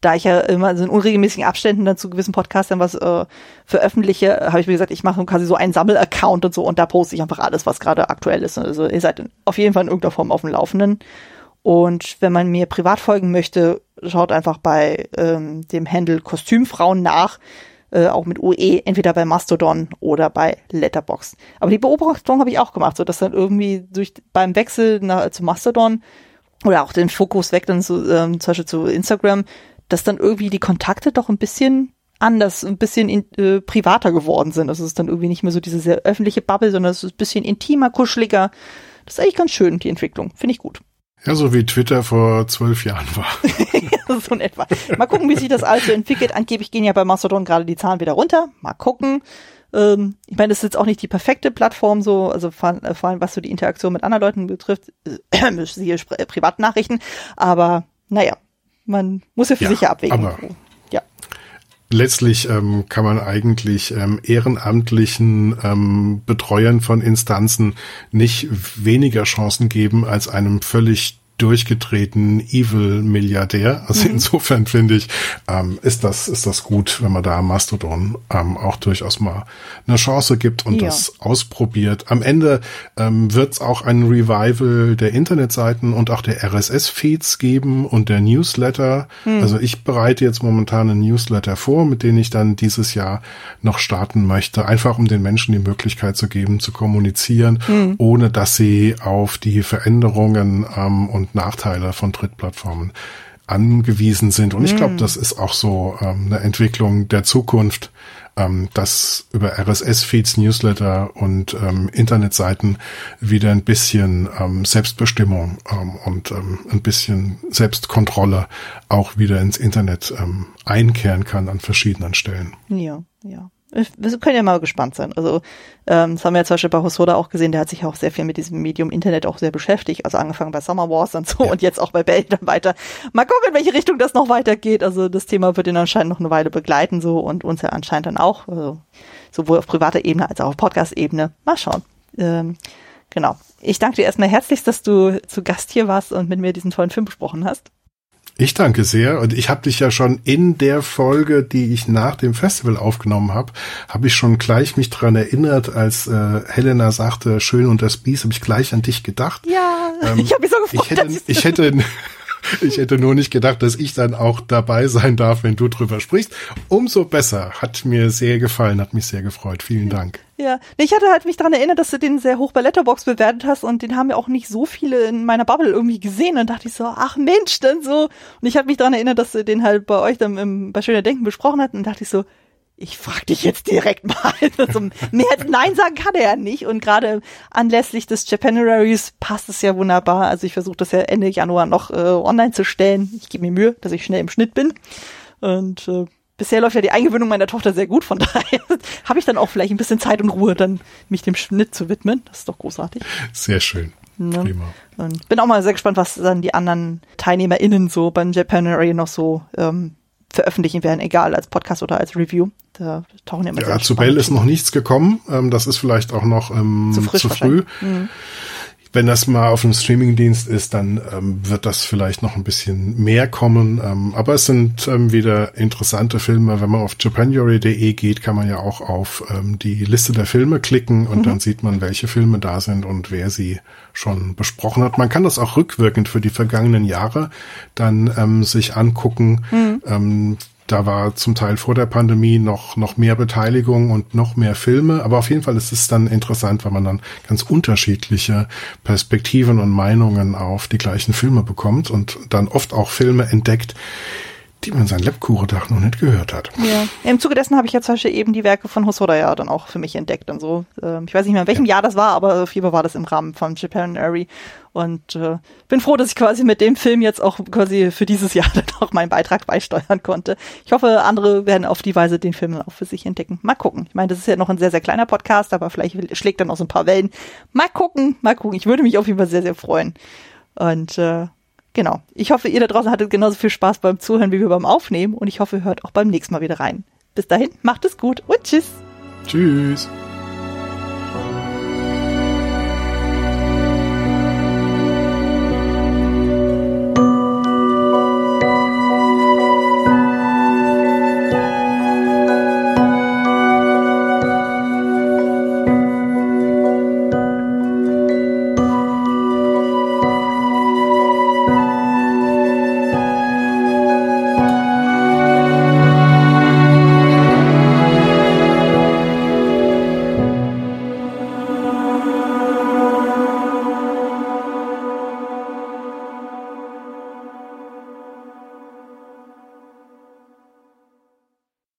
da ich ja immer so in unregelmäßigen Abständen dann zu gewissen Podcasts dann was äh, veröffentliche, habe ich mir gesagt, ich mache quasi so einen Sammelaccount und so und da poste ich einfach alles, was gerade aktuell ist. Also ihr seid auf jeden Fall in irgendeiner Form auf dem Laufenden. Und wenn man mir privat folgen möchte, schaut einfach bei ähm, dem Handle Kostümfrauen nach, äh, auch mit UE, entweder bei Mastodon oder bei Letterbox. Aber die Beobachtung habe ich auch gemacht, so dass dann irgendwie durch beim Wechsel nach, zu Mastodon oder auch den Fokus weg dann zu, ähm, zum Beispiel zu Instagram, dass dann irgendwie die Kontakte doch ein bisschen anders, ein bisschen in, äh, privater geworden sind. Also es ist dann irgendwie nicht mehr so diese sehr öffentliche Bubble, sondern es ist ein bisschen intimer, kuscheliger. Das ist eigentlich ganz schön, die Entwicklung. Finde ich gut. Ja, so wie Twitter vor zwölf Jahren war. (laughs) so in etwa. Mal gucken, wie sich das also entwickelt. Angeblich gehen ja bei Mastodon gerade die Zahlen wieder runter. Mal gucken. Ähm, ich meine, das ist jetzt auch nicht die perfekte Plattform, so, also vor, äh, vor allem was so die Interaktion mit anderen Leuten betrifft, äh, (clears throat) siehe äh, Privatnachrichten. Aber naja, man muss ja für ja, sich ja abwägen. Aber. Letztlich ähm, kann man eigentlich ähm, ehrenamtlichen ähm, Betreuern von Instanzen nicht weniger Chancen geben als einem völlig durchgetreten Evil-Milliardär. Also mhm. insofern finde ich, ähm, ist das, ist das gut, wenn man da Mastodon ähm, auch durchaus mal eine Chance gibt und ja. das ausprobiert. Am Ende ähm, wird es auch ein Revival der Internetseiten und auch der RSS-Feeds geben und der Newsletter. Mhm. Also ich bereite jetzt momentan einen Newsletter vor, mit dem ich dann dieses Jahr noch starten möchte, einfach um den Menschen die Möglichkeit zu geben, zu kommunizieren, mhm. ohne dass sie auf die Veränderungen ähm, und und Nachteile von Drittplattformen angewiesen sind. Und ich glaube, mm. das ist auch so ähm, eine Entwicklung der Zukunft, ähm, dass über RSS-Feeds, Newsletter und ähm, Internetseiten wieder ein bisschen ähm, Selbstbestimmung ähm, und ähm, ein bisschen Selbstkontrolle auch wieder ins Internet ähm, einkehren kann an verschiedenen Stellen. Ja, ja wir können ja mal gespannt sein. Also ähm, das haben wir ja zum Beispiel bei Hosoda auch gesehen, der hat sich auch sehr viel mit diesem Medium Internet auch sehr beschäftigt. Also angefangen bei Summer Wars und so ja. und jetzt auch bei Bell dann weiter. Mal gucken, in welche Richtung das noch weitergeht. Also das Thema wird ihn anscheinend noch eine Weile begleiten so und uns ja anscheinend dann auch. Also, sowohl auf privater Ebene als auch auf Podcast-Ebene. Mal schauen. Ähm, genau. Ich danke dir erstmal herzlich, dass du zu Gast hier warst und mit mir diesen tollen Film besprochen hast. Ich danke sehr. Und ich habe dich ja schon in der Folge, die ich nach dem Festival aufgenommen habe, habe ich schon gleich mich dran erinnert, als äh, Helena sagte, schön und das Biest, habe ich gleich an dich gedacht. Ja, ähm, (laughs) ich habe mich so gefreut. Ich hätte, ich hätte (laughs) (laughs) ich hätte nur nicht gedacht, dass ich dann auch dabei sein darf, wenn du drüber sprichst. Umso besser. Hat mir sehr gefallen, hat mich sehr gefreut. Vielen Dank. Ja, ich hatte halt mich daran erinnert, dass du den sehr hoch bei Letterbox bewertet hast und den haben ja auch nicht so viele in meiner Bubble irgendwie gesehen. Und dachte ich so, ach Mensch, dann so. Und ich habe mich daran erinnert, dass du den halt bei euch dann im, bei Schöner Denken besprochen hast und dachte ich so, ich frag dich jetzt direkt mal. (laughs) Also, mehr als Nein sagen kann er ja nicht. Und gerade anlässlich des Japanuaries passt es ja wunderbar. Also ich versuche das ja Ende Januar noch äh, online zu stellen. Ich gebe mir Mühe, dass ich schnell im Schnitt bin. Und äh, bisher läuft ja die Eingewöhnung meiner Tochter sehr gut. Von (laughs) daher habe ich dann auch vielleicht ein bisschen Zeit und Ruhe, dann mich dem Schnitt zu widmen. Das ist doch großartig. Sehr schön. Ne? Prima. Und bin auch mal sehr gespannt, was dann die anderen TeilnehmerInnen so beim Japanuary noch so ähm, veröffentlichen werden, egal als Podcast oder als Review. Da tauchen ja immer Ja, zu Bell ist noch nichts gekommen. Ähm, das ist vielleicht auch noch ähm, zu, zu früh. Mhm. Wenn das mal auf einem Streamingdienst ist, dann ähm, wird das vielleicht noch ein bisschen mehr kommen. Ähm, aber es sind ähm, wieder interessante Filme. Wenn man auf japanuary.de geht, kann man ja auch auf ähm, die Liste der Filme klicken und mhm. dann sieht man, welche Filme da sind und wer sie schon besprochen hat. Man kann das auch rückwirkend für die vergangenen Jahre dann ähm, sich angucken. Mhm. Da war zum Teil vor der Pandemie noch, noch mehr Beteiligung und noch mehr Filme. Aber auf jeden Fall ist es dann interessant, weil man dann ganz unterschiedliche Perspektiven und Meinungen auf die gleichen Filme bekommt und dann oft auch Filme entdeckt, die man sein Lebkuchendach noch nicht gehört hat. Ja. Im Zuge dessen habe ich ja zum Beispiel eben die Werke von Hosoda ja dann auch für mich entdeckt und so. Ähm, ich weiß nicht mehr, in welchem ja. Jahr das war, aber auf jeden Fall war das im Rahmen von Japan Airy. Und äh, bin froh, dass ich quasi mit dem Film jetzt auch quasi für dieses Jahr (laughs) dann auch meinen Beitrag beisteuern konnte. Ich hoffe, andere werden auf die Weise den Film auch für sich entdecken. Mal gucken. Ich meine, das ist ja noch ein sehr, sehr kleiner Podcast, aber vielleicht schlägt dann auch so ein paar Wellen. Mal gucken, mal gucken. Ich würde mich auf jeden Fall sehr, sehr freuen. Und äh, genau. Ich hoffe, ihr da draußen hattet genauso viel Spaß beim Zuhören wie wir beim Aufnehmen und ich hoffe, ihr hört auch beim nächsten Mal wieder rein. Bis dahin, macht es gut und tschüss. Tschüss.